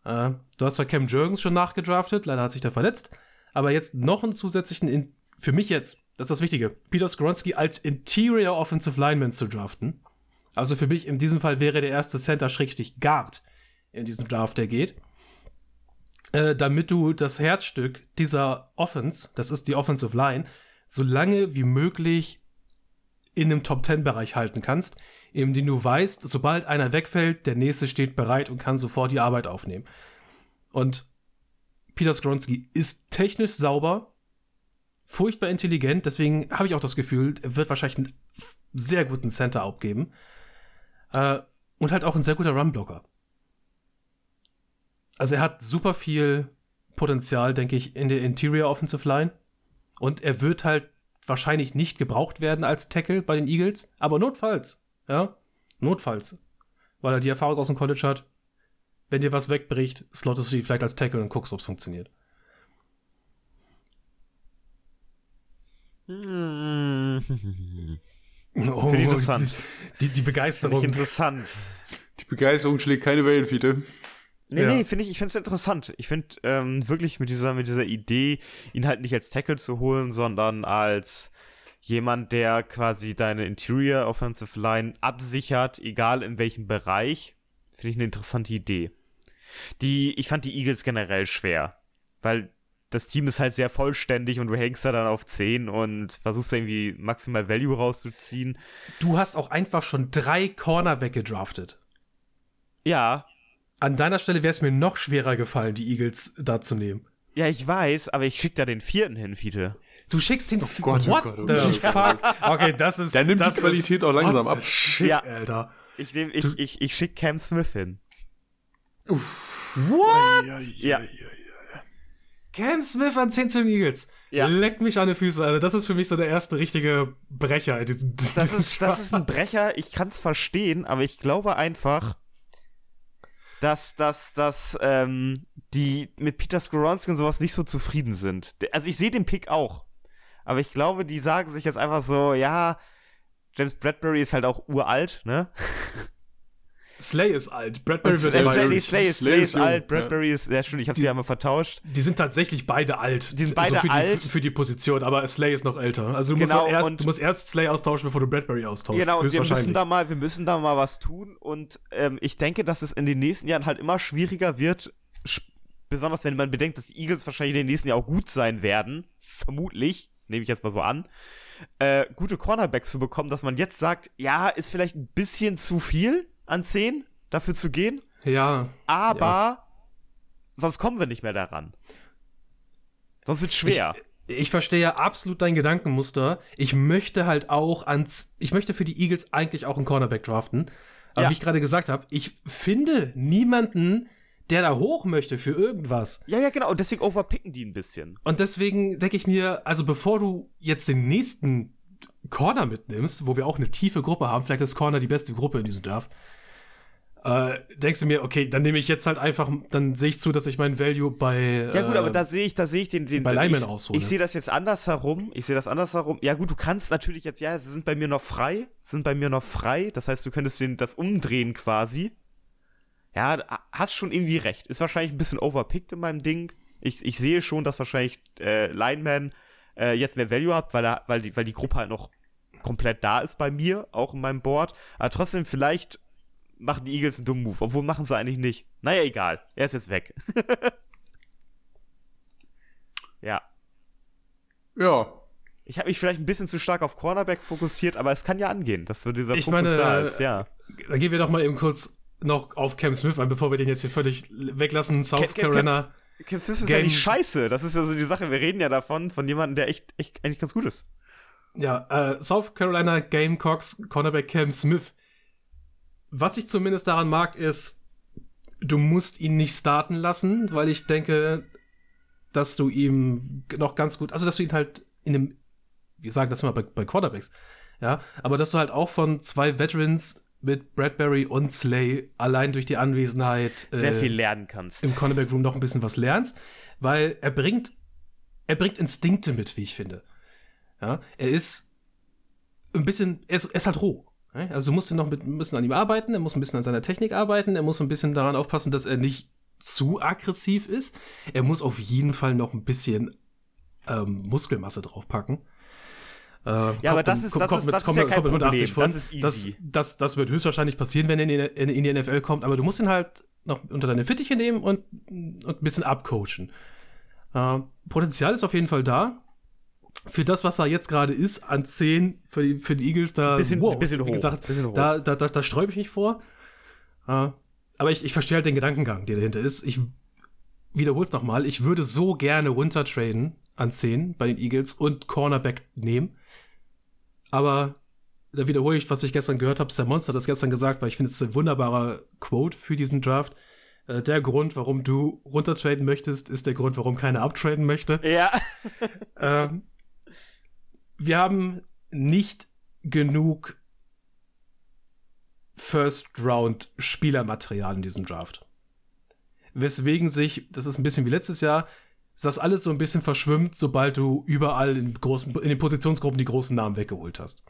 Äh, du hast zwar Cam Jurgens schon nachgedraftet, leider hat sich der verletzt, aber jetzt noch einen zusätzlichen, in, für mich jetzt, das ist das Wichtige, Peter Skoronsky als Interior Offensive Lineman zu draften. Also für mich in diesem Fall wäre der erste Center-Guard in diesem Draft, der geht. Äh, damit du das Herzstück dieser Offense, das ist die Offensive Line, so lange wie möglich in einem Top-10-Bereich halten kannst, indem du weißt, sobald einer wegfällt, der nächste steht bereit und kann sofort die Arbeit aufnehmen. Und Peter Skronski ist technisch sauber, furchtbar intelligent, deswegen habe ich auch das Gefühl, er wird wahrscheinlich einen sehr guten Center abgeben. Äh, und halt auch ein sehr guter Runblocker. Also er hat super viel Potenzial, denke ich, in der Interior Offensive Line. Und er wird halt wahrscheinlich nicht gebraucht werden als Tackle bei den Eagles, aber notfalls, ja, notfalls, weil er die Erfahrung aus dem College hat. Wenn dir was wegbricht, slottest du die vielleicht als Tackle und guckst, ob es funktioniert. Oh, Finde ich interessant. Die, die Begeisterung. Ich interessant. Die Begeisterung schlägt keine Wellen, Fiete. Nee, ja. nee, finde ich, ich finde es interessant. Ich finde ähm, wirklich mit dieser, mit dieser Idee, ihn halt nicht als Tackle zu holen, sondern als jemand, der quasi deine Interior Offensive Line absichert, egal in welchem Bereich, finde ich eine interessante Idee. Die, ich fand die Eagles generell schwer, weil das Team ist halt sehr vollständig und du hängst da dann auf 10 und versuchst da irgendwie maximal Value rauszuziehen. Du hast auch einfach schon drei Corner weggedraftet. Ja, an deiner Stelle wäre es mir noch schwerer gefallen, die Eagles da zu nehmen. Ja, ich weiß, aber ich schick da den vierten hin, Fiete. Du schickst den oh Gott, oh What oh Gott, oh the fuck? Okay, das ist. Der nimmt das die Qualität ist, auch langsam ab. Shit, ja. Alter. Ich, nehm, ich, ich, ich schick Cam Smith hin. Uff. What? Ja, ja, ja. Cam Smith an 10 zu den Eagles. Ja. Leck mich an die Füße. Also, das ist für mich so der erste richtige Brecher in diesem. Das, ist, das ist ein Brecher, ich kann es verstehen, aber ich glaube einfach, dass, dass, dass ähm, die mit Peter Skoronski und sowas nicht so zufrieden sind. Also ich sehe den Pick auch. Aber ich glaube, die sagen sich jetzt einfach so, ja, James Bradbury ist halt auch uralt, ne? Slay ist alt. Bradbury wird Slay, Slay, Slay, ist, Slay ist alt. Bradbury ja. ist, ja stimmt, ich habe sie ja mal vertauscht. Die sind tatsächlich beide alt. Die sind beide also für alt. Die, für die Position, aber Slay ist noch älter. Also du, genau, musst, erst, du musst erst Slay austauschen, bevor du Bradbury austauschst. Genau, und wir müssen da mal, wir müssen da mal was tun. Und ähm, ich denke, dass es in den nächsten Jahren halt immer schwieriger wird, besonders wenn man bedenkt, dass die Eagles wahrscheinlich in den nächsten Jahren auch gut sein werden. Vermutlich, nehme ich jetzt mal so an. Äh, gute Cornerbacks zu bekommen, dass man jetzt sagt, ja, ist vielleicht ein bisschen zu viel an 10, dafür zu gehen. Ja. Aber ja. sonst kommen wir nicht mehr daran. Sonst wird schwer. Ich, ich verstehe absolut dein Gedankenmuster. Ich möchte halt auch ans, ich möchte für die Eagles eigentlich auch einen Cornerback draften. Aber ja. wie ich gerade gesagt habe, ich finde niemanden, der da hoch möchte für irgendwas. Ja, ja, genau. Und deswegen overpicken die ein bisschen. Und deswegen denke ich mir, also bevor du jetzt den nächsten Corner mitnimmst, wo wir auch eine tiefe Gruppe haben, vielleicht ist Corner die beste Gruppe in diesem Draft, äh, denkst du mir, okay, dann nehme ich jetzt halt einfach, dann sehe ich zu, dass ich meinen Value bei. Ja, gut, äh, aber da sehe ich, da sehe ich den, den, bei Lyman ich, aushole. Ich sehe das jetzt anders herum. Ich sehe das anders herum. Ja, gut, du kannst natürlich jetzt, ja, sie sind bei mir noch frei, sind bei mir noch frei. Das heißt, du könntest den, das umdrehen quasi. Ja, hast schon irgendwie recht. Ist wahrscheinlich ein bisschen overpicked in meinem Ding. Ich, ich sehe schon, dass wahrscheinlich äh, Lineman äh, jetzt mehr Value hat, weil, er, weil, die, weil die Gruppe halt noch komplett da ist bei mir, auch in meinem Board. Aber trotzdem vielleicht machen die Eagles einen dummen Move. Obwohl machen sie eigentlich nicht. Naja, egal. Er ist jetzt weg. ja. Ja. Ich habe mich vielleicht ein bisschen zu stark auf Cornerback fokussiert, aber es kann ja angehen, dass so dieser ich Fokus meine, da ist, ja. Dann gehen wir doch mal eben kurz noch auf Cam Smith ein, bevor wir den jetzt hier völlig weglassen. South Cam, Carolina. Cam, Cam Smith ist Game. ja nicht scheiße. Das ist ja so die Sache. Wir reden ja davon, von jemandem, der echt, echt eigentlich ganz gut ist. Ja, äh, South Carolina Gamecocks Cornerback Cam Smith. Was ich zumindest daran mag, ist, du musst ihn nicht starten lassen, weil ich denke, dass du ihm noch ganz gut, also dass du ihn halt in einem, wir sagen das immer bei, bei Quarterbacks, ja, aber dass du halt auch von zwei Veterans mit Bradbury und Slay allein durch die Anwesenheit sehr äh, viel lernen kannst. Im Cornerback Room noch ein bisschen was lernst, weil er bringt, er bringt Instinkte mit, wie ich finde. Ja, er ist ein bisschen, er ist, er ist halt roh. Also du musst noch mit, ein bisschen an ihm arbeiten, er muss ein bisschen an seiner Technik arbeiten, er muss ein bisschen daran aufpassen, dass er nicht zu aggressiv ist. Er muss auf jeden Fall noch ein bisschen ähm, Muskelmasse draufpacken. Äh, ja, aber das ist, das ist, das ist ja kein Problem. Das ist easy. Das, das, das wird höchstwahrscheinlich passieren, wenn er in, in, in, die NFL kommt, aber du musst ihn halt noch unter deine Fittiche nehmen und, und ein bisschen abcoachen. Äh, Potenzial ist auf jeden Fall da. Für das, was er jetzt gerade ist, an 10 für die, für die Eagles, da, bisschen, wow, bisschen wie hoch, gesagt, bisschen hoch. da, da, da, da sträube ich mich vor. Äh, aber ich, ich verstehe halt den Gedankengang, der dahinter ist. Ich wiederhole es nochmal. Ich würde so gerne runtertraden an 10 bei den Eagles und Cornerback nehmen. Aber da wiederhole ich, was ich gestern gehört habe. Sam Monster hat das gestern gesagt, weil ich finde, es ist ein wunderbarer Quote für diesen Draft. Äh, der Grund, warum du runtertraden möchtest, ist der Grund, warum keiner abtraden möchte. Ja. ähm, wir haben nicht genug First-Round-Spielermaterial in diesem Draft. Weswegen sich, das ist ein bisschen wie letztes Jahr, das alles so ein bisschen verschwimmt, sobald du überall in, großen, in den Positionsgruppen die großen Namen weggeholt hast.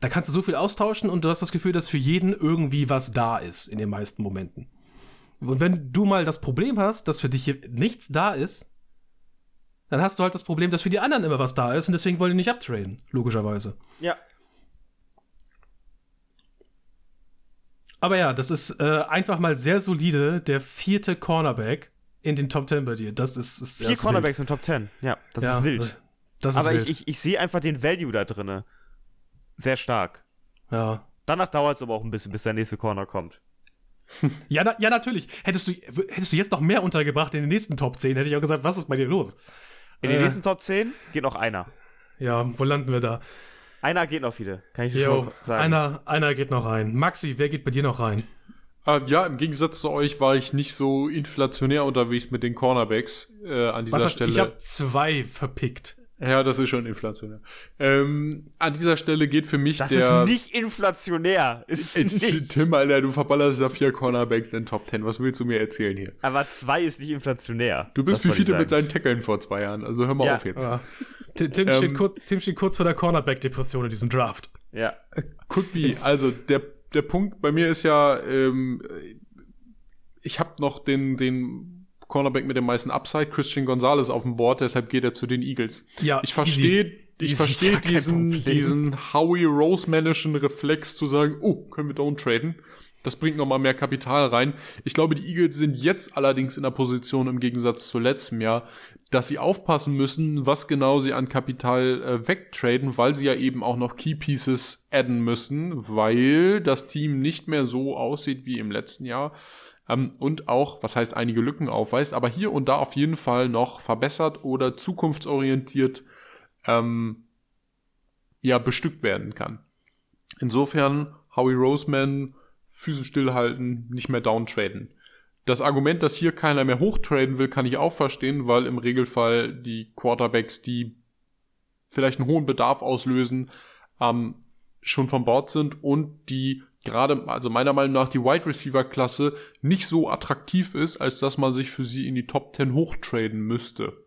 Da kannst du so viel austauschen und du hast das Gefühl, dass für jeden irgendwie was da ist in den meisten Momenten. Und wenn du mal das Problem hast, dass für dich hier nichts da ist, dann hast du halt das Problem, dass für die anderen immer was da ist und deswegen wollen die nicht abtraden, logischerweise. Ja. Aber ja, das ist äh, einfach mal sehr solide, der vierte Cornerback in den Top 10 bei dir. Das ist, ist Vier Cornerbacks wild. in Top 10. Ja, das ja, ist wild. Das ist Aber wild. ich, ich, ich sehe einfach den Value da drin. Sehr stark. Ja. Danach dauert es aber auch ein bisschen, bis der nächste Corner kommt. ja, na, ja, natürlich. Hättest du, hättest du jetzt noch mehr untergebracht in den nächsten Top 10, hätte ich auch gesagt, was ist bei dir los? In den äh, nächsten Top 10 geht noch einer. Ja, wo landen wir da? Einer geht noch wieder, kann ich dir schon sagen. Einer, einer geht noch rein. Maxi, wer geht bei dir noch rein? Äh, ja, im Gegensatz zu euch war ich nicht so inflationär unterwegs mit den Cornerbacks äh, an dieser Was Stelle. Ich habe zwei verpickt. Ja, das ist schon inflationär. Ähm, an dieser Stelle geht für mich das der. Das ist nicht inflationär. Ist nicht. Tim, Alter, du verballerst da vier Cornerbacks in Top 10. Was willst du mir erzählen hier? Aber zwei ist nicht inflationär. Du bist wie viele mit seinen Tackeln vor zwei Jahren. Also hör mal ja. auf jetzt. Ja. Tim, Tim, ähm, steht kurz, Tim steht kurz vor der Cornerback-Depression in diesem Draft. Ja. Could be. Also der, der Punkt bei mir ist ja, ähm, ich habe noch den, den Cornerback mit dem meisten Upside, Christian Gonzalez, auf dem Board, deshalb geht er zu den Eagles. Ja, ich verstehe ich verstehe diesen, diesen Howie Rosemanischen Reflex zu sagen, oh, können wir don't traden. Das bringt nochmal mehr Kapital rein. Ich glaube, die Eagles sind jetzt allerdings in der Position im Gegensatz zu letztem Jahr, dass sie aufpassen müssen, was genau sie an Kapital äh, wegtraden, weil sie ja eben auch noch Key Pieces adden müssen, weil das Team nicht mehr so aussieht wie im letzten Jahr ähm, und auch, was heißt einige Lücken aufweist, aber hier und da auf jeden Fall noch verbessert oder zukunftsorientiert ähm, ja bestückt werden kann. Insofern Howie Roseman Füße stillhalten, nicht mehr downtraden. Das Argument, dass hier keiner mehr hochtraden will, kann ich auch verstehen, weil im Regelfall die Quarterbacks, die vielleicht einen hohen Bedarf auslösen, ähm, schon von Bord sind und die gerade, also meiner Meinung nach, die Wide Receiver Klasse nicht so attraktiv ist, als dass man sich für sie in die Top 10 hochtraden müsste.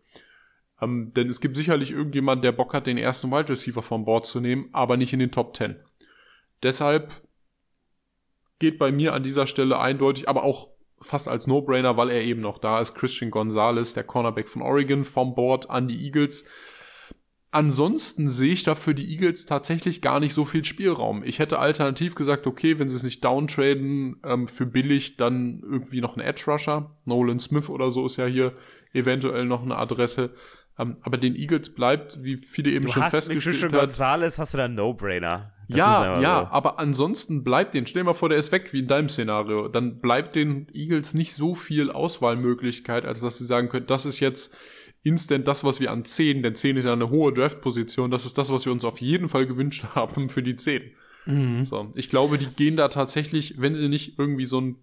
Ähm, denn es gibt sicherlich irgendjemand, der Bock hat, den ersten Wide Receiver von Bord zu nehmen, aber nicht in den Top 10. Deshalb geht bei mir an dieser Stelle eindeutig, aber auch fast als No-Brainer, weil er eben noch da ist, Christian Gonzalez, der Cornerback von Oregon, vom Board an die Eagles. ansonsten sehe ich da für die Eagles tatsächlich gar nicht so viel Spielraum. Ich hätte alternativ gesagt, okay, wenn sie es nicht downtraden ähm, für billig, dann irgendwie noch ein Edge Rusher. Nolan Smith oder so ist ja hier eventuell noch eine Adresse. Um, ähm, aber den Eagles bleibt, wie viele eben du schon hast festgestellt haben. Gonzalez hast du da No-Brainer. Ja, ja, so. aber ansonsten bleibt den, stell dir mal vor, der ist weg, wie in deinem Szenario. Dann bleibt den Eagles nicht so viel Auswahlmöglichkeit, als dass sie sagen können, das ist jetzt instant das, was wir an 10, denn 10 ist ja eine hohe Draft-Position, das ist das, was wir uns auf jeden Fall gewünscht haben für die 10. Mhm. So, ich glaube, die gehen da tatsächlich, wenn sie nicht irgendwie so ein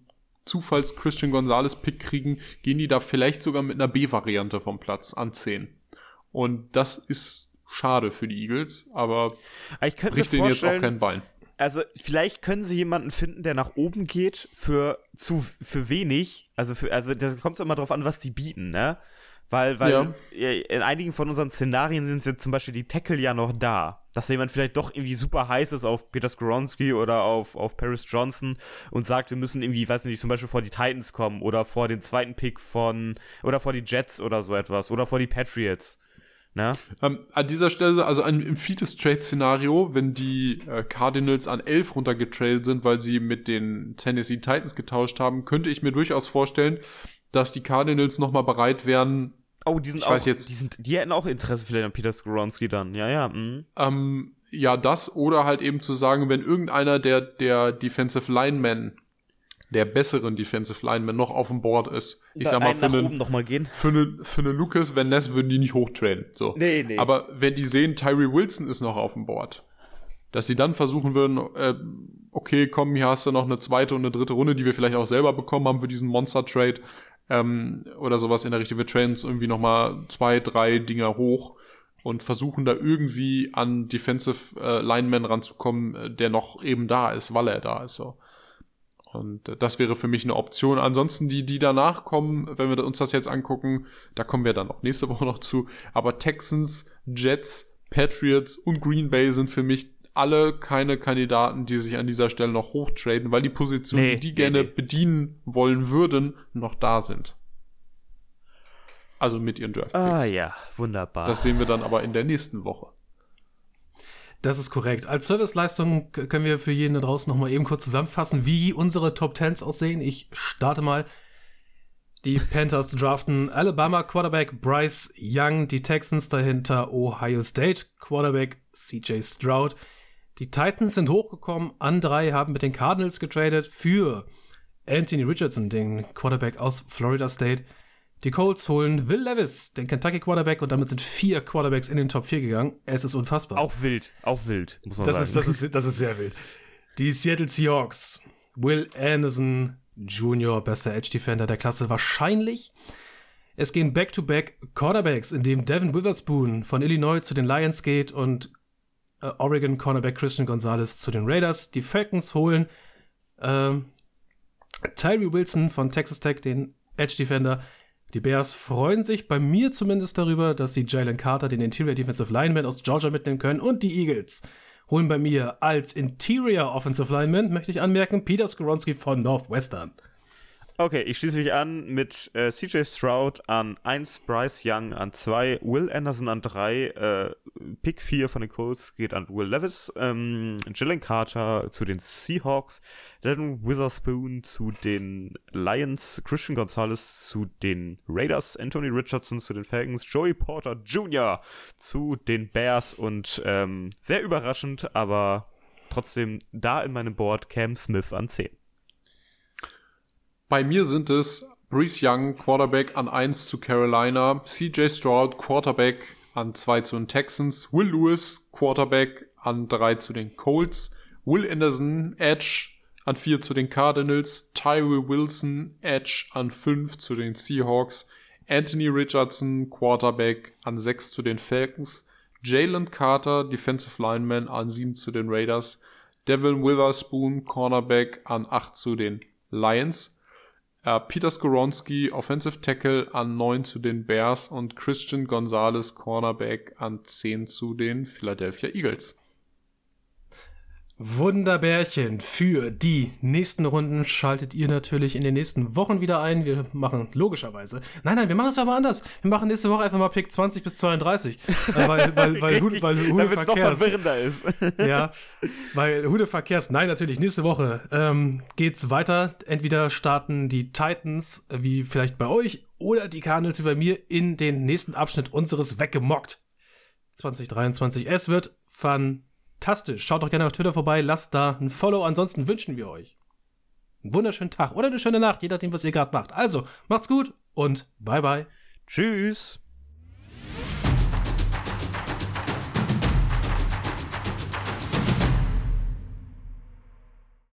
Zufalls Christian Gonzalez Pick kriegen, gehen die da vielleicht sogar mit einer B-Variante vom Platz an 10. Und das ist schade für die Eagles, aber ich bricht denen jetzt auch kein Bein. Also vielleicht können sie jemanden finden, der nach oben geht für zu für wenig. Also für also das kommt immer darauf an, was die bieten, ne? Weil, weil ja. in einigen von unseren Szenarien sind jetzt zum Beispiel die Tackle ja noch da. Dass jemand vielleicht doch irgendwie super heiß ist auf Peter Skoronski oder auf, auf Paris Johnson und sagt, wir müssen irgendwie, weiß nicht, zum Beispiel vor die Titans kommen oder vor den zweiten Pick von, oder vor die Jets oder so etwas oder vor die Patriots. Ne? Ähm, an dieser Stelle, also ein, im Fetus-Trade-Szenario, wenn die äh, Cardinals an 11 runtergetradet sind, weil sie mit den Tennessee Titans getauscht haben, könnte ich mir durchaus vorstellen, dass die Cardinals nochmal bereit wären. Oh, die sind ich auch, weiß jetzt, die, sind, die hätten auch Interesse vielleicht an Peter Skoronski dann, ja, ja. Mhm. Ähm, ja, das oder halt eben zu sagen, wenn irgendeiner der, der Defensive Linemen der besseren Defensive Lineman noch auf dem Board ist. Ich sag mal, für einen, noch mal gehen. für eine, für eine Lucas Van Ness würden die nicht hochtraden. So. Nee, nee. Aber wenn die sehen, Tyree Wilson ist noch auf dem Board, dass sie dann versuchen würden, äh, okay, komm, hier hast du noch eine zweite und eine dritte Runde, die wir vielleicht auch selber bekommen haben für diesen Monster-Trade ähm, oder sowas in der Richtung. Wir traden irgendwie noch mal zwei, drei Dinger hoch und versuchen da irgendwie an Defensive äh, Lineman ranzukommen, äh, der noch eben da ist, weil er da ist. So. Und äh, das wäre für mich eine Option. Ansonsten die, die danach kommen, wenn wir uns das jetzt angucken, da kommen wir dann auch nächste Woche noch zu. Aber Texans, Jets, Patriots und Green Bay sind für mich alle keine Kandidaten, die sich an dieser Stelle noch hochtraden, weil die Positionen, nee, die die nee, gerne nee. bedienen wollen würden, noch da sind. Also mit ihren Draft. Ah ja, wunderbar. Das sehen wir dann aber in der nächsten Woche. Das ist korrekt. Als Serviceleistung können wir für jeden da draußen nochmal eben kurz zusammenfassen, wie unsere Top Tens aussehen. Ich starte mal. Die Panthers draften Alabama Quarterback Bryce Young, die Texans dahinter Ohio State Quarterback CJ Stroud, die Titans sind hochgekommen an drei, haben mit den Cardinals getradet für Anthony Richardson, den Quarterback aus Florida State. Die Colts holen Will Levis, den Kentucky Quarterback, und damit sind vier Quarterbacks in den Top 4 gegangen. Es ist unfassbar. Auch wild, auch wild, muss man das sagen. Ist, das, ist, das ist sehr wild. Die Seattle Seahawks, Will Anderson Jr., bester Edge Defender der Klasse, wahrscheinlich. Es gehen Back-to-Back -back Quarterbacks, indem Devin Witherspoon von Illinois zu den Lions geht und äh, Oregon Cornerback Christian Gonzalez zu den Raiders. Die Falcons holen äh, Tyree Wilson von Texas Tech, den Edge Defender. Die Bears freuen sich bei mir zumindest darüber, dass sie Jalen Carter, den Interior Defensive Lineman aus Georgia, mitnehmen können. Und die Eagles holen bei mir als Interior Offensive Lineman, möchte ich anmerken, Peter Skoronski von Northwestern. Okay, ich schließe mich an mit äh, CJ Stroud an 1, Bryce Young an 2, Will Anderson an 3, äh, Pick 4 von den Colts geht an Will Levis, ähm, Jalen Carter zu den Seahawks, Devin Witherspoon zu den Lions, Christian Gonzalez zu den Raiders, Anthony Richardson zu den Falcons, Joey Porter Jr. zu den Bears und ähm, sehr überraschend, aber trotzdem da in meinem Board Cam Smith an 10. Bei mir sind es Brees Young, Quarterback an 1 zu Carolina, CJ Stroud, Quarterback an 2 zu den Texans, Will Lewis, Quarterback an 3 zu den Colts, Will Anderson, Edge an 4 zu den Cardinals, Tyree Wilson, Edge an 5 zu den Seahawks, Anthony Richardson, Quarterback an 6 zu den Falcons, Jalen Carter, Defensive Lineman an 7 zu den Raiders, Devin Witherspoon, Cornerback an 8 zu den Lions, Peter Skoronski, Offensive Tackle an 9 zu den Bears und Christian Gonzalez, Cornerback an 10 zu den Philadelphia Eagles. Wunderbärchen. Für die nächsten Runden schaltet ihr natürlich in den nächsten Wochen wieder ein. Wir machen logischerweise. Nein, nein, wir machen es aber anders. Wir machen nächste Woche einfach mal Pick 20 bis 32. Äh, weil, weil, weil, Richtig, weil Hude Verkehrs. noch verwirrender ist. ja, weil Hude Verkehrs. Nein, natürlich, nächste Woche ähm, geht's weiter. Entweder starten die Titans, wie vielleicht bei euch, oder die Cardinals wie bei mir in den nächsten Abschnitt unseres Weggemockt 2023. Es wird fun fantastisch. Schaut doch gerne auf Twitter vorbei, lasst da ein Follow. Ansonsten wünschen wir euch einen wunderschönen Tag oder eine schöne Nacht, je nachdem, was ihr gerade macht. Also, macht's gut und bye bye. Tschüss.